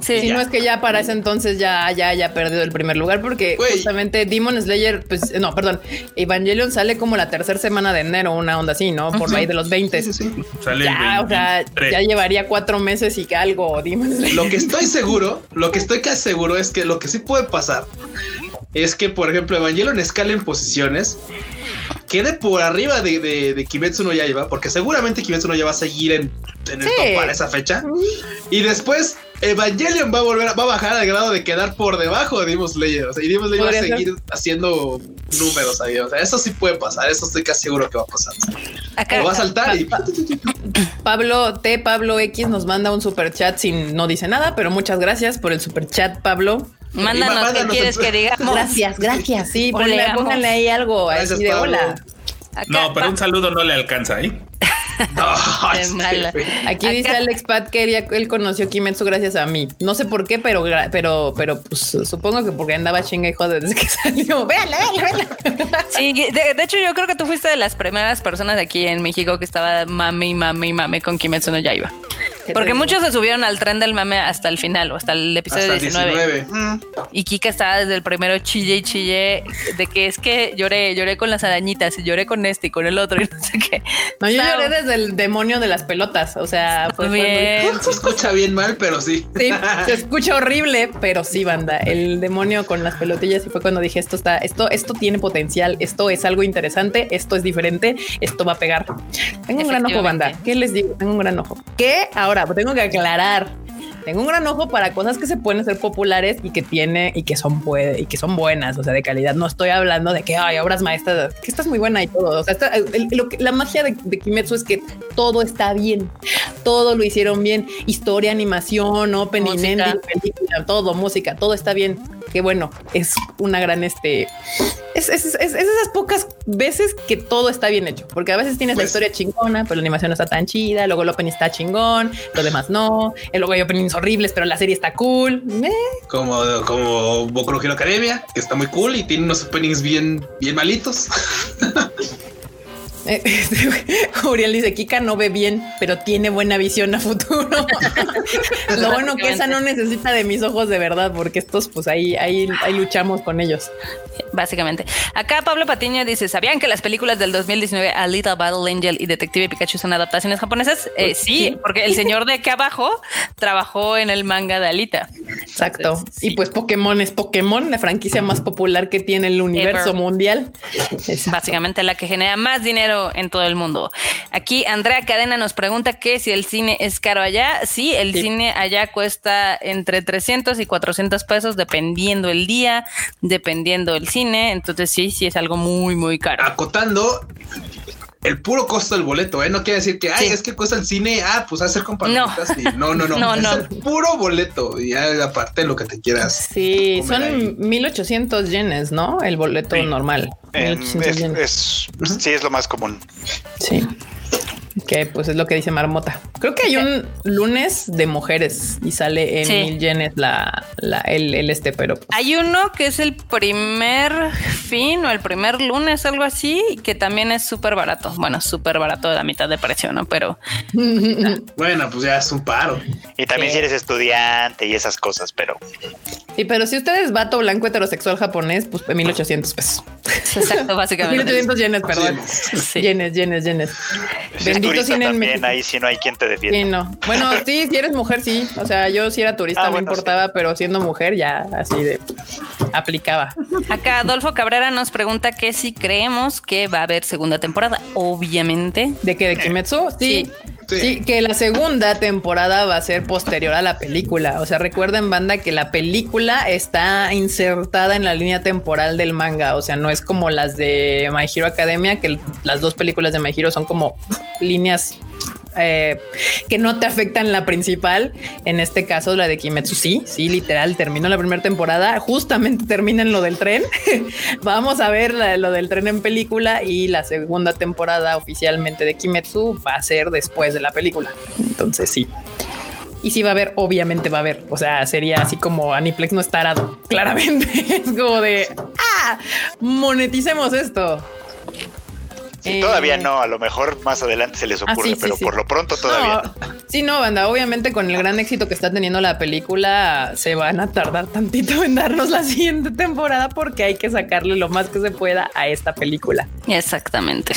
Sí, Si no es que ya para ese entonces ya, ya haya perdido el primer lugar, porque justamente Demon Slayer, pues no, perdón, Evangelion sale como la tercera semana de enero, una onda así, ¿no? Por ahí de los 20. Sí, sí, sí. Sale Ya, o sea, 23. ya llevaría cuatro meses y que algo Demon Slayer. Lo que [LAUGHS] estoy seguro, lo que estoy casi seguro es que lo que sí puede pasar es que, por ejemplo, Evangelion escala en posiciones, quede por arriba de, de, de Kimetsu no Yaiba, porque seguramente Kimetsu no Yaiba va a seguir en, en el Sí. top para esa fecha. Y después Evangelion va a volver, a- va a bajar al grado de quedar por debajo de Demon Slayer. O sea, y Demon Slayer va a seguir haciendo números ahí. O sea, eso sí puede pasar. Eso estoy casi seguro que va a pasar. Acá, Lo va a saltar y [CLEARS THROAT] Pablo T. Pablo X nos manda un super chat sin no dice nada, pero muchas gracias por el super chat, Pablo. Mándanos qué quieres que digamos. Gracias, gracias. Sí, ponle- pónganle ahí algo Gracias, así de Pablo. hola. Acá, No, pero un saludo no le alcanza, ¿eh? [LAUGHS] No, mala. Aquí Acá- dice Alex Pat que él, él conoció Kimetsu gracias a mí. No sé por qué, pero pero pero pues supongo que porque andaba chinga y joder desde que [LAUGHS] salió. Véala, véala, véala. Sí, de, de hecho yo creo que tú fuiste de las primeras personas aquí en México que estaba mame y mame y mame con Kimetsu no Yaiba. ¿Qué Porque muchos se subieron al tren del mame hasta el final o hasta el episodio Hasta el 19. 19. Y Kika estaba desde el primero chille y chille de que es que lloré, lloré con las arañitas y lloré con este y con el otro y no sé qué. No, yo lloré desde el demonio de las pelotas. O sea, fue, fue muy- Bien. Se escucha bien mal, pero sí. Sí, [LAUGHS] se escucha horrible, pero sí, banda. El demonio con las pelotillas y fue cuando dije esto está, esto, esto tiene potencial, esto es algo interesante, esto es diferente, esto va a pegar. Tengo un gran ojo, banda. ¿Qué les digo? Tengo un gran ojo. ¿Qué? Ahora, tengo que aclarar. Tengo un gran ojo para cosas que se pueden hacer populares y que tiene y que son puede y que son buenas, o sea, de calidad. No estoy hablando de que hay obras maestras, que esta es muy buena y todo. O sea, esta- el- lo que- la magia de, de Kimetsu es que todo está bien, todo lo hicieron bien. Historia, animación, opening, Música. ending, película, todo, música, todo está bien. Qué bueno, es una gran este. Es, es, es- es esas pocas veces que todo está bien hecho, porque a veces tienes la Pues- historia chingona, pero la animación no está tan chida, luego el opening está chingón, lo demás no, y luego hay openings horribles, pero la serie está cool. Eh, Como, como Boku no Hero Academia, que está muy cool y tiene unos openings bien, bien malitos. [LAUGHS] eh, [LAUGHS] Uriel dice, Kika no ve bien, pero tiene buena visión a futuro. [LAUGHS] lo bueno que esa no necesita de mis ojos de verdad, porque estos pues ahí, ahí, ahí luchamos con ellos. Básicamente. Acá Pablo Patiño dice, ¿sabían que las películas del 2019 A Little Battle Angel y Detective Pikachu son adaptaciones japonesas? Eh, sí, Sí. porque el señor de acá abajo trabajó en el manga de Alita. Exacto. Entonces, sí. Y pues Pokémon es Pokémon, la franquicia más popular que tiene el universo Ever. mundial. Exacto. Básicamente la que genera más dinero en todo el mundo. Aquí Andrea Cadena nos pregunta que si el cine es caro allá. Sí, el Sí. cine allá cuesta entre 300 y 400 pesos dependiendo el día, dependiendo el cine. Entonces sí, sí es algo muy, muy caro. Acotando el puro costo del boleto, ¿eh? No quiere decir que, ay, Sí. es que cuesta el cine, ah, pues hacer con palomitas y- No, no, no. [LAUGHS] No, es no. el puro boleto. Y ya aparte lo que te quieras. Sí, comer ahí. son 1800 yenes, ¿no? El boleto Sí. normal. En- 1800 es, yenes. es- sí, es lo más común. Sí. Que pues es lo que dice Marmota. Creo que hay un lunes de mujeres y sale en Sí. mil yenes la, la- el, el este, pero pues, Hay uno que es el primer fin o el primer lunes, algo así, que también es súper barato. Bueno, súper barato de la mitad de precio, ¿no? Pero [LAUGHS] Bueno, pues ya es un paro. Y también Sí. si eres estudiante y esas cosas, pero sí, pero si usted es vato blanco heterosexual japonés, pues 1800 pesos. exacto, básicamente. [LAUGHS] 1800 yenes, perdón. Sí. Yenes, yenes, yenes. Turista también, México. ahí sí no hay quien te defienda. Sí, no. Bueno, [LAUGHS] sí, si eres mujer, sí. O sea, yo si era turista Ah, no bueno, importaba, pero siendo mujer ya así de aplicaba. Acá Adolfo Cabrera nos pregunta que si creemos que va a haber segunda temporada. Obviamente. ¿De que de Kimetsu? Sí. Sí. Sí. Que la segunda temporada va a ser posterior a la película. O sea, recuerden, banda, que la película está insertada en la línea temporal del manga. O sea, no es como las de My Hero Academia, que las dos películas de My Hero son como líneas eh, que no te afectan la principal. En este caso, la de Kimetsu, sí, sí, literal, terminó la primera temporada, justamente termina en lo del tren. [LAUGHS] Vamos a ver lo del tren en película y la segunda temporada oficialmente de Kimetsu va a ser después de la película. Entonces, sí. Y sí va a haber, obviamente va a haber. O sea, sería así como Aniplex no está arado. [LAUGHS] Claramente es como de ah, moneticemos esto. Sí, Eh, todavía no, a lo mejor más adelante se les Ah, ocurre, sí, pero sí. por lo pronto todavía no. No, sí, no, banda. Obviamente, con el gran éxito que está teniendo la película, se van a tardar tantito en darnos la [LAUGHS] siguiente temporada porque hay que sacarle lo más que se pueda a esta película. Exactamente.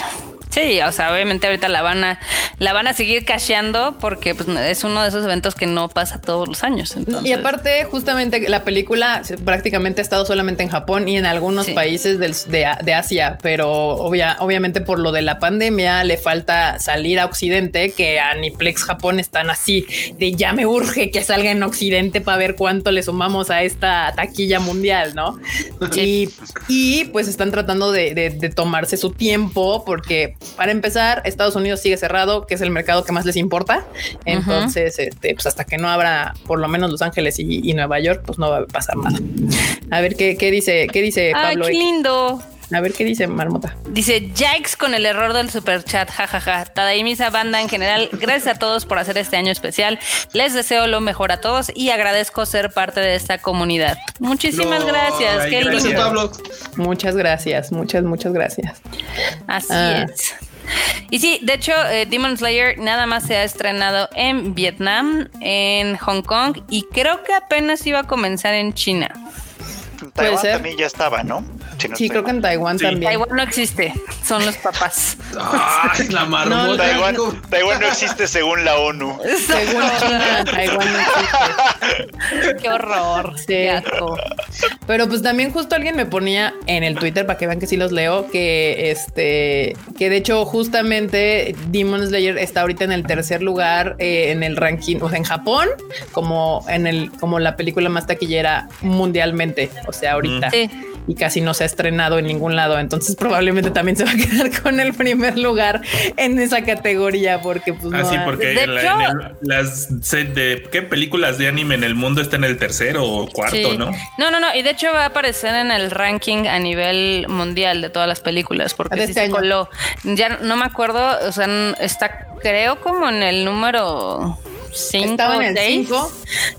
Sí, o sea, obviamente ahorita la van a, la van a seguir cacheando porque pues, es uno de esos eventos que no pasa todos los años. Y aparte, justamente la película prácticamente ha estado solamente en Japón y en algunos países de, Asia, pero obvia, obviamente por lo de la pandemia le falta salir a Occidente, que a Niplex Japón están así de ya me urge que salga en Occidente para ver cuánto le sumamos a esta taquilla mundial, ¿no? Y, y, pues están tratando de, de tomarse su tiempo porque para empezar, Estados Unidos sigue cerrado, que es el mercado que más les importa. Entonces, este, pues hasta que no abra por lo menos Los Ángeles y, Nueva York, pues no va a pasar nada. A ver qué, dice, qué dice Pablo. Ay, qué lindo. A ver qué dice Marmota. Dice Jikes con el error del super chat. Jajaja. Tadaimisa banda en general. Gracias a todos por hacer este año especial. Les deseo lo mejor a todos y agradezco ser parte de esta comunidad. Muchísimas gracias. qué gracias, Pablo. Muchas gracias. Muchas, muchas gracias. Así ah. es. Y sí, de hecho, eh, Demon Slayer nada más se ha estrenado en Vietnam, en Hong Kong y creo que apenas iba a comenzar en China. Taiwán también ya estaba, ¿no? Sí, creo que en Taiwán también. Taiwán no existe, son los papás. la marmota. Taiwán, no existe según la ONU. [LAUGHS] Según China, Taiwán no existe. Qué horror, qué Pero pues también justo alguien me ponía en el Twitter para que vean que sí los leo, que este, que de hecho justamente Demon Slayer está ahorita en el tercer lugar eh, en el ranking, o sea, en Japón, como en el, como la película más taquillera mundialmente. O sea, ahorita. Sí y casi no se ha estrenado en ningún lado. Entonces probablemente también se va a [LAUGHS] quedar con el primer lugar en esa categoría porque pues así ah, porque las set de qué películas de anime en el mundo está en el tercero o cuarto, ¿no? No, no, no. Y de hecho va a aparecer en el ranking a nivel mundial de todas las películas porque si este se coló. Ya no me acuerdo, o sea, está creo como en el número 5 o 6.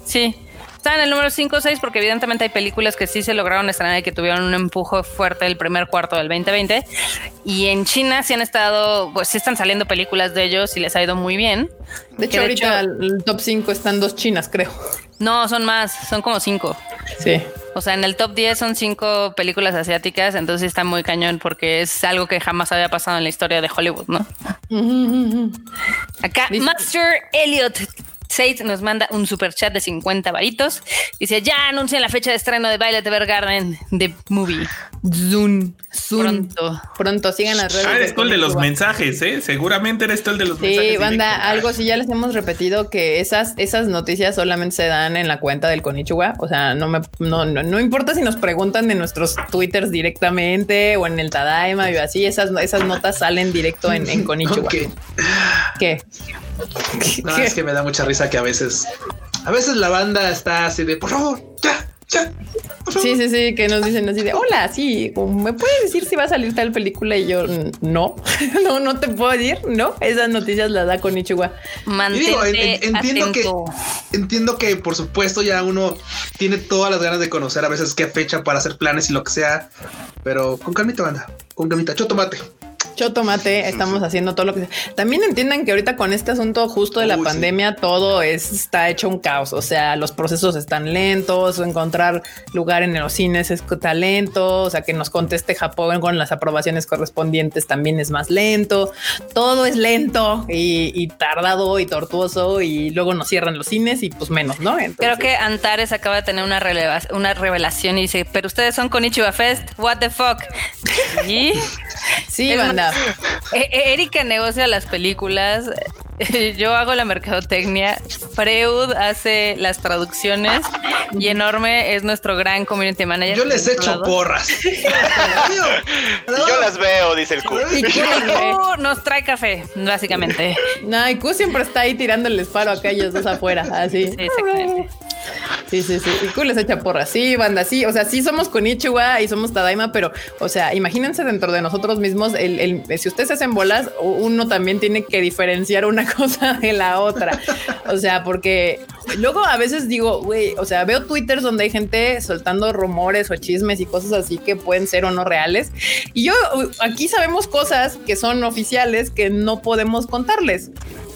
Sí. Está en el número 5 o 6 porque evidentemente hay películas que sí se lograron estrenar y que tuvieron un empujo fuerte el primer cuarto del 2020. Y en China sí han estado, pues sí están saliendo películas de ellos y les ha ido muy bien. De hecho, ahorita el top 5 están dos chinas, creo. No, son más, son como 5. Sí. O sea, en el top 10 son 5 películas asiáticas, entonces está muy cañón porque es algo que jamás había pasado en la historia de Hollywood, ¿no? Acá, Master Elliot Sage nos manda un super chat de 50 varitos. Dice, ya anuncian la fecha de estreno de Violet Evergarden de Movie. Zoom. Pronto. Pronto, sigan las redes. Ah, eres tú el de los mensajes, ¿eh? Seguramente eres tú el de los mensajes. Sí, banda, algo sí ya les hemos repetido que esas, esas noticias solamente se dan en la cuenta del Konichiwa. O sea, no me, no, no, importa si nos preguntan de nuestros twitters directamente o en el Tadaima y así, esas, esas notas salen directo en, en [LAUGHS] Konichiwa. ¿Qué? No, es que me da mucha risa que a veces, a veces la banda está así de por favor, ya, ya. Sí, sí, sí, que nos dicen así de hola, sí, ¿me puedes decir si va a salir tal película? Y yo no, [LAUGHS] no, no te puedo decir, no. Esas noticias las da con Ichiwa. Digo, entiendo que entiendo que por supuesto ya uno tiene todas las ganas de conocer a veces qué fecha para hacer planes y lo que sea, pero con calmita, banda, con calmita, chotomate. Chotomate, estamos haciendo todo lo que También entiendan que ahorita con este asunto justo de la pandemia todo es, está hecho un caos. O sea, los procesos están lentos, encontrar lugar en los cines es talento, o sea, que nos conteste Japón con las aprobaciones correspondientes también es más lento. Todo es lento y, tardado y tortuoso y luego nos cierran los cines y pues menos, ¿no? Creo que Antares acaba de tener una, una revelación y dice, pero ustedes son con Ichiba Fest, what the fuck. ¿Y? Sí, banda. [LAUGHS] E-, e-, Erika negocia las películas. [LAUGHS] Yo hago la mercadotecnia. Freud hace las traducciones y enorme es nuestro gran community manager. Yo les echo porras. [LAUGHS] yo las veo, dice el Q. Y Q nos trae café, básicamente. No, y Q siempre está ahí tirando el disparo a aquellos dos afuera, así. Sí, exactamente. Sí, sí, sí. Y Q les echa porras. Sí, banda, sí. O sea, sí somos Konichiwa y somos Tadaima, pero, o sea, imagínense dentro de nosotros mismos, el, el, si ustedes hacen bolas, uno también tiene que diferenciar una [LAUGHS] cosa de la otra. O sea, porque luego a veces digo, güey, o sea, veo twitters donde hay gente soltando rumores o chismes y cosas así que pueden ser o no reales. Y yo aquí sabemos cosas que son oficiales que no podemos contarles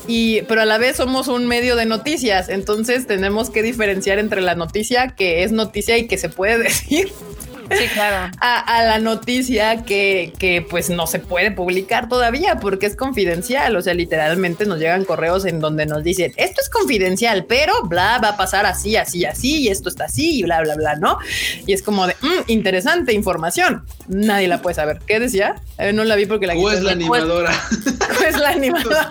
y pero a la vez somos un medio de noticias, entonces tenemos que diferenciar entre la noticia que es noticia y que se puede [LAUGHS] decir Sí, claro. a, a la noticia que, que pues no se puede publicar todavía porque es confidencial. O sea, literalmente nos llegan correos en donde nos dicen esto es confidencial, pero bla, va a pasar así, así, así, y esto está así, y bla, bla, bla, ¿no? Y es como de "Mm, interesante información. Nadie la puede saber. ¿Qué decía? Eh, no la vi porque la ¿O es la [LAUGHS] animadora? Pues la animadora.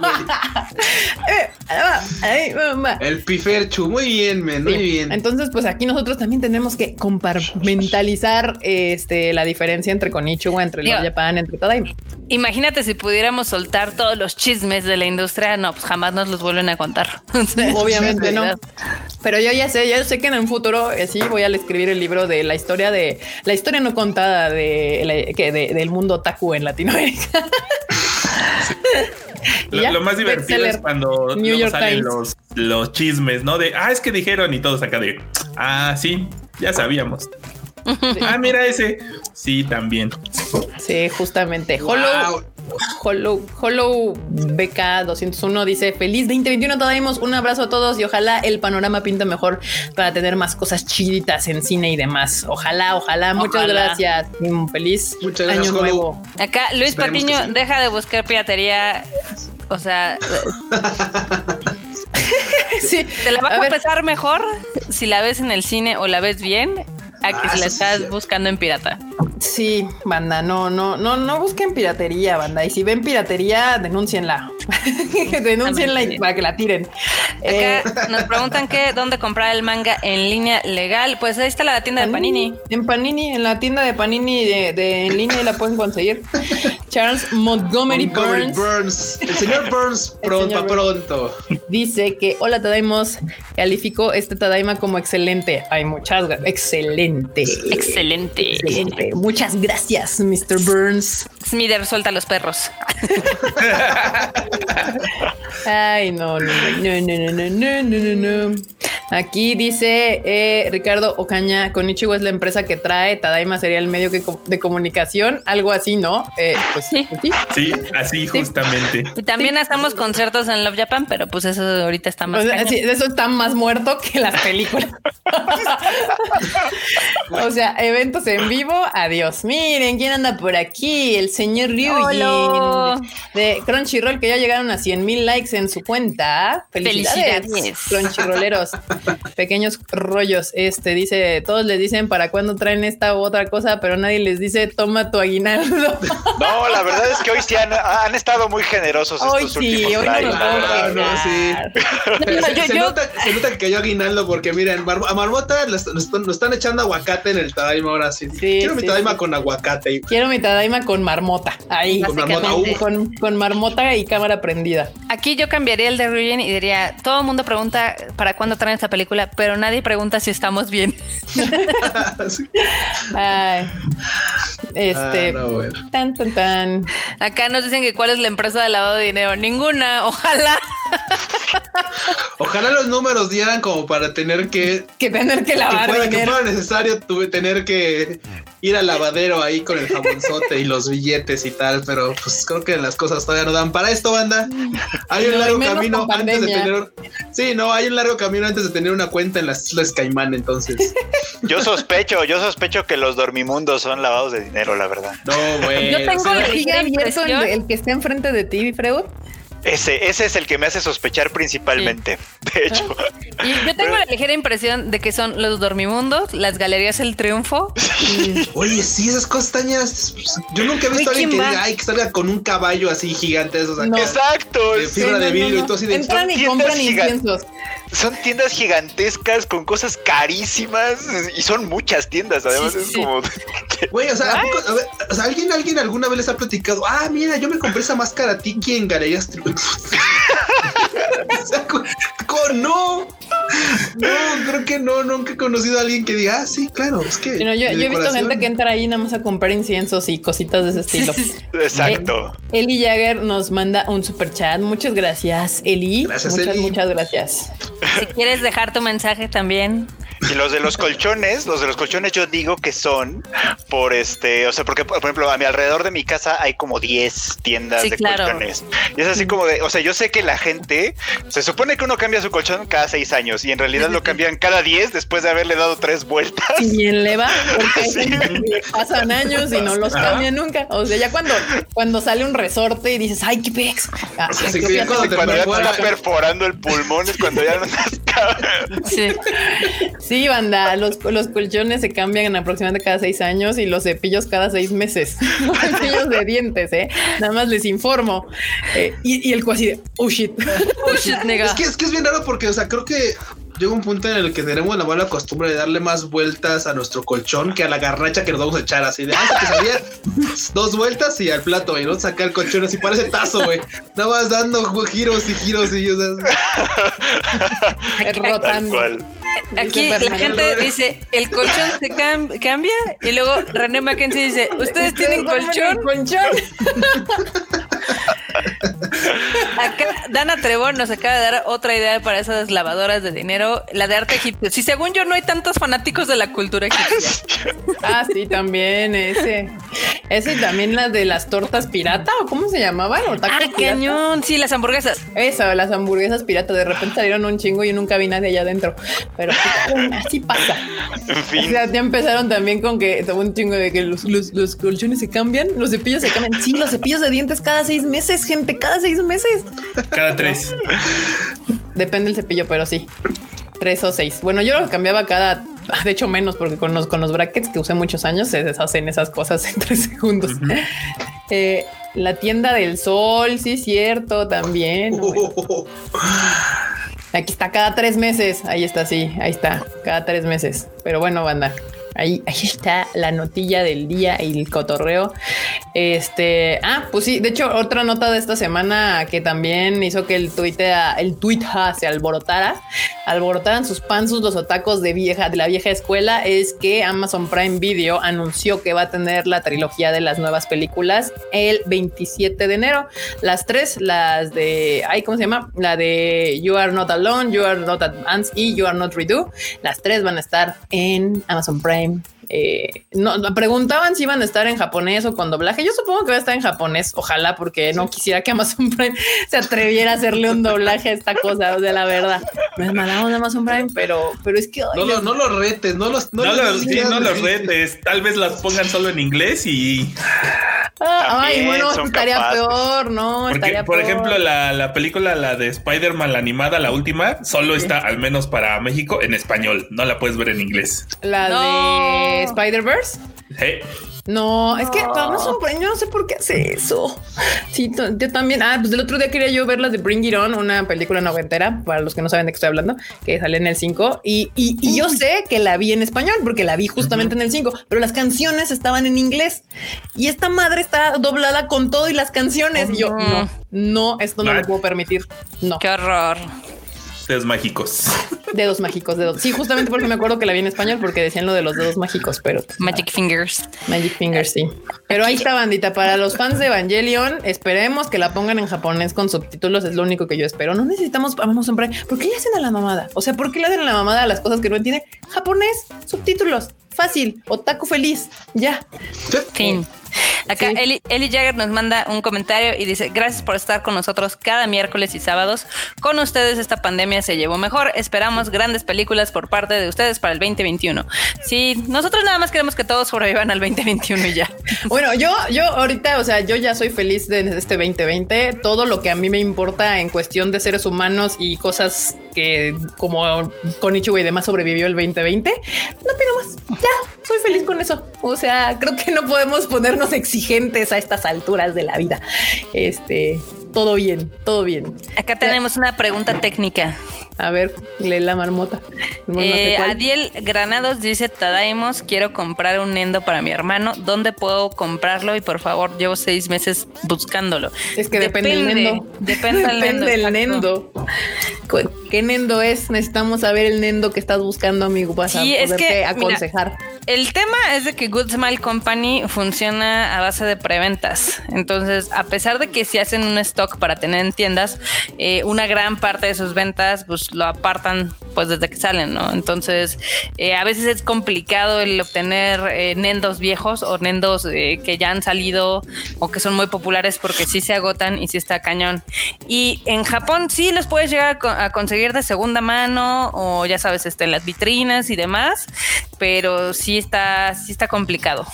El piferchu. Muy bien, men. Muy Sí. bien. Entonces, pues aquí nosotros también tenemos que compartimentalizar este, la diferencia entre Konichiwa, entre Digo, Love Japan, entre Tadaima. Imagínate si pudiéramos soltar todos los chismes de la industria, no, pues jamás nos los vuelven a contar. [LAUGHS] Obviamente en no. Pero yo ya sé, yo sé que en un futuro eh, sí voy a escribir el libro de la historia de la historia no contada de, de- del mundo taku en Latinoamérica. [LAUGHS] Lo, ya, lo más divertido es cuando New luego York salen Times. los, los chismes, ¿no? De, ah, es que dijeron y todos acá de, ah, sí, ya sabíamos. [LAUGHS] ah, mira ese. Sí, también. Sí, justamente. Hollow, Wow. Hollow, Hollow BK 201 dice feliz 2021 Tadaimos, un abrazo a todos y ojalá el panorama pinte mejor para tener más cosas chiditas en cine y demás. Ojalá, ojalá, muchas gracias. Un feliz Muchas año gracias, Hollow. nuevo. Acá Luis Esperemos Patiño, sí. deja de buscar piratería. O sea, [LAUGHS] Sí, te la va a, A mejor si la ves en el cine o la ves bien a que Ah, si la estás buscando en pirata. Sí, banda, no, no, no, no busquen piratería, banda. Y si ven piratería, denúncienla. [LAUGHS] denúncienla y para que la tiren. Eh, Acá nos preguntan que dónde comprar el manga en línea legal. Pues ahí está la tienda de Panini. En Panini, en la tienda de Panini de, de en línea y la pueden conseguir. [LAUGHS] Charles Montgomery, Montgomery Burns, Burns. El señor Burns pronto, señor pronto. dice que hola Tadaimos, calificó este Tadaima como excelente. Hay muchas gra- excelente. Excelente. Excelente. Muchas gracias, Mr. Burns. Smither suelta a los perros. [LAUGHS] Ay, no, no, no, no, no, no, no, no, no. Aquí dice eh, Ricardo Ocaña, Konichiwa es la empresa que trae, Tadaima sería el medio que de comunicación, algo así, ¿no? Eh, pues Sí. pues sí. Sí, así justamente. Y también hacemos conciertos en Love Japan, pero pues eso ahorita está más O sea, cañón. sí, eso está más muerto que las películas. [LAUGHS] o sea, eventos en vivo, adiós. Miren, ¿quién anda por aquí? El señor. Ryujin de Crunchyroll, que ya llegaron a 100 mil likes en su cuenta. Felicidades, Felicidades. Crunchyrolleros. Pequeños rollos. Este dice, todos les dicen para cuándo traen esta u otra cosa, pero nadie les dice, toma tu aguinaldo. [LAUGHS] No, la verdad es que hoy sí han, han estado muy generosos Hoy estos sí, últimos hoy no lives, lo la no, sí. [LAUGHS] No, se, yo- se yo- nota, se nota que cayó aguinaldo porque miren, a Marmota le están, echando aguacate en el Tadaima ahora sí. Sí, Quiero mi Tadaima sí. con aguacate. Quiero mi Tadaima con marmota. Ahí. Con marmota. Uh, con, con marmota y cámara prendida. Aquí yo cambiaría el de Ryujin y diría, todo el mundo pregunta para cuándo traen esta película, pero nadie pregunta si estamos bien. [LAUGHS] Ay. Este. Ah, no, bueno. Tan, tan, tan. Acá nos dicen que cuál es la empresa de lavado de dinero. Ninguna, ojalá. Ojalá los números dieran como para tener que Que tener que que lavar fuera, que dinero. fuera necesario tuve tener que ir al lavadero ahí con el jamonzote y los billetes y tal, pero pues creo que las cosas todavía no dan para esto, banda. Hay un No, largo camino antes de tener Sí, no, hay un largo camino antes de tener una cuenta en las Islas Caimán, entonces. [LAUGHS] Yo sospecho, yo sospecho que los dormimundos son lavados de dinero, la verdad. No, güey. Yo tengo la ¿Sigue ligera abierto el, el que está enfrente de ti, Freud? Ese, ese es el que me hace sospechar principalmente. De hecho, Y yo tengo la ligera impresión de que son los dormimundos, las galerías El Triunfo. [LAUGHS] Oye, sí, esas costañas. Yo nunca he visto a alguien que diga, ay, que salga con un caballo así gigante, esos acá, No. exacto. de fibra Sí, de vidrio no, y todo así de. Entran y tiendas compran gigantes. inciensos. Son tiendas gigantescas con cosas carísimas y son muchas tiendas. Además, Sí, es como. [LAUGHS] Güey, o sea, ¿a poco- a ver, o sea, alguien, alguien alguna vez les ha platicado, ah, mira, yo me compré esa máscara Tiki en Galerías Tri-". No, no, creo que no, nunca he conocido a alguien que diga, ah, sí, claro, es que. No, yo, he visto decoración". gente que entra ahí nada más a comprar inciensos y cositas de ese estilo. Exacto. Eli Jagger nos manda un super chat. Muchas gracias, Eli. Gracias, muchas, Eli. muchas gracias. Si quieres dejar tu mensaje también. Y los de los colchones, los de los colchones yo digo que son por este, o sea, porque por ejemplo a mi alrededor de mi casa hay como 10 tiendas Sí, de claro. colchones. Y es así como de, o sea, yo sé que la gente, se supone que uno cambia su colchón cada 6 años y en realidad lo cambian cada 10 después de haberle dado tres vueltas. Y bien le va, porque [LAUGHS] le pasan años y no los cambian nunca. O sea, ya cuando, cuando sale un resorte y dices, ay, qué pex. Ah, Sí, sí, que cuando ya te está perforando el pulmón es cuando ya no estás Sí. Sí, banda, los, los colchones se cambian aproximadamente cada seis años y los cepillos cada seis meses. [LAUGHS] Los cepillos de dientes, ¿eh? Nada más les informo. Eh, y, y el cuasi de, oh shit. Oh, shit. Es que, es que es bien raro porque, o sea, creo que llega un punto en el que tenemos la mala costumbre de darle más vueltas a nuestro colchón que a la garracha que nos vamos a echar así de ah, que salía dos vueltas y al plato, y no sacar el colchón así parece tazo, güey. Nada más dando giros y giros y o sea, Rotando. Aquí la gente dice, el colchón se cam- cambia y luego René Mackenzie dice, ¿ustedes tienen colchón? colchón? [LAUGHS] Acá Dana Trevor nos acaba de dar otra idea para esas lavadoras de dinero, la de arte egipcio. Si según yo no hay tantos fanáticos de la cultura egipcia. Ah, sí, también ese. Ese y también las de las tortas pirata o cómo se llamaban o tacos Ah, pirata. cañón, sí, las hamburguesas. Eso, las hamburguesas pirata. De repente salieron un chingo y yo nunca vi nadie allá adentro. Pero así pasa. En O sea, ya empezaron también con que un chingo de que los, los, los colchones se cambian, los cepillos se cambian. Sí, los cepillos de dientes cada seis meses, gente, cada seis meses. Cada tres. Depende del cepillo, pero sí. Tres o seis. Bueno, yo lo cambiaba cada, ah, de hecho menos, porque con los, con los brackets que usé muchos años se deshacen esas cosas en tres segundos. [LAUGHS] Eh, la tienda del sol, sí, cierto, también. Bueno, Aquí está cada tres meses. Ahí está, sí, ahí está, cada tres meses. Pero bueno, banda. Ahí, está la notilla del día y el cotorreo. Este, ah, pues sí, de hecho, otra nota de esta semana que también hizo que el Twitter, el Twitter se alborotara, alborotaran sus panzos los otacos de vieja, de la vieja escuela, es que Amazon Prime Video anunció que va a tener la trilogía de las nuevas películas el 27 de enero. Las tres, las de, ay, ¿cómo se llama? La de You Are Not Alone, You Are Not Advanced y You Are Not Redo. Las tres van a estar en Amazon Prime. time. Eh, no, preguntaban si iban a estar en japonés o con doblaje. Yo supongo que va a estar en japonés, ojalá, porque no quisiera que Amazon [LAUGHS] Prime se atreviera a hacerle un doblaje a esta cosa. O sea, la verdad, no es mala onda Amazon Prime, pero, pero es que ay, no, lo- no los retes, no los No, los, sí, no los retes. Tal vez las pongan solo en inglés y. Ah, ay, bueno, estaría capaces. peor, no, Porque, estaría por peor. ejemplo, la, la película, la de Spider-Man, la animada, la última, solo está, al menos para México, en español. No la puedes ver en inglés. la No. de Spider-Verse. ¿Eh? No, es que Prime, yo no sé por qué hace eso. Sí, yo también. Ah, pues el otro día quería yo ver las de Bring It On, una película noventera, para los que no saben de qué estoy hablando, que sale en el 5. Y, y, y yo sé que la vi en español porque la vi justamente en el 5, pero las canciones estaban en inglés. Y esta madre está doblada con todo y las canciones. Y yo, no, no, esto no Ah. lo puedo permitir. No, Qué horror. Dedos mágicos. dedos mágicos, dedos. Sí, justamente porque me acuerdo que la vi en español porque decían lo de los dedos mágicos, pero Magic Fingers. Magic Fingers, sí. Pero ahí está, bandita. Para los fans de Evangelion, esperemos que la pongan en japonés con subtítulos. Es lo único que yo espero. No necesitamos Amazon Prime. ¿Por qué le hacen a la mamada? O sea, ¿por qué le hacen a la mamada a las cosas que no entiende? Japonés, subtítulos. Fácil. Otaku feliz. Ya. Fin. [LAUGHS] Acá Sí. Eli, Eli Jagger nos manda un comentario y dice, gracias por estar con nosotros cada miércoles y sábados. Con ustedes esta pandemia se llevó mejor. Esperamos grandes películas por parte de ustedes para el 2021. Sí, nosotros nada más queremos que todos sobrevivan al 2021 y ya. [LAUGHS] Bueno, yo, yo ahorita, o sea, yo ya soy feliz de este 2020. Todo lo que a mí me importa en cuestión de seres humanos y cosas que como con y demás sobrevivió el 2020, no más. Ya, soy feliz con eso. O sea, creo que no podemos ponernos exigentes a estas alturas de la vida. Este, todo bien, todo bien. Acá tenemos una pregunta técnica. A ver, lee la marmota. No, Eh. Adiel Granados dice, Tadaimos, quiero comprar un Nendo para mi hermano. ¿Dónde puedo comprarlo? Y por favor, llevo seis meses buscándolo. Es que depende, del Nendo. Depende del [LAUGHS] Nendo. del exacto. Nendo. ¿Cu- ¿Qué Nendo es? Necesitamos saber el Nendo que estás buscando, amigo, para Sí, es poderte mira, aconsejar. El tema es de que Good Smile Company funciona a base de preventas. Entonces, a pesar de que si hacen un stock para tener en tiendas, eh, una gran parte de sus ventas pues lo apartan pues desde que salen, ¿no? Entonces, eh, a veces es complicado el obtener eh, Nendos viejos o Nendos eh, que ya han salido o que son muy populares porque sí se agotan y sí está cañón. Y en Japón sí los puedes llegar a, co- a conseguir de segunda mano o ya sabes, este, en las vitrinas y demás, pero sí está, sí está complicado.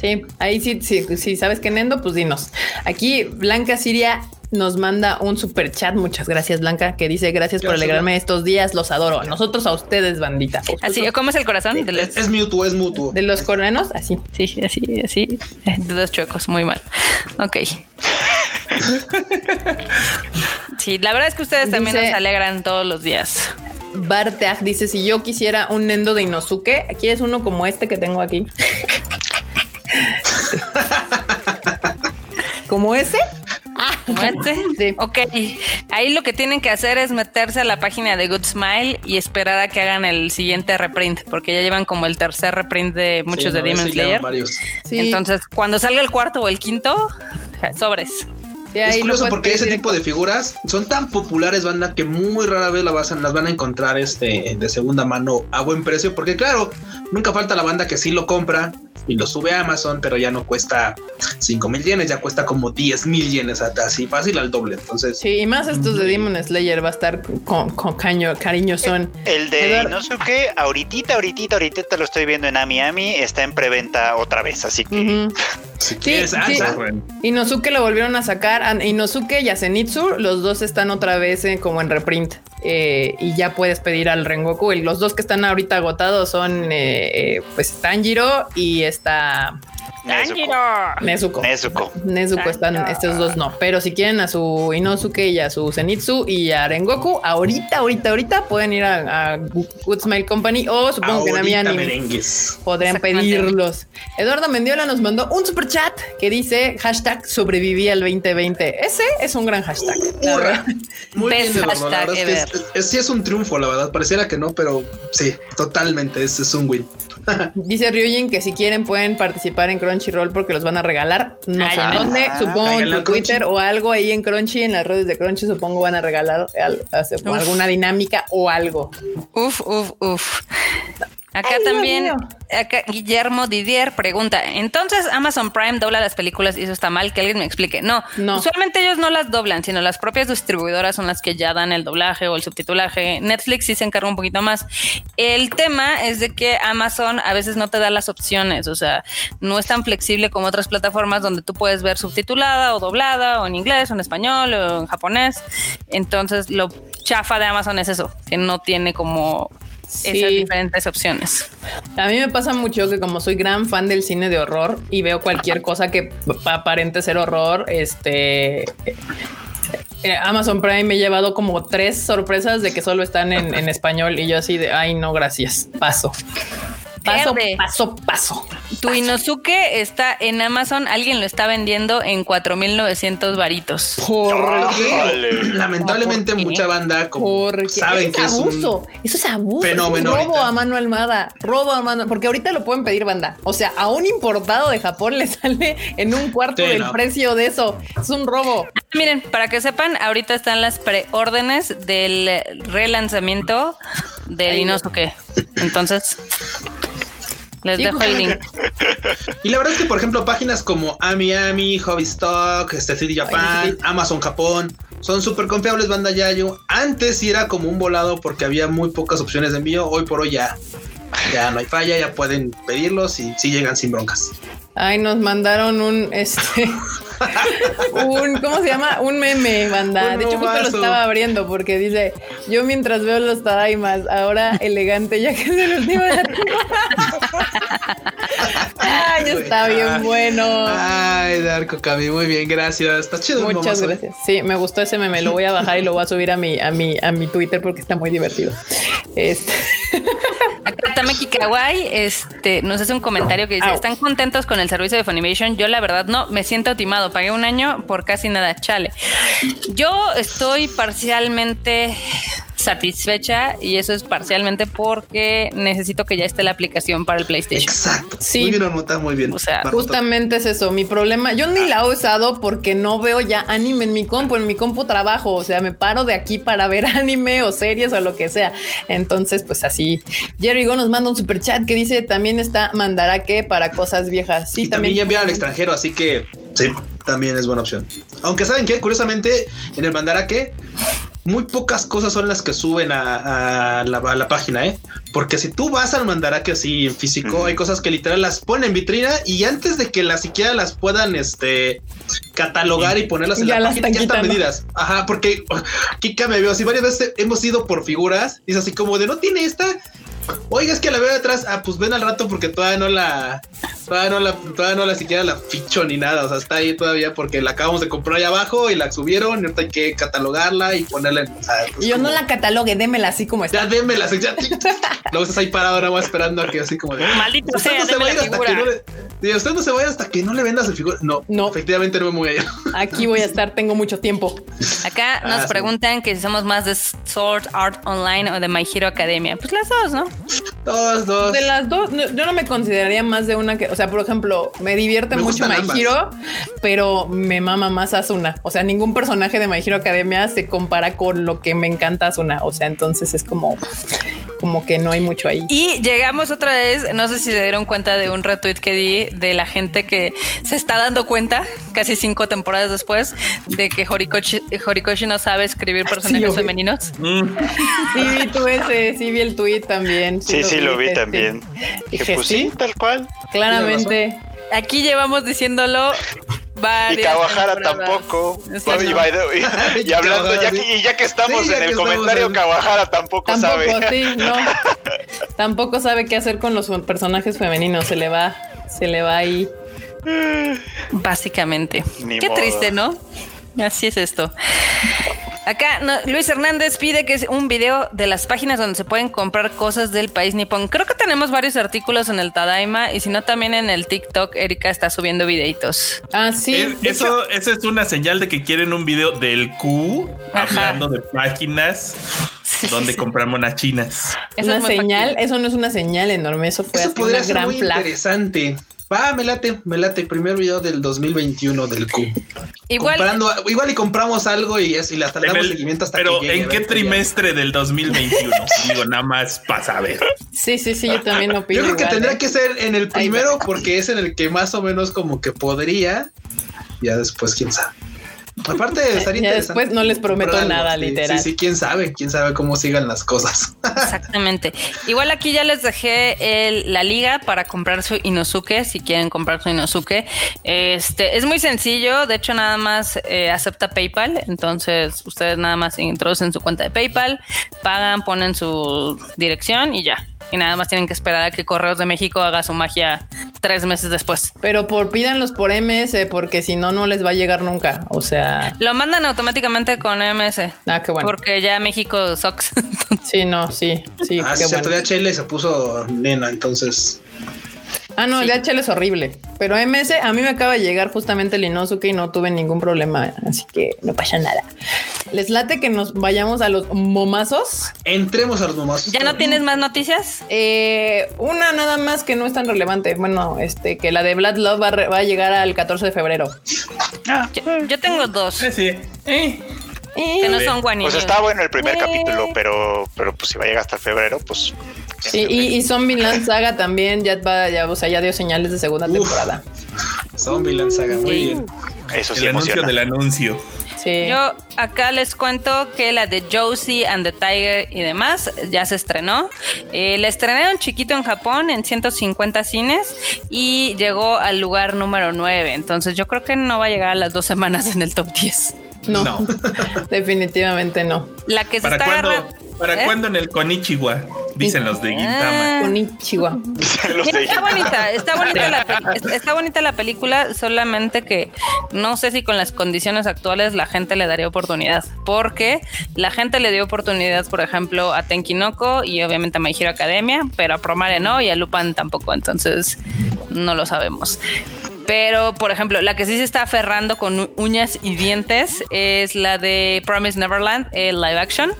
Sí, ahí sí, sí, sí, sabes que Nendo, pues dinos. Aquí Blanca Siria nos manda un super chat. Muchas gracias, Blanca, que dice gracias por alegrarme estos días. Los adoro. Nosotros a ustedes, bandita. Así, ¿cómo es el corazón? De los, Es, es mutuo, es mutuo. De los coreanos, así. sí, así, así, de dos chuecos, muy mal. Ok. [LAUGHS] Sí, la verdad es que ustedes también Dice- nos alegran todos los días. Barteag dice: Si yo quisiera un Nendo de Inosuke, ¿quieres uno como este que tengo aquí? [LAUGHS] ¿Como ese? [LAUGHS] Ok, ahí lo que tienen que hacer es meterse a la página de Good Smile y esperar a que hagan el siguiente reprint, porque ya llevan como el tercer reprint de muchos Sí, de no, Demon Slayer. varios. Sí. Entonces, cuando salga el cuarto o el quinto, sobres. Sí, Es curioso porque pedir ese directo. tipo de figuras son tan populares, banda, que muy rara vez la vas a- las van a encontrar este, de segunda mano a buen precio. Porque, claro, nunca falta la banda que sí lo compra y lo sube a Amazon, pero ya no cuesta 5 mil yenes, ya cuesta como 10 mil yenes, hasta así fácil al doble. Entonces, Sí, y más estos de Demon Slayer va a estar con, con caño, cariño son. El de Eduardo. Inosuke, ahorita, ahorita, ahorita lo estoy viendo en Ami Ami, está en preventa otra vez, así que Ujú. si Sí, quieres sí. alza, Inosuke lo volvieron a sacar. Inosuke y Asenitsu, los dos están otra vez eh, como en reprint. Eh, y ya puedes pedir al Rengoku. Y los dos que están ahorita agotados son eh, eh, pues Tanjiro y está Nezuko. Nezuko. Nezuko. Nezuko están, estos dos no. Pero si quieren a su Inosuke y a su Zenitsu y a Rengoku, ahorita, ahorita, ahorita pueden ir a, a Good Smile Company o supongo que Anime merengues. podrían pedirlos. Eduardo Mendiola nos mandó un super chat que dice hashtag sobreviví al 2020. Ese es un gran hashtag. Muy Best bien. La hashtag verdad es que es, es- sí es un triunfo, la verdad. Pareciera que no, pero sí, totalmente. Es, es un win. [LAUGHS] Dice Ryujin que si quieren pueden participar en Crunchyroll porque los van a regalar. No sé dónde, supongo en Crunchy. Twitter o algo ahí en Crunchy, en las redes de Crunchy, supongo van a regalar hacer alguna dinámica o algo. Uf, uf, uf. Acá Ay, también, acá Guillermo Didier pregunta, entonces Amazon Prime dobla las películas y eso está mal, que alguien me explique. No, No. usualmente ellos no las doblan, sino las propias distribuidoras son las que ya dan el doblaje o el subtitulaje. Netflix sí se encarga un poquito más. El tema es de que Amazon a veces no te da las opciones, o sea, no es tan flexible como otras plataformas donde tú puedes ver subtitulada o doblada o en inglés o en español o en japonés. Entonces lo chafa de Amazon es eso, que no tiene como Sí. esas diferentes opciones. A mí me pasa mucho que como soy gran fan del cine de horror y veo cualquier cosa que aparente ser horror, este... eh, Amazon Prime me ha llevado como tres sorpresas de que solo están en, en español y yo así de, ay no, gracias, paso. Paso, Verde. paso, paso. Tu Inosuke está en Amazon, alguien lo está vendiendo en 4.900 varitos. ¿Por qué? Órale. [LAUGHS] Lamentablemente, ¿Por qué? mucha banda como saben es que es abuso. un Eso es abuso. fenómeno robo ahorita. a mano almada. Robo a mano. Porque ahorita lo pueden pedir banda. O sea, a un importado de Japón le [LAUGHS] sale en un cuarto Sí, del no. precio de eso. Es un robo. Miren, para que sepan, ahorita están las preórdenes del relanzamiento del Inosuke. Entonces, les Sí, dejo pues, el link. Y la verdad es que, por ejemplo, páginas como Ami Ami, Hobby Stock, este City Japan, Ay, sí. Amazon Japón, son súper confiables, banda Yayo. Antes sí era como un volado porque había muy pocas opciones de envío. Hoy por hoy ya, ya no hay falla, ya pueden pedirlos y sí llegan sin broncas. Ay, nos mandaron un este. [LAUGHS] un, ¿cómo se llama? Un meme, banda. Un de hecho, justo lo estaba abriendo porque dice: Yo mientras veo los Tadaimas, ahora elegante, ya que es el último de la. [LAUGHS] Ay, está bien bueno. Ay, Darko Cami, muy bien, gracias. Está chido. Muchas momazo. gracias. Sí, me gustó ese meme. Lo voy a bajar y lo voy a subir a mi, a mi, a mi Twitter porque está muy divertido. Este, [LAUGHS] Tameki Kawaii este, nos hace un comentario que dice. ¿Están contentos con el servicio de Funimation? Yo, la verdad, no, me siento timado. Pagué un año por casi nada, chale. Yo estoy parcialmente satisfecha y eso es parcialmente porque necesito que ya esté la aplicación para el PlayStation. Exacto. Sí. Muy bien, Marmota, muy bien. O sea, Marmota. Justamente es eso, mi problema. Yo ni la he usado porque no veo ya anime en mi compu, en mi compu trabajo, o sea, me paro de aquí para ver [LAUGHS] anime o series o lo que sea. Entonces, pues así. Jerry Go nos manda un super chat que dice también está Mandarake para cosas viejas. Sí, y también ya enviar al extranjero, así que sí, también es buena opción. Aunque saben que, curiosamente, en el Mandarake, muy pocas cosas son las que suben a, a la, a la página, ¿eh? Porque si tú vas al Mandarake así en físico, hay cosas que literal las ponen en vitrina y antes de que las siquiera las puedan este catalogar y ponerlas en Ya la las página, están ya están medidas. Ajá, porque Kika me veo así varias veces hemos ido por figuras y es así como de no tiene esta. Oiga, es que la veo detrás. Ah, pues ven al rato porque todavía no la, todavía no la, todavía no la siquiera la ficho ni nada. O sea, está ahí todavía porque la acabamos de comprar allá abajo y la subieron. Y ahorita hay que catalogarla y ponerla en. o sea, pues Yo no la catalogue, démela así como está. Ya démela, ya. Luego estás ahí parado ahora más esperando a que así como de. Maldito Usted sea, no se va a ir hasta figura. que no le. Usted no se vaya hasta que no le vendas el figura. No, No. efectivamente no me voy a ir. Aquí voy a estar, tengo mucho tiempo. Acá nos Ah, sí. preguntan que si somos más de Sword Art Online o de My Hero Academia. Pues las dos, ¿no? Dos, dos. De las dos, no- yo no me consideraría más de una que, o sea, por ejemplo, me divierte Me mucho My ambas. Hero, pero me mama más Asuna. O sea, ningún personaje de My Hero Academia se compara con lo que me encanta Asuna. O sea, entonces es como, como que no hay mucho ahí. Y llegamos otra vez, no sé si se dieron cuenta de un retweet que di de la gente que se está dando cuenta, casi cinco temporadas después, de que Horikoshi, Horikoshi no sabe escribir personajes obvio. femeninos. Mm, Sí, vi tú ese, sí vi el tweet también. Sí, sí, lo vi también. Dije, Dije, pues sí, tal cual. claramente. Aquí llevamos diciéndolo Y Kawahara tampoco. Y, [LAUGHS] hablando, ya que, y ya que estamos Sí, ya en que el estamos comentario, en- Kawahara tampoco, Tampoco, sabe. sí, [LAUGHS] no. Tampoco sabe qué hacer con los personajes femeninos. Se le va, se le va ahí. Básicamente. Ni Qué modo. triste, ¿no? Así es esto. Acá no, Luis Hernández pide que es un video de las páginas donde se pueden comprar cosas del país nipón. Creo que tenemos varios artículos en el Tadaima y si no también en el TikTok Erika está subiendo videitos. Ah, sí. es- de eso, eso es una señal de que quieren un video del Q Ajá. hablando de páginas donde compramos unas chinas. Eso una es muy señal, factible. eso no es una señal enorme, eso fue Eso una ser gran muy interesante. Va, me late, me late. Primer video del 2021 del Q. Igual Comprando, igual y compramos algo y, es, y le hasta le En damos el- seguimiento hasta pero que llegue, ¿en qué trimestre del 2021? [LAUGHS] Digo, nada más para saber. Sí, sí, sí, yo también opino. Yo creo que igual, tendría ¿eh? que ser en el primero porque es en el que más o menos como que podría. Ya después, quién sabe. Aparte, estaría Ya interesante. después no les prometo nada, sí, literal. Sí, sí, quién sabe, quién sabe cómo sigan las cosas. Exactamente. Igual aquí ya les dejé el- la liga para comprar su Inosuke, si quieren comprar su Inosuke. Este es muy sencillo, de hecho nada más eh, acepta PayPal, entonces ustedes nada más introducen su cuenta de PayPal, pagan, ponen su dirección y ya. Y nada más tienen que esperar a que Correos de México haga su magia tres meses después. Pero por pídanlos por MS, porque si no, no les va a llegar nunca. O sea, Lo mandan automáticamente con MS. ah, qué bueno. Porque ya México sucks. [LAUGHS] Sí, no, sí, sí, ah, qué bueno. DHL se puso nena, entonces. Ah, no, el DHL es horrible. Pero MS, a mí me acaba de llegar justamente el Inosuke y no tuve ningún problema. Así que no pasa nada. Les late que nos vayamos a los momazos. Entremos a los nomás. ¿Ya no tienes más noticias? Eh, una nada más que no es tan relevante. Bueno, este, que la de Blood Love va a, re- va a llegar al 14 de febrero. Yo, yo tengo dos. Sí. Eh. Que no son guanillos. Pues está bueno el primer Eh. capítulo, pero, pero pues si va a llegar hasta febrero, pues. Sí, y, y Zombieland [LAUGHS] Saga también ya va, ya, o sea, ya dio señales de segunda Uf. temporada. Zombieland Saga, muy Sí. bien. Eso sí El anuncio del anuncio. Sí. Yo acá les cuento que la de Josie and the Tiger y demás ya se estrenó. Eh, la estrenaron chiquito en Japón en 150 cines y llegó al lugar número 9. Entonces yo creo que no va a llegar a las dos semanas en el top 10. No, No. [LAUGHS] definitivamente no. La que se ¿Para está cuándo, agarrando. ¿Para ¿Eh? cuándo en el Konichiwa? Dicen los de Gintama. Ah. [LAUGHS] [LAUGHS] De- está bonita, está bonita, la, está bonita la película, solamente que no sé si con las condiciones actuales la gente le daría oportunidad, porque la gente le dio oportunidad, por ejemplo, a Tenkinoko y obviamente a My Hero Academia, pero a Promare no y a Lupin tampoco, entonces no lo sabemos. Pero, por ejemplo, la que sí se está aferrando con uñas y dientes es la de Promise Neverland, el live action.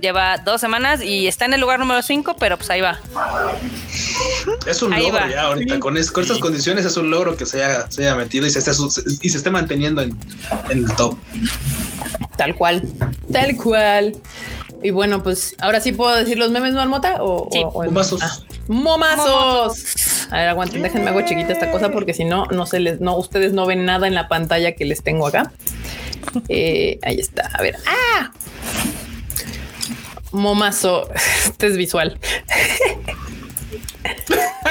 Lleva dos semanas y está en el lugar número 5, pero pues ahí va. Es un Ahí logro va. ya ahorita. Con, es- con estas condiciones es un logro que se haya, se haya metido y se, esté, y se esté manteniendo en, en el top. Tal cual, tal cual. Y bueno, pues ahora sí puedo decir los memes marmota o, Sí. o- o el- Momazos. Ah, momazos. A ver, aguanten, déjenme hago chiquita esta cosa porque si no, no se les, no, ustedes no ven nada en la pantalla que les tengo acá. Eh, ahí está. A ver. ¡Ah! Momazo. [LAUGHS] Este es visual. [LAUGHS]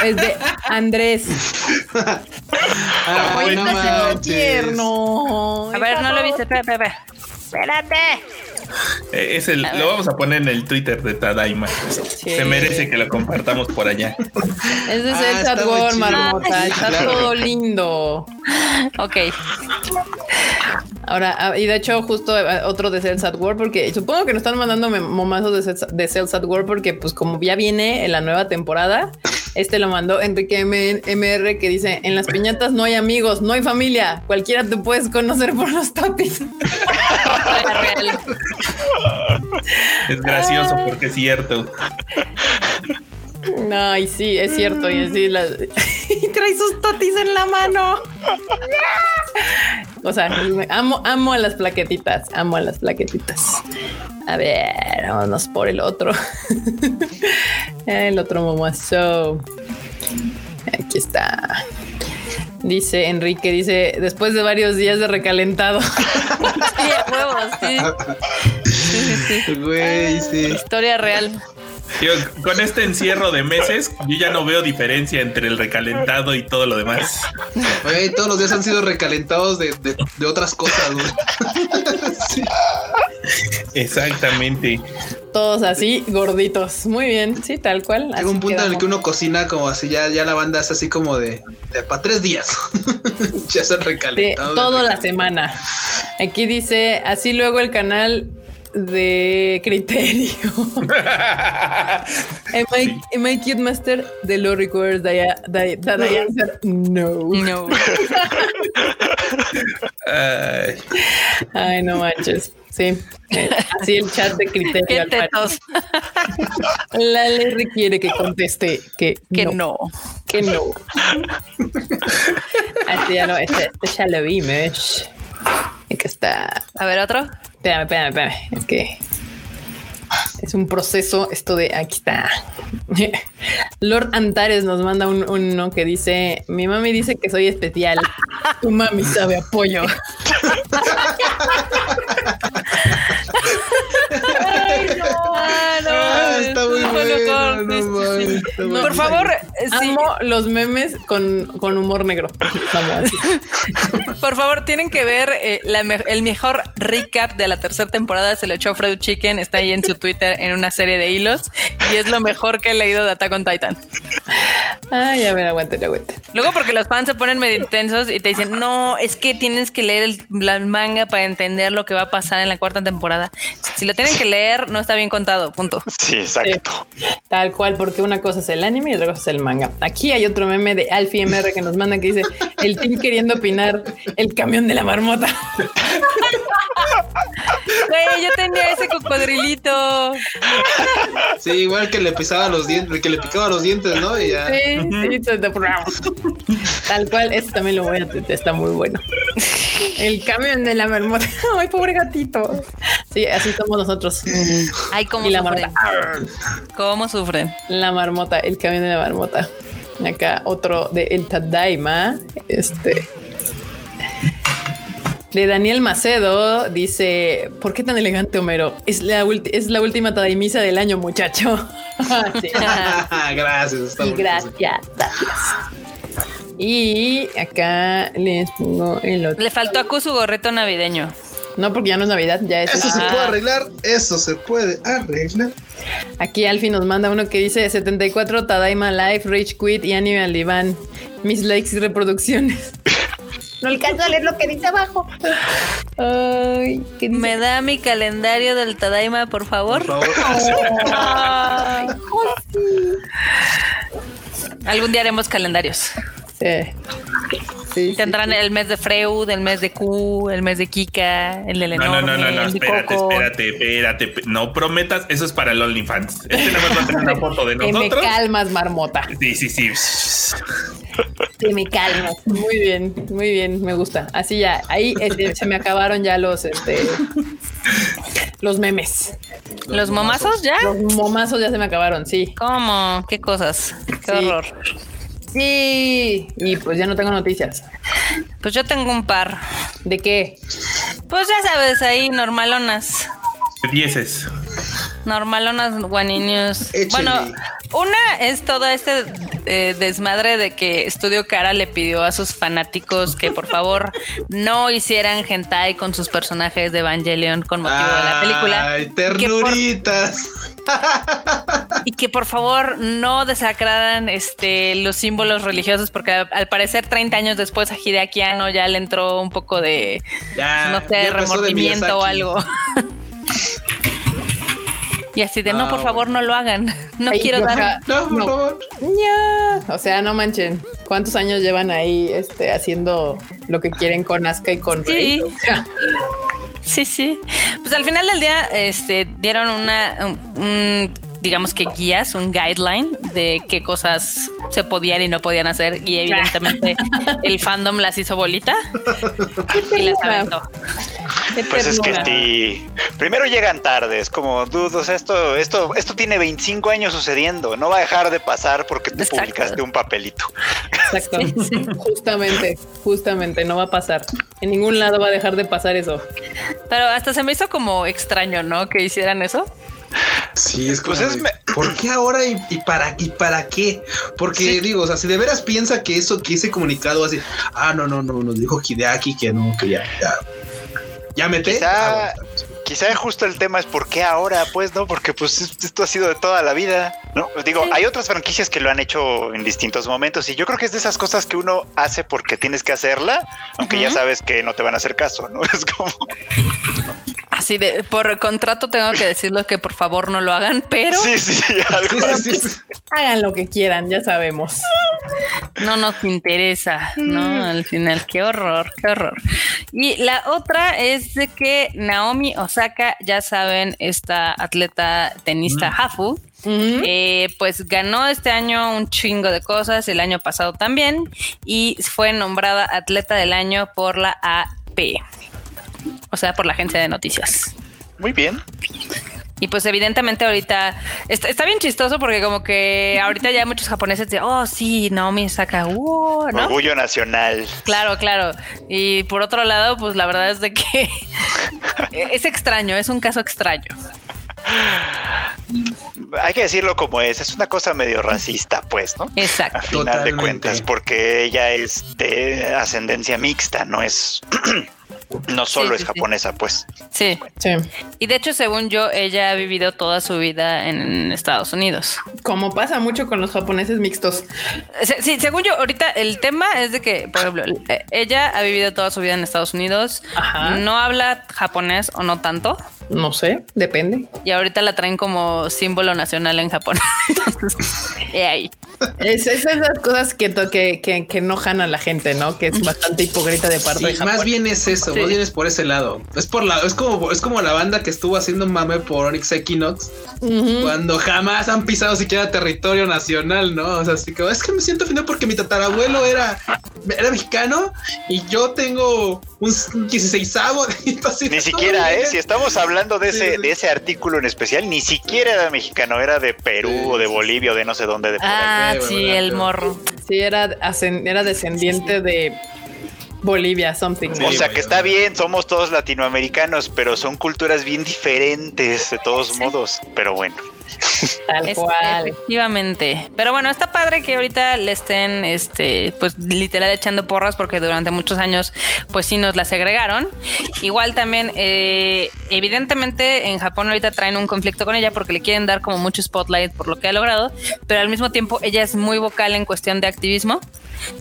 Es de Andrés. Ay, no manches. tierno. A ver, no lo viste, espera, espera, espera. Espérate. [LAUGHS] Eh, Es el, lo vamos a poner en el Twitter de Tadaima. Se merece que lo compartamos por allá. [LAUGHS] Ese es Ah, el está chat marmota. Está claro. todo lindo. Ok. Ahora, ah, y de hecho, justo eh, otro de Cells at War, porque supongo que nos están mandando momazos de Cells, de Cells at War, porque pues como ya viene en la nueva temporada, este lo mandó Enrique M- MR que dice, en las piñatas no hay amigos, no hay familia, cualquiera te puedes conocer por los tapis. [LAUGHS] Real. Es gracioso porque es cierto. Ay, sí, es cierto. Y así las... [LAUGHS] y trae sus totis en la mano. o sea, amo, amo a las plaquetitas. Amo a las plaquetitas. A ver, vámonos por el otro. [LAUGHS] el otro momazo. Aquí está. Dice Enrique, dice, después de varios días de recalentado. [LAUGHS] Sí, huevos, sí. Güey, sí. Historia real. Con este encierro de meses, yo ya no veo diferencia entre el recalentado y todo lo demás. Todos los días han sido recalentados de, de, de otras cosas, güey. [LAUGHS] Sí. Exactamente. Todos así, gorditos. Muy bien, sí, tal cual. Llega un punto en el que uno cocina como así, ya, ya la banda es así como de, para tres días. [LAUGHS] ya se han de recalentado. toda la semana. Aquí dice, así luego el canal de criterio. [LAUGHS] am, I, am I cute master? The law requires that I, that, that I answer no. No. Ay, Ay, no manches. Sí, así el chat de criterio. Qué tetos. La ley requiere que conteste que, Que no, no. Que no. Así ya no, este, este ya lo vimos. Que está. A ver, otro. Espérame, espérame, espérame. Es que es un proceso esto de aquí está. [LAUGHS] Lord Antares nos manda un, uno que dice: Mi mami dice que soy especial. Tu mami sabe apoyo. [LAUGHS] Ah, no. Ah, está muy Bueno, bueno. con- No, sí, sí, mames, sí. está muy Por favor, sí, Amo los memes con, con humor negro. [LAUGHS] Por favor, tienen que ver eh, la me- el mejor recap de la tercera temporada. Se lo echó Fred Chicken. Está ahí en su Twitter en una serie de hilos y es lo mejor que he leído de Attack on Titan. Ay, a ver, aguante, aguante. Luego, porque los fans se ponen medio intensos y te dicen, no, es que tienes que leer el, la manga para entender lo que va a pasar en la cuarta temporada. Si lo tienen que leer, no está bien contado. Punto. Sí, exacto. Tal cual, porque una cosa es el anime y otra cosa es el manga. Aquí hay otro meme de Alfie MR que nos manda que dice el team queriendo opinar el camión de la marmota. [LAUGHS] Güey, yo tenía ese cocodrilito. Sí, igual que le pisaba los dientes, que le picaba los dientes, ¿no? Y ya. Sí, sí, Tal cual, este también lo voy a está muy bueno. El camión de la marmota. [LAUGHS] Ay, pobre gatito. Sí, así somos nosotros. Ay, cómo Y la sufren. marmota. Cómo sufren. La marmota, el camión de la marmota. Acá otro de El Tadaima. Este. De Daniel Macedo dice: ¿Por qué tan elegante, Homero? Es la, ulti- es la última Tadaimisa del año, muchacho. [LAUGHS] Sí. [LAUGHS] gracias. está Y gracias, gracias. Y acá les pongo el otro. Le faltó a Q su gorrito navideño. No, porque ya no es Navidad, ya es. Eso se puede arreglar, eso se puede arreglar. Aquí Alfie nos manda uno que dice 74 Tadaima Life, Rage Quit y Anime al Diván. Mis likes y reproducciones. [LAUGHS] No alcanzo a leer lo que dice abajo. Ay, ¿qué dice? ¿Me da mi calendario del Tadaima, por favor? Por favor. [LAUGHS] Ay. Algún día haremos calendarios. Sí. sí. Tendrán sí. el mes de Freud, el mes de Q, el mes de Kika, el del No, no, enorme, no, no, no, el de espérate, Coco. espérate, espérate. No prometas, eso es para el OnlyFans. Este nada más va a tener una foto de Que me nosotros. calmas, marmota. Sí, sí, sí. Que me calmas. Muy bien, muy bien, me gusta. Así ya, ahí este, se me acabaron ya los, este, los memes. ¿Los momazos ya? Los momazos ya se me acabaron, sí. ¿Cómo? ¿Qué cosas? Qué Sí. horror. Sí, y pues ya no tengo noticias. Pues yo tengo un par. ¿De qué? Pues ya sabes, ahí normalonas. Dieces. Normalonas. Échale. Bueno, una es todo este eh, desmadre de que Estudio Cara le pidió a sus fanáticos que por favor no hicieran hentai con sus personajes de Evangelion con motivo de la película. Ternuritas. y que por favor no desacraran este los símbolos religiosos porque al, parecer 30 años después a Hideaki Anno ya le entró un poco de Ya, no sé, remordimiento o algo. [LAUGHS] y así de no, Ah, por favor, no lo hagan. [LAUGHS] No Ay, quiero dar No, por No. favor. Ya. O sea, no manchen. ¿Cuántos años llevan ahí este, haciendo lo que quieren con Asuka y con Rey? Sí. O sea, Sí, sí. Pues al final del día, este, dieron una, un- un, digamos que guías, un guideline de qué cosas se podían y no podían hacer. Y evidentemente [LAUGHS] el fandom las hizo bolita y las aventó. Pues es que sí. Primero llegan tarde, es como, sea, esto, esto, esto tiene 25 años sucediendo, no va a dejar de pasar porque tú Exacto. publicaste un papelito. Exacto. Justamente, justamente, no va a pasar. En ningún lado va a dejar de pasar eso. Pero hasta se me hizo como extraño, ¿no? Que hicieran eso. Sí, es como Pues es ¿Por qué ahora y, y para y para qué? Porque Sí. digo, o sea, si de veras piensa que eso, que ese comunicado así, ah, no, no, no, nos dijo Hideaki que no, que ya, ya, ya mete. Quizá- Ah, bueno. Quizá justo el tema es por qué ahora, pues, ¿no? Porque pues esto ha sido de toda la vida, ¿no? Digo, hay otras franquicias que lo han hecho en distintos momentos y yo creo que es de esas cosas que uno hace porque tienes que hacerla, aunque ya sabes que no te van a hacer caso, ¿no? [LAUGHS] Es como... Así de, por contrato tengo que decirles que por favor no lo hagan, pero Sí, sí, sí, algo [LAUGHS] Sí, así. sí, sí. Hagan lo que quieran, ya sabemos. no nos interesa, ¿no? Al final, qué horror, qué horror. Y la otra es de que Naomi Osaka, ya saben, esta atleta tenista Hafu, Ujú. eh, pues ganó este año un chingo de cosas, el año pasado también, y fue nombrada atleta del año por la AP, o sea, por la agencia de noticias. Muy bien. Y pues evidentemente ahorita está, está bien chistoso porque como que ahorita ya muchos japoneses dicen, oh sí, Naomi Osaka, uh, ¿no? Orgullo nacional. Claro, claro. Y por otro lado, pues la verdad es de que [LAUGHS] es extraño, es un caso extraño. Hay que decirlo como es, es una cosa medio racista, pues, ¿no? A Exacto. final de cuentas, porque ella es de ascendencia mixta, no es, [CLEARS THROAT] no solo Sí, es sí, sí. japonesa, pues. Sí. Sí. Y de hecho, según yo, ella ha vivido toda su vida en Estados Unidos. Como pasa mucho con los japoneses mixtos. Sí, según yo, ahorita el tema es de que, por ejemplo, eh, ella ha vivido toda su vida en Estados Unidos, Ajá. no habla japonés o no tanto, No sé, depende. y ahorita la traen como símbolo nacional en Japón. [LAUGHS] Ahí. Es, es esas cosas que, que, que, que enojan a la gente, ¿no? Que es bastante hipócrita de parte de Japón. más bien es eso, Sí. más bien es por ese lado. Es por la, es como, es como la banda que estuvo haciendo mame por Onyx Equinox cuando jamás han pisado siquiera territorio nacional, ¿no? O sea, así que es que me siento ofendido porque mi tatarabuelo era, era mexicano y yo tengo un 16 [LAUGHS] Ni siquiera, ¿eh? Si estamos hablando de Sí, ese, sí. de ese artículo en especial, ni siquiera era mexicano, era de Perú Sí, o de sí. Bolivia o de no sé dónde de por ahí. Ah, sí, el morro. Sí, era, era descendiente de Bolivia, something. Sí. O sea que está bien, somos todos latinoamericanos, pero son culturas bien diferentes de todos modos. Pero bueno, Tal Es- cual. efectivamente. Pero bueno, está padre que ahorita le estén, este, pues literal echando porras porque durante muchos años, pues sí nos las segregaron. Igual también, eh, evidentemente en Japón ahorita traen un conflicto con ella porque le quieren dar como mucho spotlight por lo que ha logrado, pero al mismo tiempo ella es muy vocal en cuestión de activismo.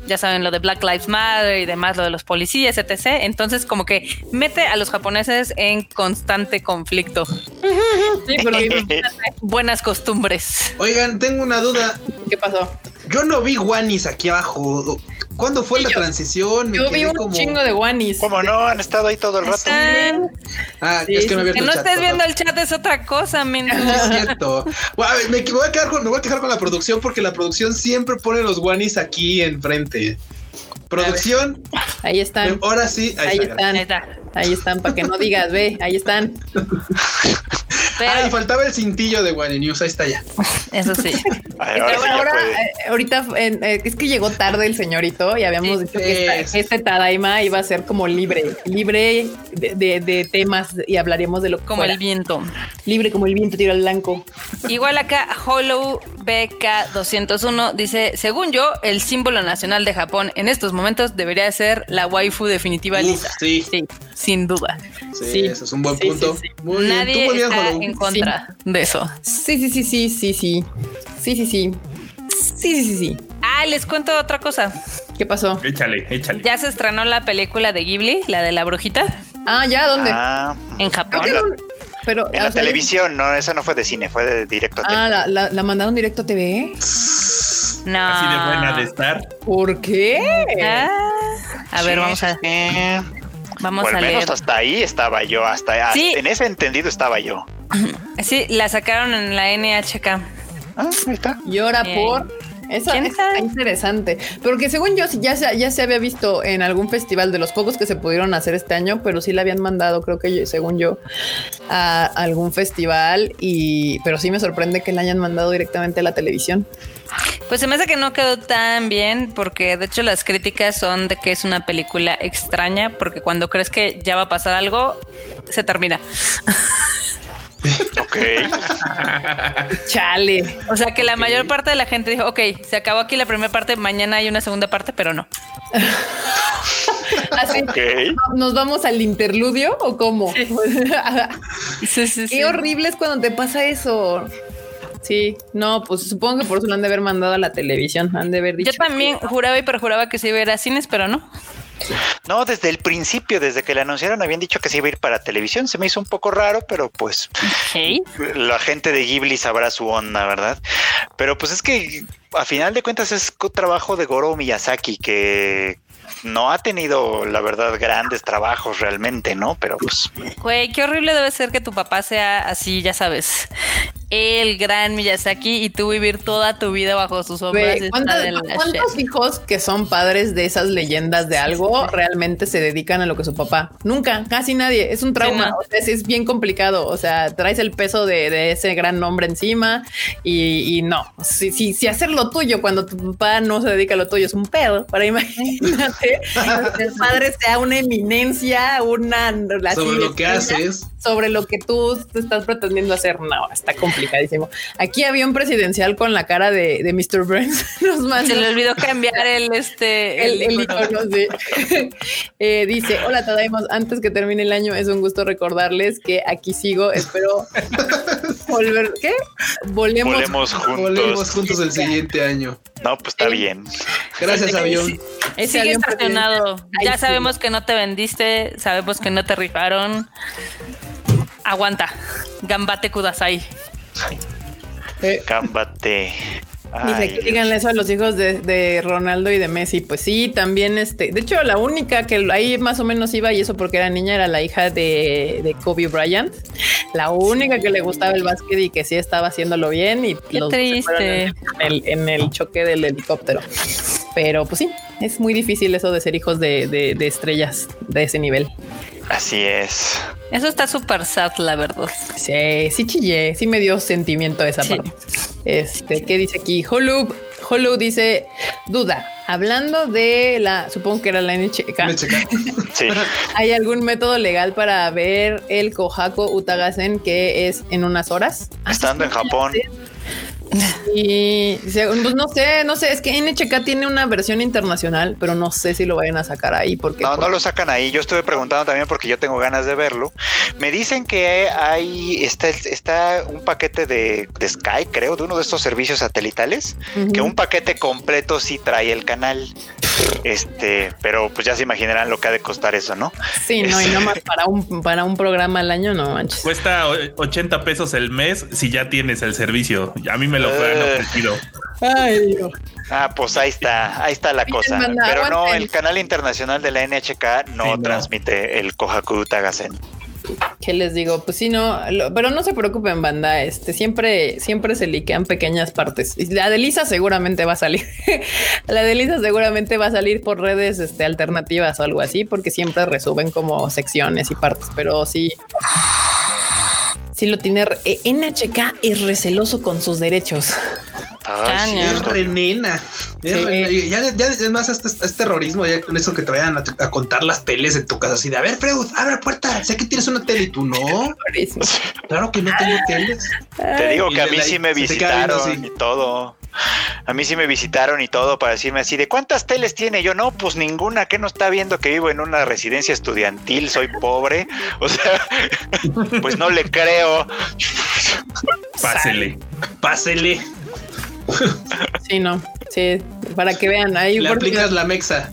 Ya saben lo de Black Lives Matter y demás, lo de los policías, etc. Entonces, como que mete a los japoneses en constante conflicto. [LAUGHS] Sí, porque [LAUGHS] Buenas costumbres. Oigan, tengo una duda. ¿qué pasó? Yo no vi guanis aquí abajo. ¿Cuándo fue Sí, la yo- transición? Me Yo vi un como. chingo de guanis. ¿Cómo no? Han estado ahí todo el rato. Están- Ah, Sí, es que no sí, había Que no estés viendo el chat es otra cosa, men. Es cierto. Guau, me, me voy a quedar con, me voy a quedar con la producción porque la producción siempre pone los guanis aquí enfrente. Producción, Ahí están. ahora sí. Ahí está. están. Ahí está. Ahí están, para que no digas, ve, ahí están. [LAUGHS] Pero, Ah, y faltaba el cintillo de Guani News, ahí está ya. [LAUGHS] eso sí. Ay, ahora sí eh, ahorita eh, es que llegó tarde el señorito y habíamos Sí, dicho que, esta- es. que este Tadaima iba a ser como libre, libre de, de- de temas y hablaríamos de lo que Como fuera. el viento. libre como el viento tiro al blanco. Igual acá, Hollow BK201 dice, según yo, el símbolo nacional de Japón en estos momentos debería ser la waifu definitiva Uf, lisa. sí, Sí, sin duda. sí, Sí. ese es un buen Sí, punto. sí, sí. Muy bien, tú Nadie muy bien, está Hollow. en contra de eso. Sí, sí, sí, sí, sí, sí. Sí, sí, sí. Sí, sí, sí, sí. Ah, les cuento otra cosa. ¿Qué pasó? Échale, échale. Ya se estrenó la película de Ghibli, la de la brujita, Ah, ya, ¿dónde? Ah, en Japón. pero en la sea, televisión, no, esa no fue de cine, fue de directo a tele. Ah, la, la- la mandaron directo a TV. No. Así de buena de estar. ¿Por qué? Ah, a ver, Sí, vamos a, eh, vamos o al a menos leer. hasta ahí estaba yo, hasta, hasta Sí. en ese entendido estaba yo. Sí, la sacaron en la NHK. Ah, ahí está. Llora Eh, por. Eso ¿quién está interesante. Pero que según yo, sí, ya se, ya se había visto en algún festival de los pocos que se pudieron hacer este año, pero sí la habían mandado, creo que yo- según yo, a algún festival. Y pero sí me sorprende que la hayan mandado directamente a la televisión. Pues se me hace que no quedó tan bien porque de hecho las críticas son de que es una película extraña porque cuando crees que ya va a pasar algo, se termina. [LAUGHS] Ok. [LAUGHS] Chale. O sea que la mayor parte de la gente dijo, ok, se acabó aquí la primera parte, mañana hay una segunda parte, pero no. [LAUGHS] Así. Ok. ¿Nos vamos al interludio o cómo? Sí, [LAUGHS] sí, Qué horrible es cuando te pasa eso. Sí, no, pues supongo que por eso lo han de haber mandado a la televisión. Han de haber dicho. Yo también juraba y perjuraba que se iba a ir a cines, pero no. No, desde el principio, desde que le anunciaron, habían dicho que se iba a ir para televisión. Se me hizo un poco raro, pero pues la gente de Ghibli sabrá su onda, ¿verdad? Pero pues es que a final de cuentas es trabajo de Goro Miyazaki que no ha tenido, la verdad, grandes trabajos realmente, ¿no? Pero pues Güey, qué horrible debe ser que tu papá sea así, ya sabes, el gran Miyazaki y tú vivir toda tu vida bajo sus sombras. Ve, ¿cuántos, de la cuántos shit. hijos que son padres de esas leyendas de algo realmente se dedican a lo que su papá? Nunca, casi nadie. Es un trauma. Sí, no. o sea, es, es bien complicado. O sea, traes el peso de, de ese gran nombre encima y, y no. Si, si, si hacer lo tuyo cuando tu papá no se dedica a lo tuyo es un pedo. Para imagínate que [LAUGHS] el padre sea una eminencia, una Sobre lo que haces. sobre lo que tú te estás pretendiendo hacer. No, está complicadísimo. Aquí había un presidencial con la cara de, de Mr. Burns. [LAUGHS] Nos Se le olvidó cambiar el este el, el icono. icono, sí. [LAUGHS] Eh, dice, hola Tadaimos, antes que termine el año es un gusto recordarles que aquí sigo, espero [LAUGHS] volver, ¿qué? Volemos. volemos juntos. Volvemos juntos el siguiente año. No, pues está Sí. bien. Gracias, avión. Sigue avión estacionado. Ya sí. sabemos que no te vendiste, sabemos que no te rifaron. Aguanta. Gambate Kudasai. Eh, Cámbate. Dice que díganle eso a los hijos de, de Ronaldo y de Messi. Pues sí, también este. De hecho, la única que ahí más o menos iba, y eso porque era niña, era la hija de, de Kobe Bryant. La única que le gustaba el básquet y que sí estaba haciéndolo bien. Y Qué los dos se fueron triste. En el, en el choque del helicóptero. Pero pues sí, es muy difícil eso de ser hijos de, de- de estrellas de ese nivel. Así es. Eso está súper sad, la verdad. Sí, sí chillé, sí me dio sentimiento esa Sí. parte. Este, ¿qué dice aquí? Holu, Holu dice, duda, hablando de la, supongo que era la NHK. [LAUGHS] Sí. ¿hay algún método legal para ver el Kohaku Utagasen que es en unas horas? Estando en Japón. [LAUGHS] Y pues no sé, no sé, es que NHK tiene una versión internacional, pero no sé si lo vayan a sacar ahí porque No, no lo sacan ahí. Yo estuve preguntando también porque yo tengo ganas de verlo. Me dicen que hay está, está un paquete de, de Sky, creo, de uno de estos servicios satelitales, que un paquete completo sí trae el canal. Este, pero pues ya se imaginarán lo que ha de costar eso, ¿no? Sí, no, y Este, nomás [LAUGHS] para un, para un programa al año, no manches. Cuesta o- 80 pesos el mes si ya tienes el servicio. A mí me lo Eh. ofrecido. Ay, Dios. Ah, pues ahí está, ahí está la cosa. Pero no, el canal internacional de la NHK no, Sí, no. transmite el Kohaku Tagasen. ¿Qué les digo? Pues sí, no, lo- pero no se preocupen, banda. Este siempre, siempre se liquean pequeñas partes. Y la de Lisa seguramente va a salir. [LAUGHS] la de Lisa seguramente va a salir por redes este, alternativas o algo así, porque siempre resuben como secciones y partes. Pero sí, sí lo tiene. eh, NHK es receloso con sus derechos. Sí, Caña. Es esto- re nena. Es Sí. re- ya, ya, es más, este, es terrorismo ya con eso que te vayan a, a contar las teles en tu casa. Así de, a ver, Freud, abre la puerta. Sé que tienes una tele y tú no. Claro que no tengo teles. Te digo Y que a mí la- sí me visitaron y todo. A mí sí me visitaron y todo para decirme así de cuántas teles tiene. Yo no, pues ninguna. que no está viendo que vivo en una residencia estudiantil? Soy pobre. O sea, [LAUGHS] pues no le creo. Pásele. Pásele. Sí, no. Sí, para que vean ahí. Le aplicas la mexa.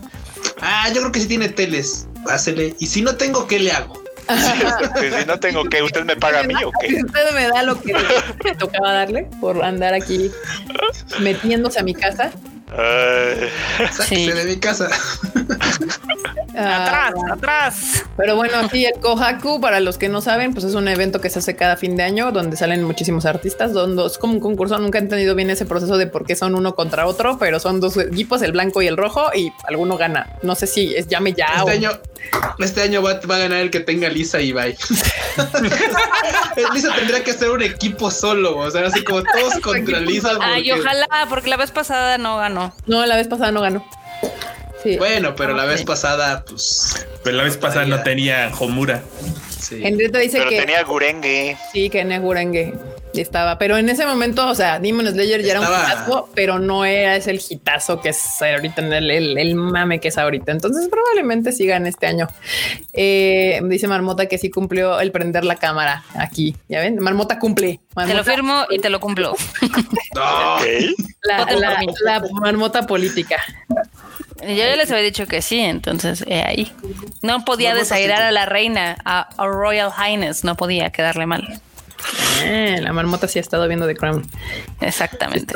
Ah, yo creo que sí tiene teles. Pásele. Y si no tengo, ¿qué le hago? Si no tengo que, ¿usted me paga a mí o Si qué? usted me da lo que me tocaba darle por andar aquí metiéndose a mi casa. Sáquese Sí. de mi casa. Ah, Atrás, atrás. Pero bueno, sí, el Kohaku, para los que no saben, pues es un evento que se hace cada fin de año donde salen muchísimos artistas, donde es como un concurso. Nunca he entendido bien ese proceso de por qué son uno contra otro, pero son dos equipos, el blanco y el rojo, y alguno gana. No sé si es llame ya Este o año, este año va, va a ganar el que tenga Lisa y bye. [LAUGHS] Lisa tendría que ser un equipo solo, o sea, así como todos contra Lisa. Ay, ojalá, porque la vez pasada no ganó. no, la vez pasada no ganó. Sí. Bueno, pero la vez pasada, pues. Pero la vez pasada no tenía Homura. Sí. Henrietta dice pero que tenía Gurengue. sí, que Negurengue estaba, pero en ese momento, o sea, Demon Slayer ya era un hitazo, pero no era ese el hitazo que es ahorita, el, el, el mame que es ahorita. Entonces, probablemente sigan este año. Eh, dice Marmota que sí cumplió el prender la cámara aquí. Ya ven, Marmota cumple. Te lo firmo y te lo cumplo. [LAUGHS] La, marmota política. Yo ya les había dicho que sí, entonces eh, ahí. No podía desairar a la reina, a, a Royal Highness, no podía quedarle mal. Eh, la marmota sí ha estado viendo The Crown. Exactamente.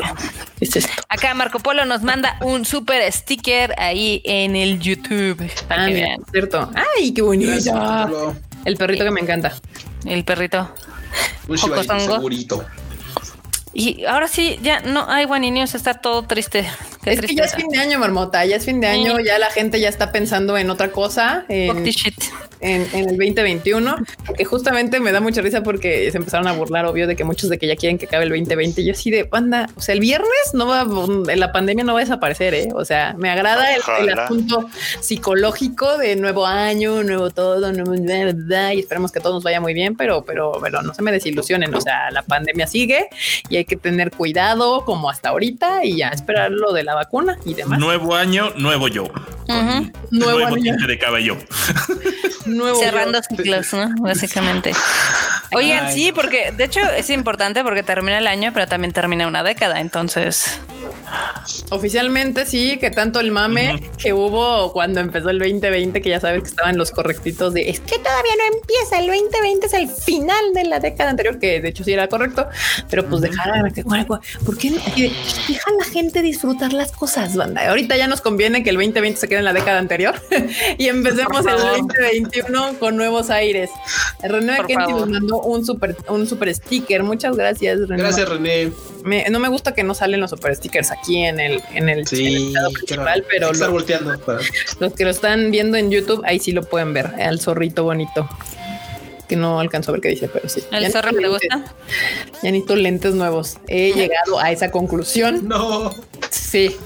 ¿Qué es esto? Acá Marco Polo nos manda un super sticker ahí en el YouTube. Para Ah, que vean cierto. Ay, qué bonito. Gracias. El perrito que me encanta. el perrito. Un Shiba segurito. Y ahora sí, ya no hay One News, está todo triste. Qué es que ya es fin de año, marmota. Ya es fin de año. Sí. Ya la gente ya está pensando en otra cosa. En, en, en el 2021, que justamente me da mucha risa porque se empezaron a burlar, obvio, de que muchos de que ya quieren que acabe el 2020. Y yo así de banda, o sea, el viernes no va, la pandemia no va a desaparecer, ¿eh? O sea, me agrada el, asunto psicológico de nuevo año, nuevo todo, nuevo verdad, y esperemos que todo nos vaya muy bien, pero, pero, pero no se me desilusionen. O sea, la pandemia sigue y hay que tener cuidado como hasta ahorita y ya esperar lo de la vacuna y demás. Nuevo año, nuevo yo. Nuevo nuevo año. tinte de cabello. [LAUGHS] Nuevo Cerrando yo. ciclos, ¿no? Básicamente. Oigan, Ay. sí, porque de hecho es importante porque termina el año, pero también termina una década. Entonces, Oficialmente sí, que tanto el mame que hubo cuando empezó el 2020, que ya sabes que estaban los correctitos de es que todavía no empieza, el 2020 es el final de la década anterior, que de hecho sí era correcto, pero pues que ¿por qué? Y Deja a la gente disfrutar las cosas, banda. Ahorita ya nos conviene que el 2020 se quede en la década anterior [LAUGHS] y empecemos el favor. 2021 con nuevos aires. René Por Kenty nos mandó un super, un super sticker. Muchas gracias, René. Gracias, René. Me- no me gusta que no salen los super stickers aquí en el, en el, en el Sí, estado principal, pero estar lo- volteando. para- los que lo están viendo en YouTube, ahí sí lo pueden ver, al zorrito bonito. Que no alcanzo a ver qué dice, pero sí. ¿el Ya zorro que te necesito gusta? lentes- Ya necesito lentes nuevos. He [LAUGHS] llegado a esa conclusión. No. Sí.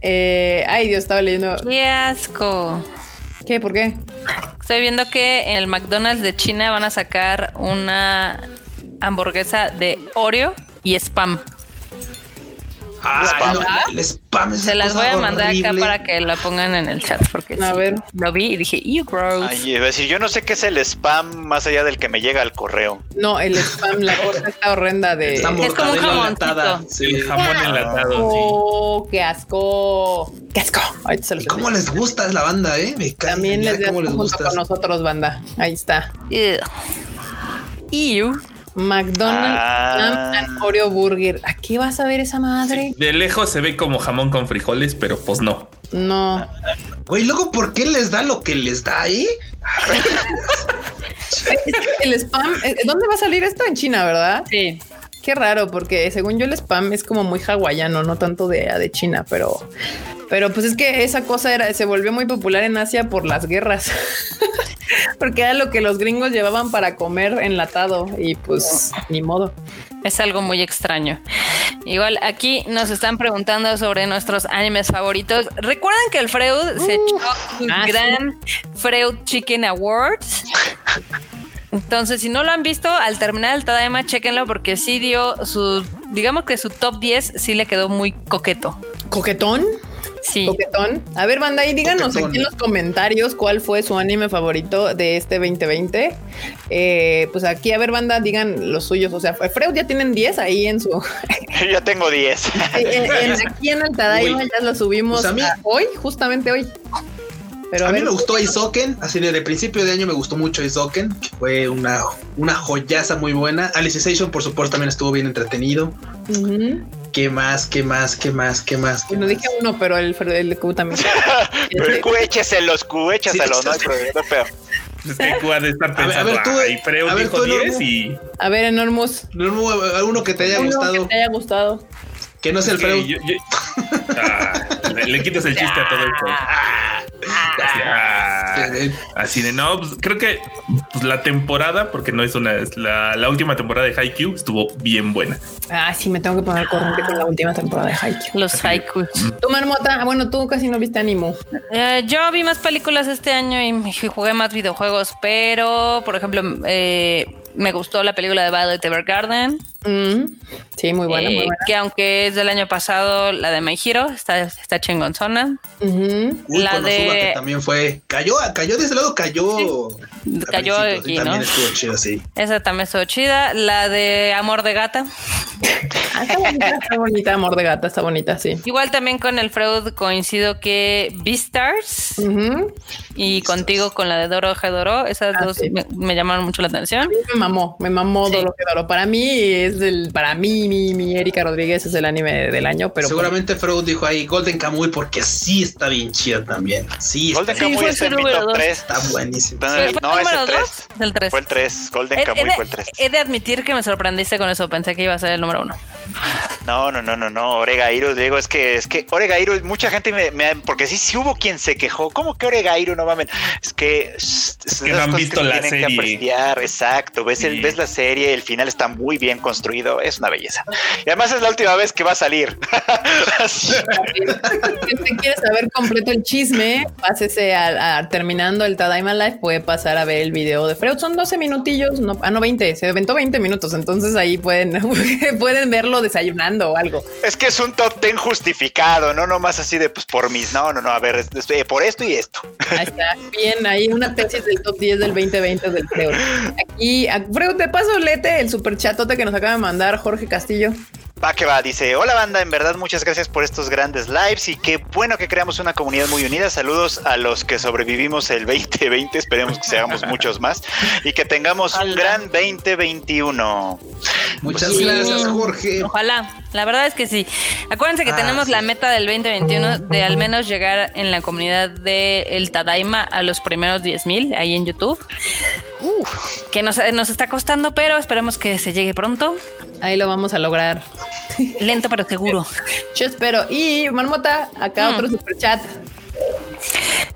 Eh, ay, Dios, estaba leyendo. ¡Qué asco! ¿Qué? ¿Por qué? Estoy viendo que en el McDonald's de China van a sacar una hamburguesa de Oreo y spam. Ah, Spam. el spam es Se las voy a mandar acá para que la pongan en el chat porque A sí, ver. lo vi y dije, you gross. Ay, iba a decir, yo no sé qué es el spam más allá del que me llega al correo. No, el spam, la cosa está horrenda de. Está Es como un enlatada. Sí. El jamón enlatado, sí. Oh, qué asco. Qué asco. Ahorita se los ¿Y cómo les gusta la banda, eh? Me cae También les cómo les gusta. con nosotros, banda. Ahí está. Ew. Ew. McDonald's Ah. And Oreo Burger. ¿A qué vas a ver esa madre? De lejos se ve como jamón con frijoles, pero pues no. No. Güey, luego, ¿por qué les da lo que les da, [LAUGHS] eh? El spam, eh, ¿dónde va a salir esto? En China, ¿verdad? Sí. Qué raro, porque según yo el spam es como muy hawaiano, no tanto de, de China, pero, pero pues es que esa cosa era, se volvió muy popular en Asia por las guerras, [LAUGHS] porque era lo que los gringos llevaban para comer enlatado y pues ni modo. Es algo muy extraño. Igual aquí nos están preguntando sobre nuestros animes favoritos. Recuerdan que el Freud se echó su ah, sí. gran Freud Chicken Awards. Entonces, si no lo han visto, al terminar el Tadaima, chéquenlo porque sí dio su, digamos que su top 10 sí le quedó muy coqueto. Coquetón, Sí. coquetón. A ver, banda, y díganos Coquetón. aquí en los comentarios cuál fue su anime favorito de este 2020. Eh, pues aquí, a ver, banda, digan los suyos. O sea, Freud ya tienen 10 ahí en su, [LAUGHS] Yo ya tengo 10. En- en- aquí en el Tadaima Uy. ya lo subimos Pues a mí- a hoy, justamente hoy. Pero a, a, mí ver, me gustó Isoken, así desde el principio de año me gustó mucho Isoken, que fue una, una joyaza muy buena. Alicization, por supuesto, también estuvo bien entretenido. ¿Qué más? ¿Qué más? ¿Qué más? ¿Qué más? ¿Qué Bueno, más? dije uno, pero el, [LAUGHS] el Q también. Pero cu- écheselos, cu, échaselo, no hay no de estar A ver, a pensando, ver, tú, ay, Freud a ver, dijo tú, 10 Normu. y... A ver, Enormous. No, no, uno que te haya Uno gustado, que te haya gustado. Que no es el Freud. yo- yo- Ah, le, le quitas el chiste a todo esto. Así, ah, así de no, pues, creo que pues, la temporada, porque no es una, es la, la última temporada de Haikyuu estuvo bien buena. Ah, sí, me tengo que poner corriente con la última temporada de Haikyuu. Los haikus. Tu marmota, ah, bueno, tú casi no viste Animo. Eh, yo vi más películas este año y jugué más videojuegos, pero, por ejemplo, eh, me gustó la película de Violet Evergarden. Mm, sí, muy buena, muy eh, buena. que aunque es del año pasado, la de My Hero está, está chingonzona. Ujú. Uy, la de- que también fue. Cayó, cayó de ese lado, cayó. Cayó aquí, ¿no? También estuvo chido, sí. Esa también estuvo chida. La de Amor de Gata. Ah, está bonita, está bonita, amor de gata, está bonita, sí. Igual también con el Freud coincido que Beastars Ujú. y contigo con la de Doro Hedoro. Esas Ah, dos sí. me, me llamaron mucho la atención. Me mamó, me mamó Sí. Doro que Doro. Para mí es el, para mí, mi, mi Erika Rodríguez es el anime del año, pero Seguramente Freud dijo ahí Golden Kamuy porque sí está bien chida también. Sí, Golden Sí, Kamuy su mi número top dos. 3. está buenísimo. ¿Fue- fue No, es número el dos? 3. El 3. Fue el 3. Golden He, he Kamuy de, fue el 3. he de admitir que me sorprendiste con eso. Pensé que iba a ser el número uno. No, no, no, no, no. Oregairu, digo, es que, es que Oregairu, mucha gente me, me- porque sí, sí hubo quien se quejó. ¿Cómo que Oregairu no mames? Es que, es que no han visto la tienen serie. que apreciar, exacto. Ves, el, ves la serie, el final está muy bien construido, es una belleza. Y además es la última vez que va a salir. [LAUGHS] Si usted quiere saber completo el chisme, pásese a, a- terminando el Tadaima Live, puede pasar a ver el video de Freud. Son 12 minutillos, no, ah, no 20, se aventó 20 minutos, entonces ahí pueden, [LAUGHS] pueden verlo desayunando o algo. Es que es un top ten justificado, no nomás así de pues por mis. No, no, no, a ver, es- es- eh, por esto y esto. Ahí está, bien, ahí una tesis del top 10 del 2020 del Freud. Aquí, a- Freud, te paso, lete el super chatote que nos acaba de mandar Jorge Castillo. Va que va, dice, hola banda, en verdad muchas gracias por estos grandes lives y qué bueno que creamos una comunidad muy unida. Saludos a los que sobrevivimos el 2020, esperemos que seamos [LAUGHS] muchos más y que tengamos un gran 2021. Muchas Sí. gracias, Jorge. Ojalá. La verdad es que sí. Acuérdense que Ah, tenemos sí. la meta del 2021 de al menos llegar en la comunidad de El Tadaima a los primeros 10.000 ahí en YouTube. que nos, nos está costando, pero esperemos que se llegue pronto. Ahí lo vamos a lograr. Lento pero seguro. [LAUGHS] Yo espero. Y Marmota, acá Mm. otro super chat.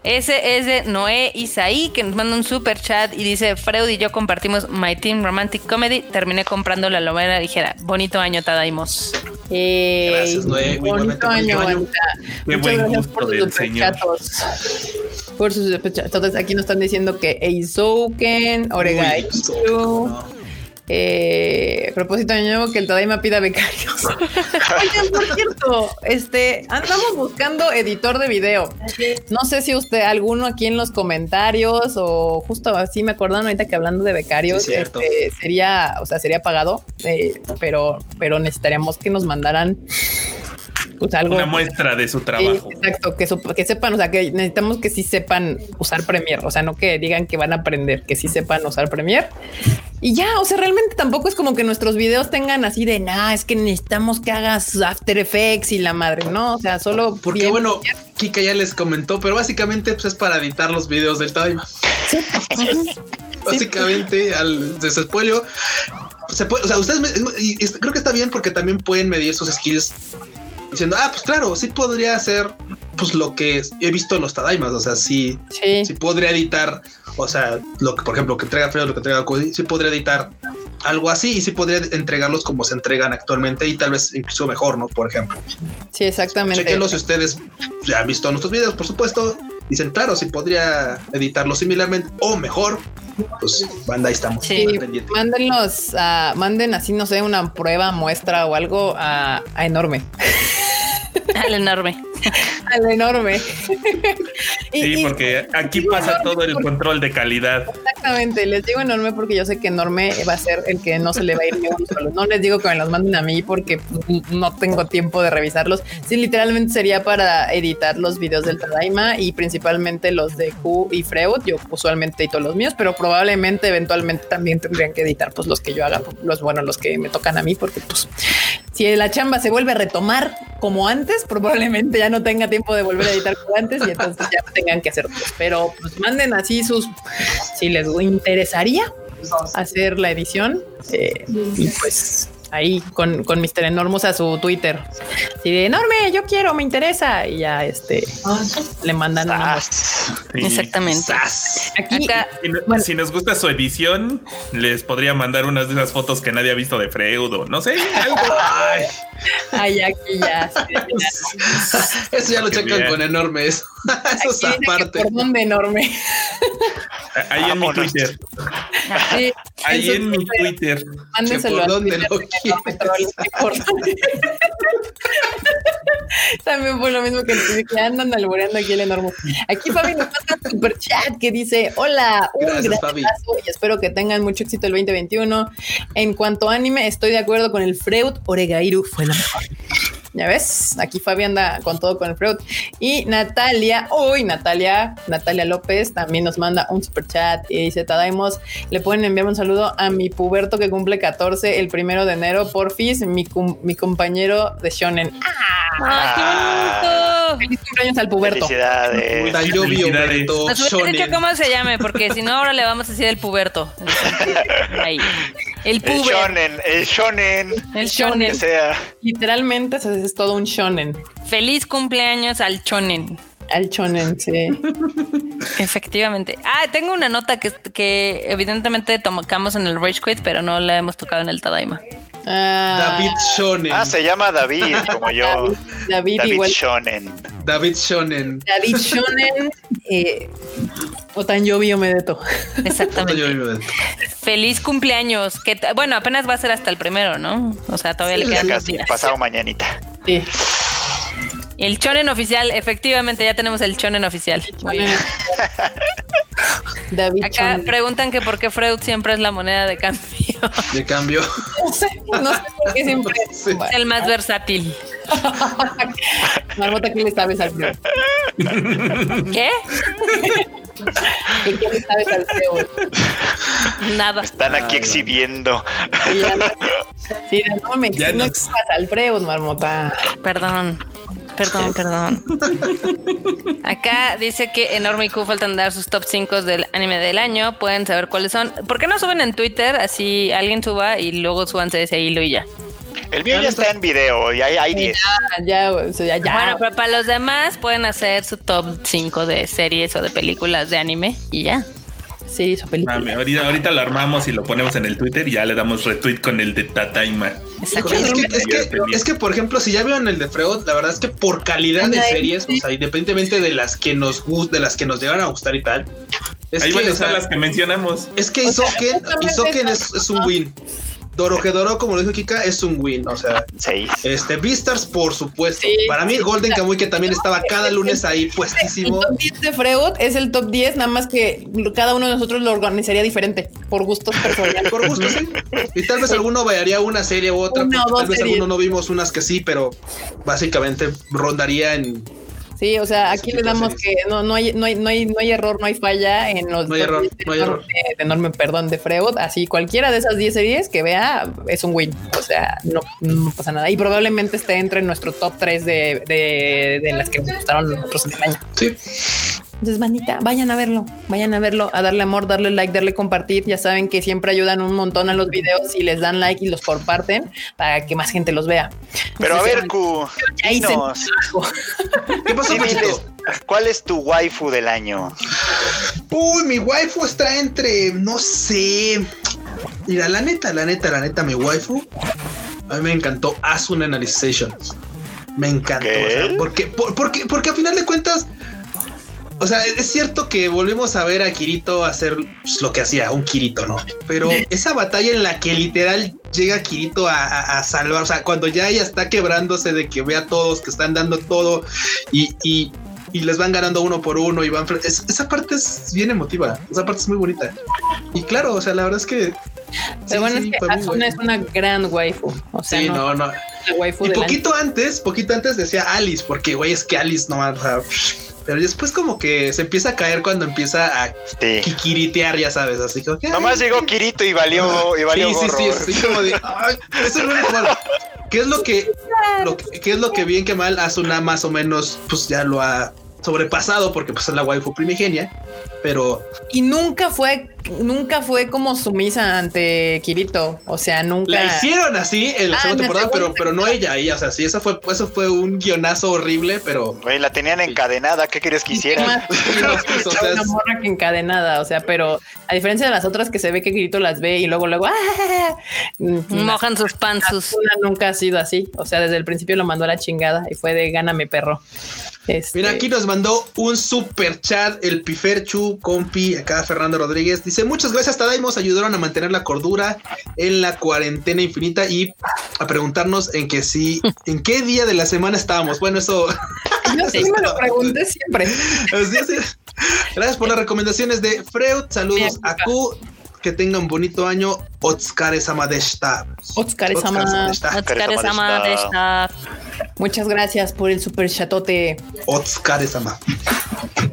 Ese es de Noé Isaí, que nos manda un super chat y dice: Freud y yo compartimos My Team Romantic Comedy. Terminé comprando la lomera ligera. Bonito año, Tadaimos. Eh, Gracias, Noé. bonito año, año. Qué Muchas buen gracias gusto por sus superchatos. Por sus superchatos. Entonces aquí nos están diciendo que Eizouken, Uy, no. Eh, a propósito de nuevo que el Tadaima pida becarios. [LAUGHS] Oigan, por cierto, este andamos buscando editor de video. No sé si usted, alguno aquí en los comentarios o justo así me acordaron ahorita que hablando de becarios, Sí, este, sería, o sea, sería pagado, eh, pero, pero necesitaríamos que nos mandaran pues algo. Una muestra de su trabajo. Sí, exacto, que, sepan, o sea, que necesitamos que sí sepan usar Premiere, o sea, no que digan que van a aprender, que sí sepan usar Premiere. Y ya, o sea, realmente tampoco es como que nuestros videos tengan así de, nah, es que necesitamos que hagas After Effects y la madre, no, o sea, solo Porque bien- bueno, Kika ya les comentó, pero básicamente pues, es para editar los videos del Tadaima. [LAUGHS] básicamente, al desespoilio, se puede, o sea, ustedes me- y- y creo que está bien porque también pueden medir sus skills diciendo, ah, pues claro, sí podría hacer pues lo que he visto en los Tadaimas, o sea, sí, sí, sí podría editar, o sea, lo que por ejemplo que entrega Fredo, lo que entrega Cody, sí podría editar algo así y sí podría entregarlos como se entregan actualmente y tal vez incluso mejor, ¿no? Por ejemplo. sí, exactamente. Chequenlo si ustedes ya han visto nuestros videos, por supuesto. Dicen, claro, si podría editarlo similarmente o mejor, pues banda, ahí estamos. Sí. Mándenlos a, manden así, no sé, una prueba, muestra o algo a, a enorme. [LAUGHS] Al enorme. Al enorme. [LAUGHS] Y- Sí, y- porque aquí pasa todo el control de calidad. Exactamente, les digo enorme porque yo sé que enorme va a ser el que no se le va a ir ni uno solo. No les digo que me los manden a mí porque pues, no tengo tiempo de revisarlos. Sí, literalmente sería para editar los videos del Tadaima y principalmente los de Q y Freud. Yo usualmente edito los míos, pero probablemente eventualmente también tendrían que editar pues los que yo haga, los bueno, los que me tocan a mí, porque pues si la chamba se vuelve a retomar como antes, probablemente ya no tenga tiempo de volver a editar como antes y entonces ya tengan que hacer. Pero pues manden así sus, si les interesaría hacer la edición eh, y pues ahí con, con Mr. Enormos a su Twitter. Si de enorme, yo quiero, me interesa. Y ya este le mandan una. Sí. Exactamente. ¡Sas! Aquí Acá, Si, no- Bueno. si nos gusta su edición, les podría mandar unas de esas fotos que nadie ha visto de Freud o no sé, algo. Ay, ay, aquí ya. sí, ya. eso ya lo Qué checan bien. con enormes. [LAUGHS] Eso es aparte. por dónde enorme. Ahí en mi. Twitter. Sí, Ahí en mi Twitter. Mándenselo por dónde lo [LAUGHS] [LAUGHS] También fue lo mismo que andan alboreando aquí el enorme. Aquí Fabi nos manda un super chat que dice: Hola, un Gracias, gran abrazo y espero que tengan mucho éxito el 2021. En cuanto a anime, estoy de acuerdo con el Freud Oregairu, fue la mejor. Ya ves, aquí Fabi anda con todo con el Freud. Y Natalia, hoy Natalia, Natalia López también nos manda un super chat y dice: Tadaimos, le pueden enviar un saludo a mi puberto que cumple 14 el primero de enero, porfis, mi, cum- mi compañero de Shonen. ¡Ay, qué bonito! Feliz cumpleaños al puberto. Felicidades. Tan lluvio, Felicidades. Nos dicho cómo se llame, porque si no, ahora le vamos a decir el puberto. [LAUGHS] Ahí. El shonen, el shonen, El que shonen. sea. Literalmente eso es todo un shonen. Feliz cumpleaños al chonen. Al shonen, sí. [LAUGHS] Efectivamente. Ah, tengo una nota que, que evidentemente tocamos en el Rage Quit, pero no la hemos tocado en el Tadaima. Ah, David Shonen. Ah, se llama David, como yo. David, David igual. Shonen. David Shonen. David Shonen eh, o tan lluvio me deto. Exactamente. Feliz cumpleaños. Que bueno, apenas va a ser hasta el primero, ¿no? O sea, todavía Sí, le dos casi, días. pasado mañanita. Sí. El chonen oficial, efectivamente, ya tenemos el chonen oficial. Muy bien. [LAUGHS] David Acá Shonen. preguntan que por qué Freud siempre es la moneda de cambio. De cambio. No sé, no sé por qué siempre. [LAUGHS] Sí. Es el más versátil. Marmota, ¿qué le sabes al feo? ¿Qué? ¿Qué, le sabes al feo? Nada. Están aquí exhibiendo. Sí, ya no- Sí, no me Ya no exijas al Freud, Marmota. Perdón. Perdón, [LAUGHS] perdón. Acá dice que Enorme y Q faltan dar sus top 5 del anime del año. Pueden saber cuáles son. ¿Por qué no suben en Twitter? Así alguien suba y luego súbanse ese hilo y ya. El mío ya está en video y hay, hay 10. Ah, Ya, ya, ya. Bueno, pero para los demás pueden hacer su top 5 de series o de películas de anime y ya. Sí, su película. Mami, ahorita, ahorita lo armamos y lo ponemos en el Twitter y ya le damos retweet con el de Tataima. Es que, Exactamente. es, que, es que, por ejemplo, si ya vieron el de Freud, la verdad es que por calidad de series, o sea, independientemente de las que nos gust- de las que nos llegan a gustar y tal, Es Ahí que, van a o estar sea, las que mencionamos. Es que O Isoken, Isoken es, es un win. Dorohedoro, como lo dijo Kika, es un win. O sea, este, Beastars, por supuesto. Sí, Para mí, sí, Golden Kamuy, que también estaba cada lunes ahí El puestísimo. top 10 de Freud es el top 10, nada más que cada uno de nosotros lo organizaría diferente, por gustos personales. Por gusto, sí. Y tal vez alguno variaría una serie u otra. Una o dos tal vez series. alguno no vimos unas que sí, pero básicamente rondaría en. Sí, o sea, aquí le damos que no, no, hay, no, hay, no, hay, no hay error, no hay falla en los No hay error, 10 de no hay enorme, de enorme perdón de Freud. Así cualquiera de esas 10 series que vea es un win. O sea, no, no pasa nada. Y probablemente esté entre nuestro top 3 de, de, de las que nos gustaron nosotros en el año. Sí. Entonces, bandita, vayan a verlo, vayan a verlo, a darle amor, darle like, darle compartir. Ya saben que siempre ayudan un montón a los videos si les dan like y los comparten para que más gente los vea. Pero a ver, Q, dinos. ¿Qué pasó, ¿cuál es tu waifu del año? Uy, mi waifu está entre, no sé. Mira, la neta, la neta, la neta, mi waifu. A mí me encantó Asuna Analyzation. Me encantó. O sea, porque, por- porque, porque a final de cuentas, o sea, es cierto que volvemos a ver a Kirito hacer pues, lo que hacía, un Kirito, ¿no? Pero [LAUGHS] esa batalla en la que literal llega Kirito a, a- a salvar, o sea, cuando ya ella está quebrándose de que ve a todos que están dando todo y, y, y les van ganando uno por uno y van... es- esa parte es bien emotiva, esa parte es muy bonita. Y claro, o sea, la verdad es que... Pero sí, bueno, sí, es que Asuna es una gran waifu. O sea, Sí, no, no, Y poquito antes, poquito antes decía Alice, porque güey, es que Alice no, o sea, pero después como que se empieza a caer cuando empieza a Sí. kikiritear, ya sabes, así como que... Nomás llegó Kirito y valió, y valió Sí, sí, gorro. sí, sí, como de, ay, eso no es. ¿Qué es lo que, lo que- qué es lo que bien que mal Asuna más o menos, pues ya lo ha sobrepasado porque pues es la waifu primigenia, pero Y nunca fue, nunca fue como sumisa ante Kirito. O sea, nunca. la hicieron así en la Ah, segunda en la temporada, pero, segunda pero no ella, ella, o sea, sí, eso fue, eso fue un guionazo horrible, pero Güey, la tenían encadenada, ¿qué querías que hiciera? [LAUGHS] O sea, una morra que encadenada, o sea, pero a diferencia de las otras que se ve que Kirito las ve y luego, luego, ¡ah! Mojan sus. Asuna nunca ha sido así. O sea, desde el principio lo mandó a la chingada y fue de gáname perro. Este, Mira, aquí nos mandó un super chat el Piferchu, compi, acá Fernando Rodríguez. Dice, muchas gracias, Tadaimos, ayudaron a mantener la cordura en la cuarentena infinita y a preguntarnos en que sí, en qué día de la semana estábamos. Bueno, eso... Yo [LAUGHS] sí me lo pregunté siempre. así es. Gracias por las recomendaciones de Freud. Saludos a Q. Que tengan bonito año. Otskare Samadeshta. Otsukare-sama. Otsukare-sama de esta Muchas gracias por el super chatote. Otskare Sama.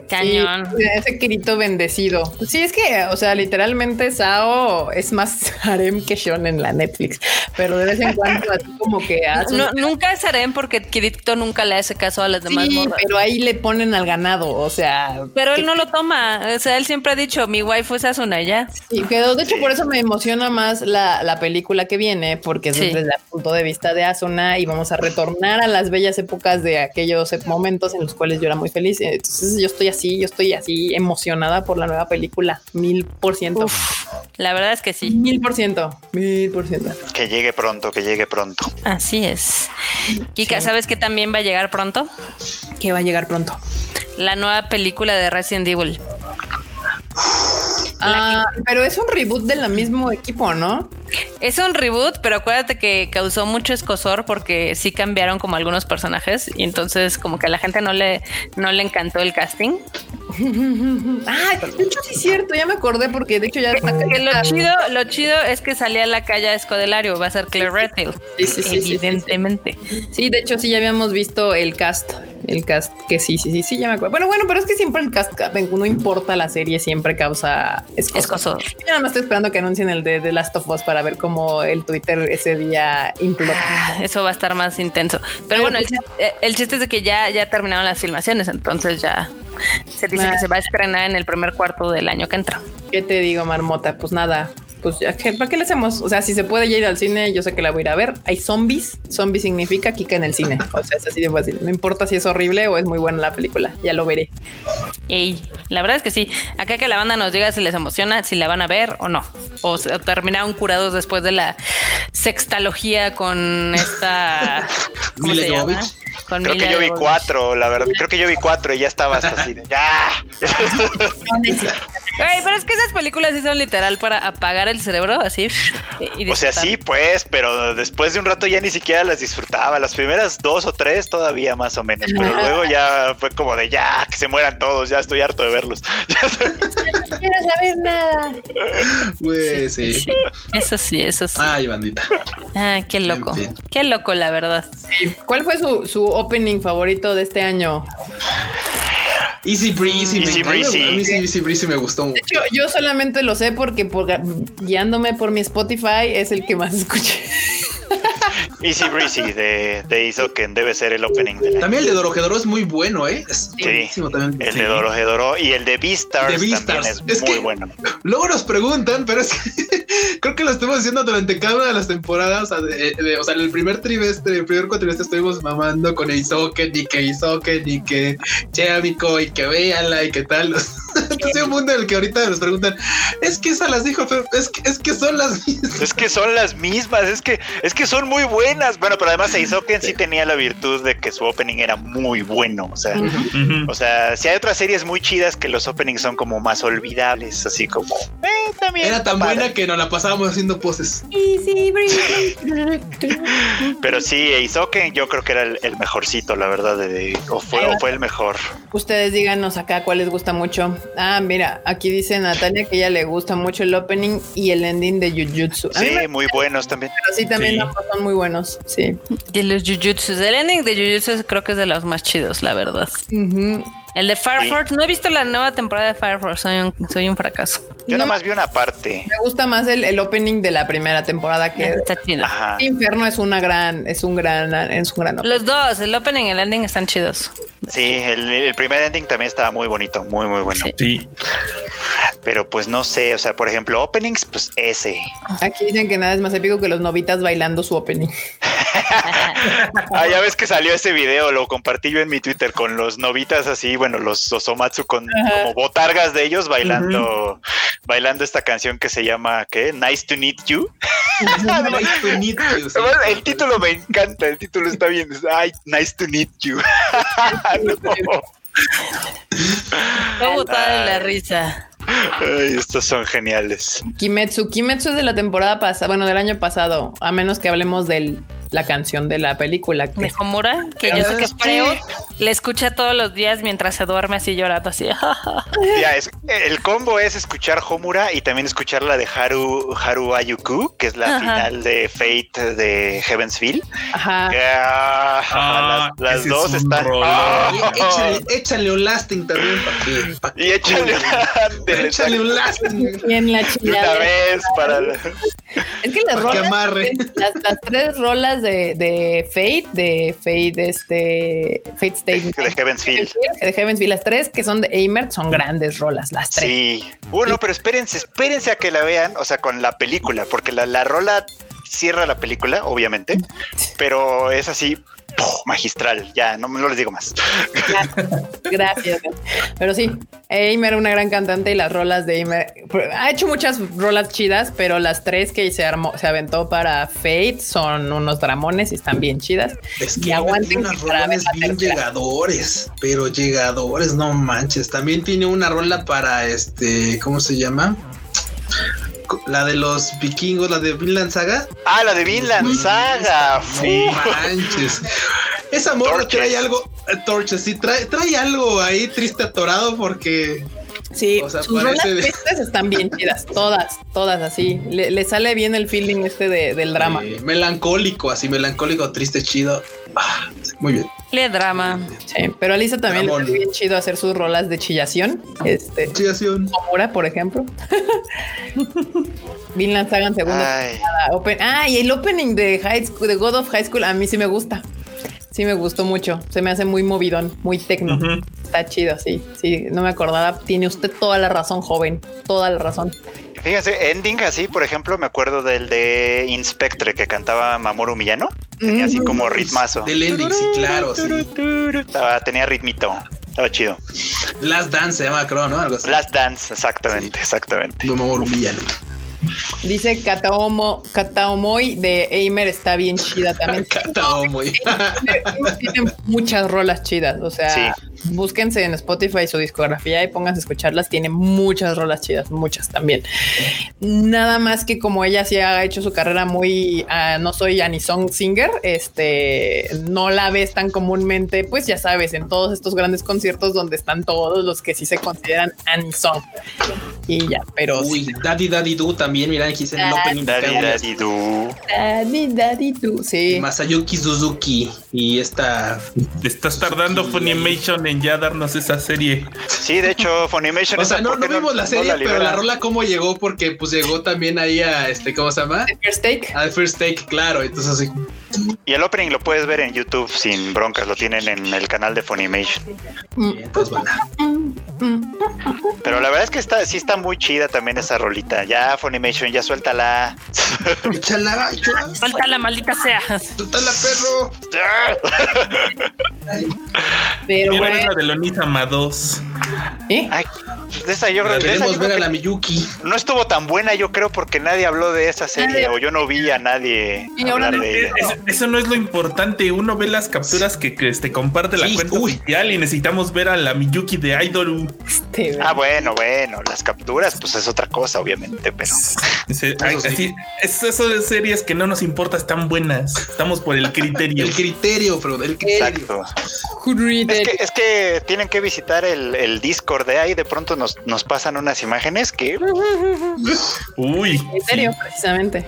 Cañón. Sí, ese Kirito bendecido. Sí, es que, o sea, literalmente Sao es más [LAUGHS] harem que Sean en la Netflix, pero de vez en cuando así como que hace No, nunca es harem porque Kirito nunca le hace caso a las demás Sí, morras. pero ahí le ponen al ganado, o sea, Pero él no lo toma. O sea, él siempre ha dicho, mi waifu es Asuna ya. y quedó, de hecho por eso me emociona más la, la película que viene, porque es Sí. desde el punto de vista de Asuna y vamos a retornar a las bellas épocas de aquellos momentos en los cuales yo era muy feliz. Entonces yo estoy así, yo estoy así emocionada por la nueva película, mil por ciento. La verdad es que sí. Mil por ciento, mil por ciento. Que llegue pronto, que llegue pronto. Así es. Kika, ¿sabes que también va a llegar pronto? Que va a llegar pronto. La nueva película de Resident Evil. Ah, pero es un reboot del mismo equipo, ¿no? Es un reboot, pero acuérdate que causó mucho escosor porque sí cambiaron como algunos personajes y entonces como que a la gente no le, no le encantó el casting. [LAUGHS] Ah, de hecho sí es cierto, ya me acordé porque de hecho ya Que lo chido, lo chido es que salía a la calle Escodelario, va a ser Claire Redfield. Sí, sí, sí, sí, sí, sí. evidentemente. Sí, de hecho sí ya habíamos visto el cast, el cast que sí, sí, sí, sí, ya me acuerdo. Bueno, bueno, pero es que siempre el cast, no importa la serie, siempre causa. Escosor. Yo nada más estoy esperando que anuncien el de The Last of Us para ver cómo el Twitter ese día implota. Ah, Eso va a estar más intenso. Pero bueno, el, chiste- eh, el chiste es de que ya, ya terminaron las filmaciones, entonces ya se dice Ah. que se va a estrenar en el primer cuarto del año que entra. ¿Qué te digo, Marmota? Pues nada, pues ya, ¿qué- ¿para qué le hacemos? O sea, si se puede ya ir al cine, yo sé que la voy a ir a ver. Hay zombies, zombies significa Kika en el cine. O sea, es así de fácil. No importa si es horrible o es muy buena la película, ya lo veré. Ey, la verdad es que sí. Acá que la banda nos diga si les emociona, si la van a ver o no. O se- terminaron curados después de la sextalogía con esta. [LAUGHS] ¿Cómo Mila se llama? Jovovich. Con Creo que yo vi cuatro, la verdad. Creo que yo vi cuatro y ya estaba hasta así. de, ¡Ya! [LAUGHS] Pero es que esas películas sí son literal para apagar el cerebro, así. y- O sea, sí, pues, pero después de un rato ya ni siquiera las disfrutaba. Las primeras dos o tres todavía más o menos, pero luego ya fue como de ya, que se mueran todos, ya estoy harto de verlos. [LAUGHS] No quiero saber nada. Güey, sí. Eso sí, eso sí. Ay, bandita. Ah, qué loco. En fin. Qué loco, la verdad. ¿Cuál fue su, su opening favorito de este año? Easy Breezy. me Easy encanta. Breezy. A mí sí, Easy Breezy me gustó mucho. Yo, yo solamente lo sé porque por, guiándome por mi Spotify es el que más escuché. [LAUGHS] Easy Breezy de, de Isoken debe ser el opening del año. También el de Dorojedoro es muy bueno, ¿eh? Es Sí, también. el Sí. de Dorohedoro y el de Beastars De también es, Es muy que- bueno. Luego nos preguntan, pero es que creo que lo estuvimos haciendo durante cada una de las temporadas. O sea, de- de- o sea, en el primer trimestre, el primer cuatrimestre estuvimos mamando con Isoken y que Isoken y que Cheamico y que véanla y que tal. [LAUGHS] Entonces hay un mundo en el que ahorita nos preguntan, es que esas las dijo, pero es que, es que son las mismas. Es que son las mismas, es que, es que son muy buenas. Bueno, pero además Isoken sí tenía la virtud de que su opening era muy bueno. O sea, o sea, si hay otras series muy chidas que los openings son como más olvidables, así como eh, también Era tan padre. buena que nos la pasábamos haciendo poses. Easy Pero sí, Isoken yo creo que era el, el mejorcito, la verdad, de, de- o, fue, o fue el mejor. Ustedes díganos acá cuál les gusta mucho. Ah, mira, aquí dice Natalia que ella le gusta mucho el opening y el ending de Jujutsu. A Sí, me muy buenos también. pero sí también Sí. ambos son muy buenos. Sí. Y los Jujutsu. El ending de Jujutsu creo que es de los más chidos, la verdad. Ujú. El de Fire Force. No he visto la nueva temporada de Fire Force. Soy un, soy un fracaso. Yo No. nomás vi una parte. Me gusta más el, el opening de la primera temporada que Está chido. Ajá. Inferno es una gran, es un gran, es un gran opening. Los dos, el opening y el ending están chidos. Sí, el, el primer ending también estaba muy bonito, muy, muy bueno. Sí. Sí. Pero pues no sé, o sea, por ejemplo, openings, pues ese. Aquí dicen que nada es más épico que los novitas bailando su opening. [LAUGHS] Ah, ya ves que salió ese video, lo compartí yo en mi Twitter con los novitas así, bueno, los Osomatsu con Ajá. como botargas de ellos bailando, bailando esta canción que se llama, ¿qué? Nice to meet you. [LAUGHS] Nice to meet you, sí. El título me encanta, el título está bien. Ay, nice to meet you. [LAUGHS] No. Voy a botar de la risa. Ay, estos son geniales. Kimetsu, Kimetsu es de la temporada pasada, bueno, del año pasado, a menos que hablemos de la canción de la película. que- De Homura, que yo sé que Sí. Freo le escucha todos los días mientras se duerme así llorando así. [LAUGHS] Ya, es, el combo es escuchar Homura y también escuchar la de Haru, Haru Ayuku, que es la Ajá. final de Fate de Heavensville. Ajá. Que, ah, Ah, las dos es están. Ah, Y échale, échale un lasting también para que, pa' que y échale, cobre. échale un lasting Y en la una chingada. vez para la- Es que las que rolas, amarre. las, las tres rolas de, de Fate, de Fate, este, Fate State. de Heavensville. De Heavensville, las tres que son de Eimert son grandes rolas, las tres. Sí. Bueno, pero espérense, espérense a que la vean, o sea, con la película, porque la, la rola cierra la película, obviamente, pero es así magistral. Ya, no, no les digo más. Gracias. Pero sí, Eimer, una gran cantante y las rolas de Eimer. Ha hecho muchas rolas chidas, pero las tres que se armó, se aventó para Fate son unos dramones y están bien chidas. Es Y que aguanten tiene unas rolas la bien llegadores, pero llegadores, no manches. También tiene una rola para este, ¿cómo se llama? La de los vikingos, la de Vinland Saga. Ah, la de Vinland Saga. No manches. Esa morra Torches. trae algo, eh, Torches, sí, trae, trae algo ahí triste atorado porque Sí, O sea, sus rolas parece de- tristes están bien chidas, [LAUGHS] todas, todas así. Le, le sale bien el feeling este de- del drama. melancólico, así melancólico, triste, chido. Ah, muy bien. Le drama. Sí, pero a Lisa también le Dramón. sale bien chido hacer sus rolas de chillación. Este, Chillación. Homura, por ejemplo. [LAUGHS] Vinland Saga en segunda open- Ah, y el opening de High School, de God of High School, a mí sí me gusta. Sí me gustó mucho. Se me hace muy movidón, muy tecno. Está chido, sí. Sí, no me acordaba. Tiene usted toda la razón, joven. Toda la razón. fíjense, ending así, por ejemplo, me acuerdo del de Inspectre que cantaba Mamoru Millano. Tenía así como ritmazo. Del ending, sí, claro, sí. Estaba- tenía ritmito. Estaba chido. Last Dance se llama, creo, ¿no? Algo así. Last Dance, exactamente, exactamente. No me villano. Dice Kataomo, Kataomoy de Eimer está bien chida también. [LAUGHS] Kataomoy. Tienen muchas rolas chidas. O sea, Sí. Búsquense en Spotify su discografía y pónganse a escucharlas. Tiene muchas rolas chidas, muchas también. Nada más que como ella sí ha hecho su carrera muy, ah, no soy Anisong Singer, este, no la ves tan comúnmente, pues ya sabes, en todos estos grandes conciertos donde están todos los que sí se consideran Anisong. Y ya, pero sí. Uy, Daddy Daddy Do también, mira, aquí opening. Daddy, daddy, do. Daddy, daddy, tú. Sí. Masayuki Suzuki y esta Te estás tardando Funimation en ya darnos esa serie. Sí, de hecho, Funimation. O sea, no, ¿por no vimos la serie, pero la rola cómo llegó, porque pues llegó también ahí a este, ¿cómo se llama? First Take. Al First Take, claro. Entonces así. Y el opening lo puedes ver en YouTube sin broncas, lo tienen en el canal de Funimation. Bueno. Pero la verdad es que está, sí está muy chida también esa rolita. Ya Funimation, ya suéltala. Échala, [LAUGHS] échala, Falta la maldita sea. suéltala, perro. Pero Mira bueno, la de Lonisama 2. ¿eh? Ay, de esa yo creo, de esa Queremos yo ver a la Miyuki. no estuvo tan buena, yo creo, porque nadie habló de esa serie Nadie. o yo no vi a nadie Y hablar de ella. Es- eso no es lo importante. Uno ve las capturas que, que este, comparte la Sí, cuenta uy. oficial y necesitamos ver a la Miyuki de Idol. Este, Ah, bueno, bueno, las capturas, pues es otra cosa, obviamente, pero sí. [LAUGHS] así- es eso de series que no nos importa, están buenas. Estamos por el criterio. El criterio, bro, el criterio. Es que, es que tienen que visitar el, el Discord de ahí, de pronto nos, nos pasan unas imágenes que Uy. En serio, sí. precisamente.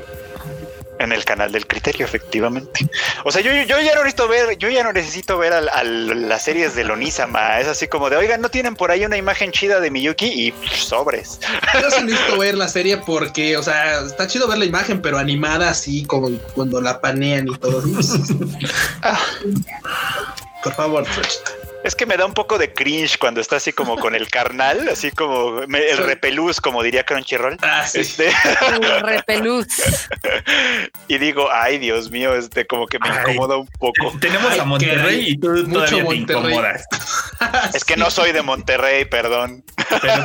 En el canal del criterio, efectivamente. O sea, yo, yo ya no necesito ver, yo ya no necesito ver al- al- las series de Lonisama. Es así como de, oigan, ¿no tienen por ahí una imagen chida de Miyuki? Y pff, sobres. Yo sí necesito ver la serie porque, o sea, está chido ver la imagen, pero animada así como cuando la panean y todo. [LAUGHS] Por favor. Es que me da un poco de cringe cuando está así como con el [LAUGHS] carnal, así como me- el repelús, como diría Crunchyroll. Ah, sí. Este, Uh, repelús. [LAUGHS] y digo, ay, Dios mío, este como que me Ay. incomoda un poco. Tenemos Ay, a Monterrey y tú Mucho todavía te Monterrey. incomodas. [LAUGHS] Es que no soy de Monterrey, perdón. Pero,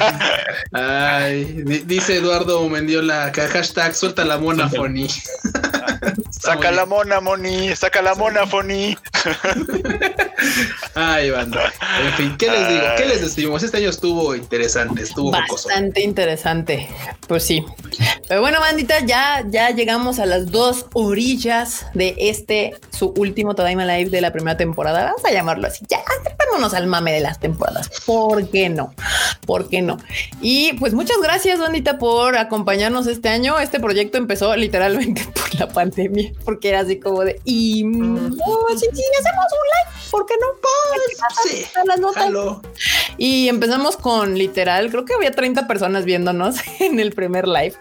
Ay, di- dice Eduardo Mendiola, hashtag suelta la mona. Foni. Saca la mona, Moni, saca la mona, Foni. Ay, [LAUGHS] En fin, ¿qué les digo? ¿Qué les decimos? Este año estuvo interesante, estuvo jocoso. Bastante interesante. Pues sí. Pero bueno, bandita, ya, ya llegamos a las dos orillas de este, su último Tadaima Live de la primera temporada. Vamos a llamarlo así. Ya, vámonos al mame de las temporadas. ¿Por qué no? ¿Por qué no? Y pues muchas gracias, bandita, por acompañarnos este año. Este proyecto empezó literalmente [LAUGHS] por la pandemia, porque era así como de, y oh, sí, sí, hacemos un live, ¿por qué no? Sí, Las notas. jalo. Y empezamos con literal, creo que había 30 personas viéndonos [LAUGHS] en el primer live.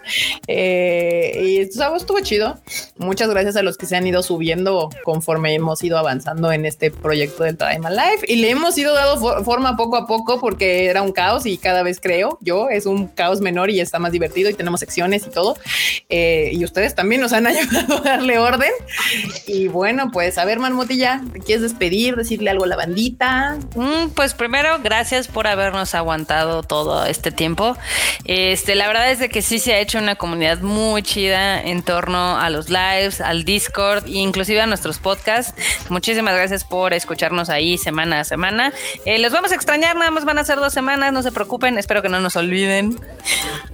Eh, y ¿sabes? estuvo chido. Muchas gracias a los que se han ido subiendo conforme hemos ido avanzando en este proyecto del Time Live. Y le hemos ido for- forma poco a poco porque era un caos y cada vez creo yo es un caos menor y está más divertido y tenemos secciones y todo. Eh, y ustedes también nos han [LAUGHS] ayudado a darle orden. Y bueno, pues a ver, Marmotilla, ¿te quieres despedir? Decirle algo a la bandita. Mm, pues primero, gracias por habernos aguantado todo este tiempo. Este, la verdad es de que sí se ha hecho una comunidad muy chida en torno a los lives, al Discord, e inclusive a nuestros podcasts. Muchísimas gracias por escucharnos ahí semana a semana. Eh, los vamos a extrañar, nada más van a ser dos semanas, no se preocupen, espero que no nos olviden.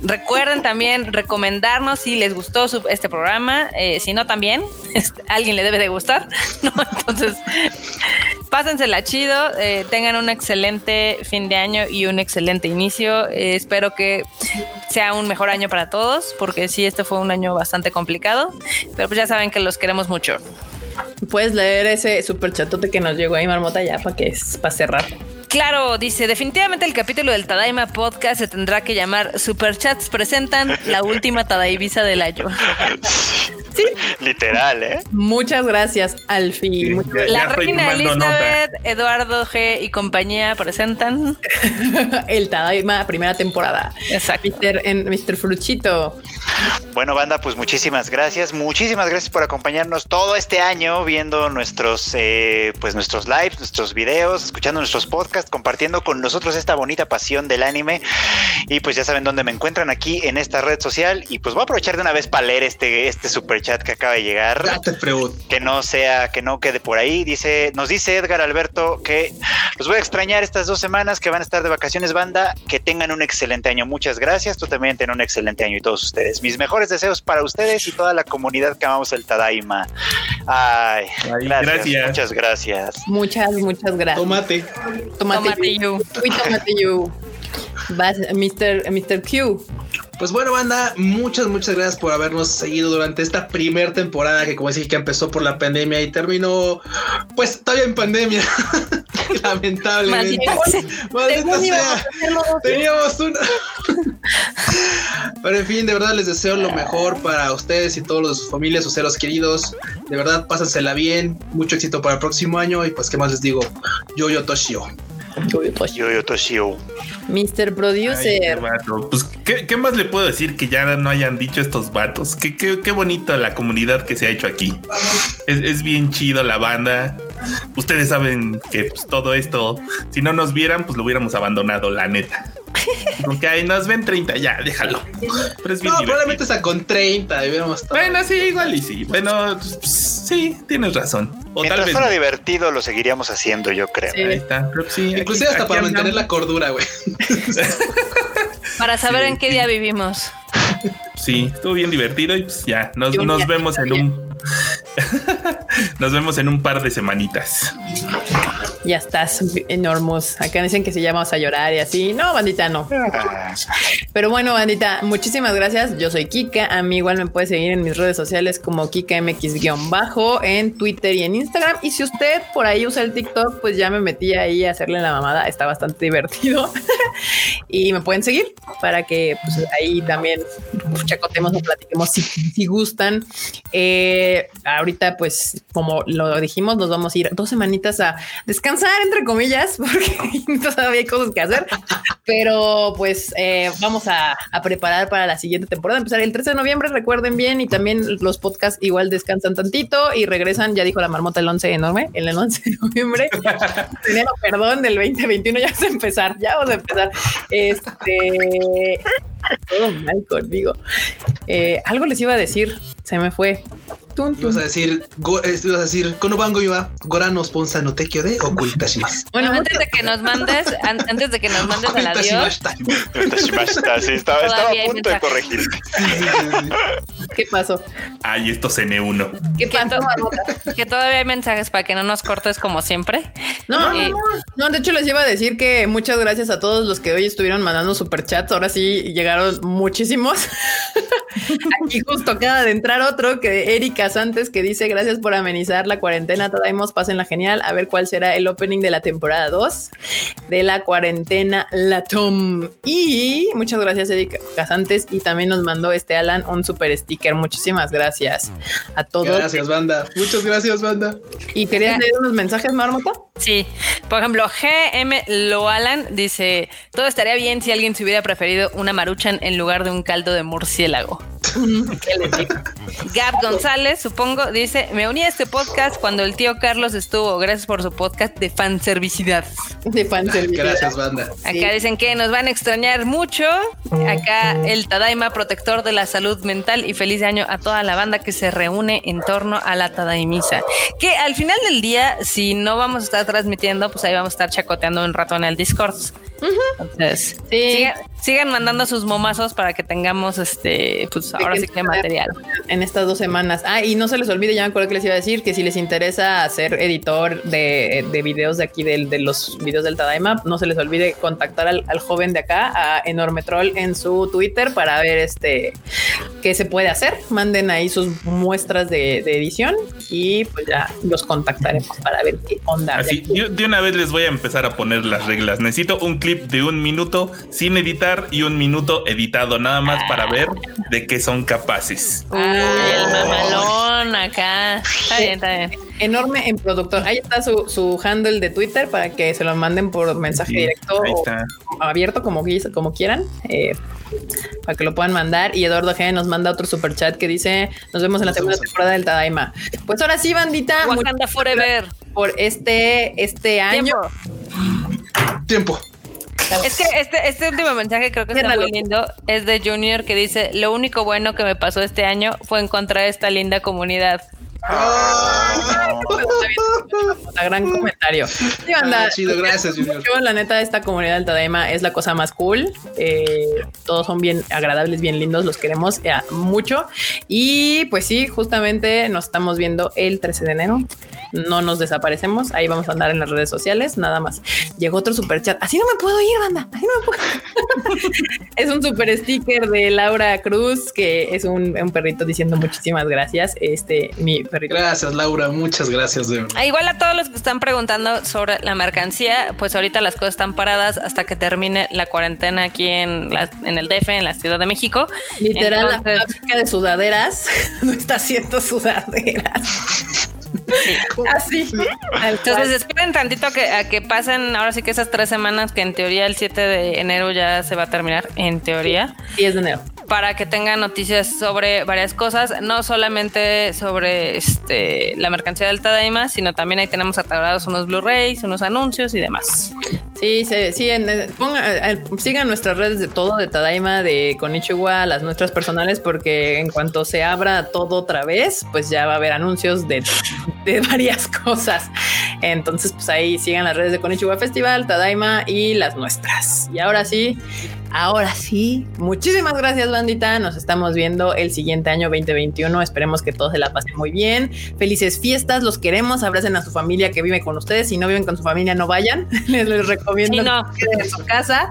Recuerden también recomendarnos si les gustó este programa, eh, si no también, [LAUGHS] alguien le debe de gustar. [LAUGHS] Entonces, pásensela chido, eh, tengan un excelente fin de año y un excelente inicio. Eh, espero que sea un mejor año para todos, porque sí, este fue un año bastante complicado, pero pues ya saben que los queremos mucho. Puedes leer ese super chatote que nos llegó ahí, Marmota, ya para que es para cerrar. Claro, dice, definitivamente el capítulo del Tadaima Podcast se tendrá que llamar Superchats presentan la última Tadaivisa del año. [LAUGHS] Sí, [LAUGHS] Literal, ¿eh? Muchas gracias, Alfi. Sí, Muchas ya- La reina Elizabeth, Eduardo G y compañía presentan. gracias. [LAUGHS] El Tadaima, primera temporada. Exacto. Mr. en Mr. Fruchito. Bueno, banda, pues muchísimas gracias. Muchísimas gracias por acompañarnos todo este año viendo nuestros, eh, pues nuestros lives, nuestros videos, escuchando nuestros podcasts, compartiendo con nosotros esta bonita pasión del anime. Y pues ya saben dónde me encuentran aquí en esta red social. Y pues voy a aprovechar de una vez para leer este, este super chat que acaba de llegar. Que no sea, que no quede por ahí. Dice, nos dice Edgar Alberto que los voy a extrañar estas dos semanas que van a estar de vacaciones, banda. Que tengan un excelente año. Muchas gracias. Tú también ten un excelente año y todos ustedes. Mis mejores deseos para ustedes y toda la comunidad que amamos el Tadaima. Ay, Ay, gracias, gracias. Muchas gracias. Muchas, muchas gracias. Tomate. Tomate, Tomate you. you. Uy, tomate you. Vas, Mr. Mr. Q. Pues bueno, banda, muchas, muchas gracias por habernos seguido durante esta primera temporada que, como decía, que empezó por la pandemia y terminó, pues todavía en pandemia. [LAUGHS] Lamentablemente. Maldita sea. Teníamos una. [LAUGHS] Pero en fin, de verdad les deseo lo mejor para ustedes y todos los familias, sus seres queridos. De verdad, pásensela bien. Mucho éxito para el próximo año. Y pues, ¿qué más les digo? Yo, yo, Toshio. Yo, yo, Toshio. Mr. Producer. qué. Pues, ¿qué, más le puedo decir que ya no hayan dicho estos vatos? Qué, qué, bonito la comunidad que se ha hecho aquí. Es bien chido la banda. Ustedes saben que pues, todo esto, si no nos vieran, pues lo hubiéramos abandonado, la neta. Porque ahí nos ven 30, ya, déjalo. Pero es bien No, probablemente hasta con 30. Debiéramos estar. Bueno, sí, igual y sí. Bueno, pues, sí, tienes razón. O tal Mientras vez. fuera no. divertido, lo seguiríamos haciendo, yo creo. Sí. Ahí está. Pero sí, aquí- Inclusive hasta aquí para mantener la cordura, güey. [LAUGHS] Para saber Sí. en qué día vivimos. Sí, estuvo bien divertido y pues ya, nos, nos vemos en un. Nos vemos en un par de semanitas. Ya estás enormos. Acá dicen que si ya vamos a llorar y así. No, bandita, no. [LAUGHS] Pero bueno, bandita, muchísimas gracias. Yo soy Kika. A mí igual me puede seguir en mis redes sociales como KikaMX-bajo en Twitter y en Instagram. Y si usted por ahí usa el TikTok, pues ya me metí ahí a hacerle la mamada. Está bastante [LAUGHS] divertido. y me pueden seguir para que pues, ahí también chacotemos o platiquemos si, si gustan. Eh, ahorita, pues, como lo dijimos, nos vamos a ir dos semanitas a descansar, entre comillas, [LAUGHS] porque todavía hay cosas que hacer. Pero pues eh, vamos a, a preparar para la siguiente temporada. Empezar el 13 de noviembre, recuerden bien, y también los podcasts igual descansan tantito y regresan, ya dijo la marmota el 11 enorme, el 11 de noviembre. [LAUGHS] Enero, perdón, del 2021 ya vamos a empezar, ya vamos a empezar. Este todo mal conmigo. Eh, algo les iba a decir, se me fue. Tun, tun. Ibas a decir, go, eh, ibas a decir, Konobango iba, Gorano Sponsa no Tekio de Okultashimasu. [LAUGHS] Bueno, antes de que nos mandes, an- antes de que nos mandes al adiós, Okutashimashita. Tashimashita, sí, estaba, a punto de corregir. Sí, sí, sí, sí. ¿qué pasó? Ay, estos N1. ¿Qué que, pasó? que todavía hay mensajes para que no nos cortes como siempre. No, Eh, no, no, no, de hecho les iba a decir que muchas gracias a todos los que hoy estuvieron mandando superchats. Ahora sí llegaron muchísimos. [LAUGHS] Aquí justo acaba de entrar otro que Erika Santos que dice gracias por amenizar la cuarentena. Traemos, la genial. A ver cuál será el opening de la temporada 2 de la cuarentena La Tom. Y muchas gracias Erika Casantes y también nos mandó este Alan un super sticker. Muchísimas gracias a todos. Gracias, banda. Muchas gracias, banda. Y querías leer unos mensajes, Marmota. Sí, por ejemplo, GM Loalan dice, todo estaría bien si alguien se hubiera preferido una maruchan en lugar de un caldo de murciélago. [LAUGHS] Gab González, supongo, dice, me uní a este podcast cuando el tío Carlos estuvo. Gracias por su podcast de fanservicidad. De fanservice. Gracias, banda. Acá Sí. dicen que nos van a extrañar mucho. Acá el Tadaima, protector de la salud mental y feliz año a toda la banda que se reúne en torno a la Tadaimisa. Que al final del día, si no vamos a estar transmitiendo, pues ahí vamos a estar chacoteando un rato en el Discord. Entonces, Sí. sigan, sigan mandando sus momazos para que tengamos este, pues ahora sí que material. en estas dos semanas. Ah, y no se les olvide, ya me acuerdo que les iba a decir que si les interesa ser editor de, de videos de aquí, del- de, los videos del Tadaima, no se les olvide contactar al, al joven de acá, a Enorme Troll, en su Twitter para ver este qué se puede hacer. Manden ahí sus muestras de, de edición y pues ya los contactaremos para ver qué onda. Así, yo de una vez les voy a empezar a poner las reglas. Necesito un clip de un minuto sin editar y un minuto editado, nada más para ver de qué son capaces. Uy, el mamalón acá. Está bien, está bien. Enorme en productor. Ahí está su, su handle de Twitter para que se lo manden por mensaje Sí, directo ahí o abierto, como, como quieran. eh, para que lo puedan mandar. Y Eduardo G nos manda otro super chat que dice: Nos vemos en la segunda temporada del Tadaima. Pues ahora sí, bandita, Wakanda Forever. por este, este año. Tiempo. Tiempo. Es que este, este último mensaje creo que está muy lindo. Es de Junior que dice: Lo único bueno que me pasó este año fue encontrar esta linda comunidad. La gran comentario. Sí, banda, Ah, chido, gracias, Junior. Yo, la neta, esta comunidad del Tadaima es la cosa más cool. Eh, todos son bien agradables, bien lindos, los queremos eh, mucho. Y pues sí, justamente nos estamos viendo el 13 de enero. No nos desaparecemos. Ahí vamos a andar en las redes sociales. Nada más. Llegó otro super chat. Así no me puedo ir, banda. Así no me puedo. [LAUGHS] es un super sticker de Laura Cruz, que es un, un perrito diciendo muchísimas gracias. Este, mi perrito. Gracias, Laura. Muchas gracias, de. Ah, Igual a todos los que están preguntando sobre la mercancía, pues ahorita las cosas están paradas hasta que termine la cuarentena aquí en, la- en el DF, en la Ciudad de México. Literal, Entonces- la fábrica de sudaderas [LAUGHS] no está haciendo sudaderas. Así. tal Entonces esperen tantito que, a que pasen ahora sí que esas tres semanas que en teoría el 7 de enero ya se va a terminar, en teoría. 10 de enero. Para que tengan noticias sobre varias cosas, no solamente sobre este la mercancía del Tadaima, sino también ahí tenemos atagrados unos Blu-rays, unos anuncios y demás. Sí, sí, sí, ponga- eh, sigan nuestras redes de todo, de Tadaima, de Konichiwa, las nuestras personales, porque en cuanto se abra todo otra vez, pues ya va a haber anuncios de, de [LAUGHS] varias cosas. Entonces, pues ahí sigan las redes de Konichiwa Festival, Tadaima y las nuestras. Y ahora sí, ahora sí, muchísimas gracias, bandita. Nos estamos viendo el siguiente año 2021. Esperemos que todos se la pasen muy bien. Felices fiestas, los queremos. Abracen a su familia que vive con ustedes. Si no viven con su familia, no vayan. [LAUGHS] Les, les recomiendo Sí, no. que queden en su casa.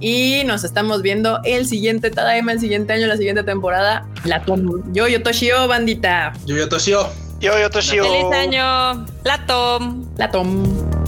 Y nos estamos viendo el siguiente Tadaima, el siguiente año, la siguiente temporada. La Tom. Yo, yo, Toshio, bandita. Yo, yo, Toshio. Yo, yo, Toshio. ¡Feliz año! ¡La Tom! La Tom.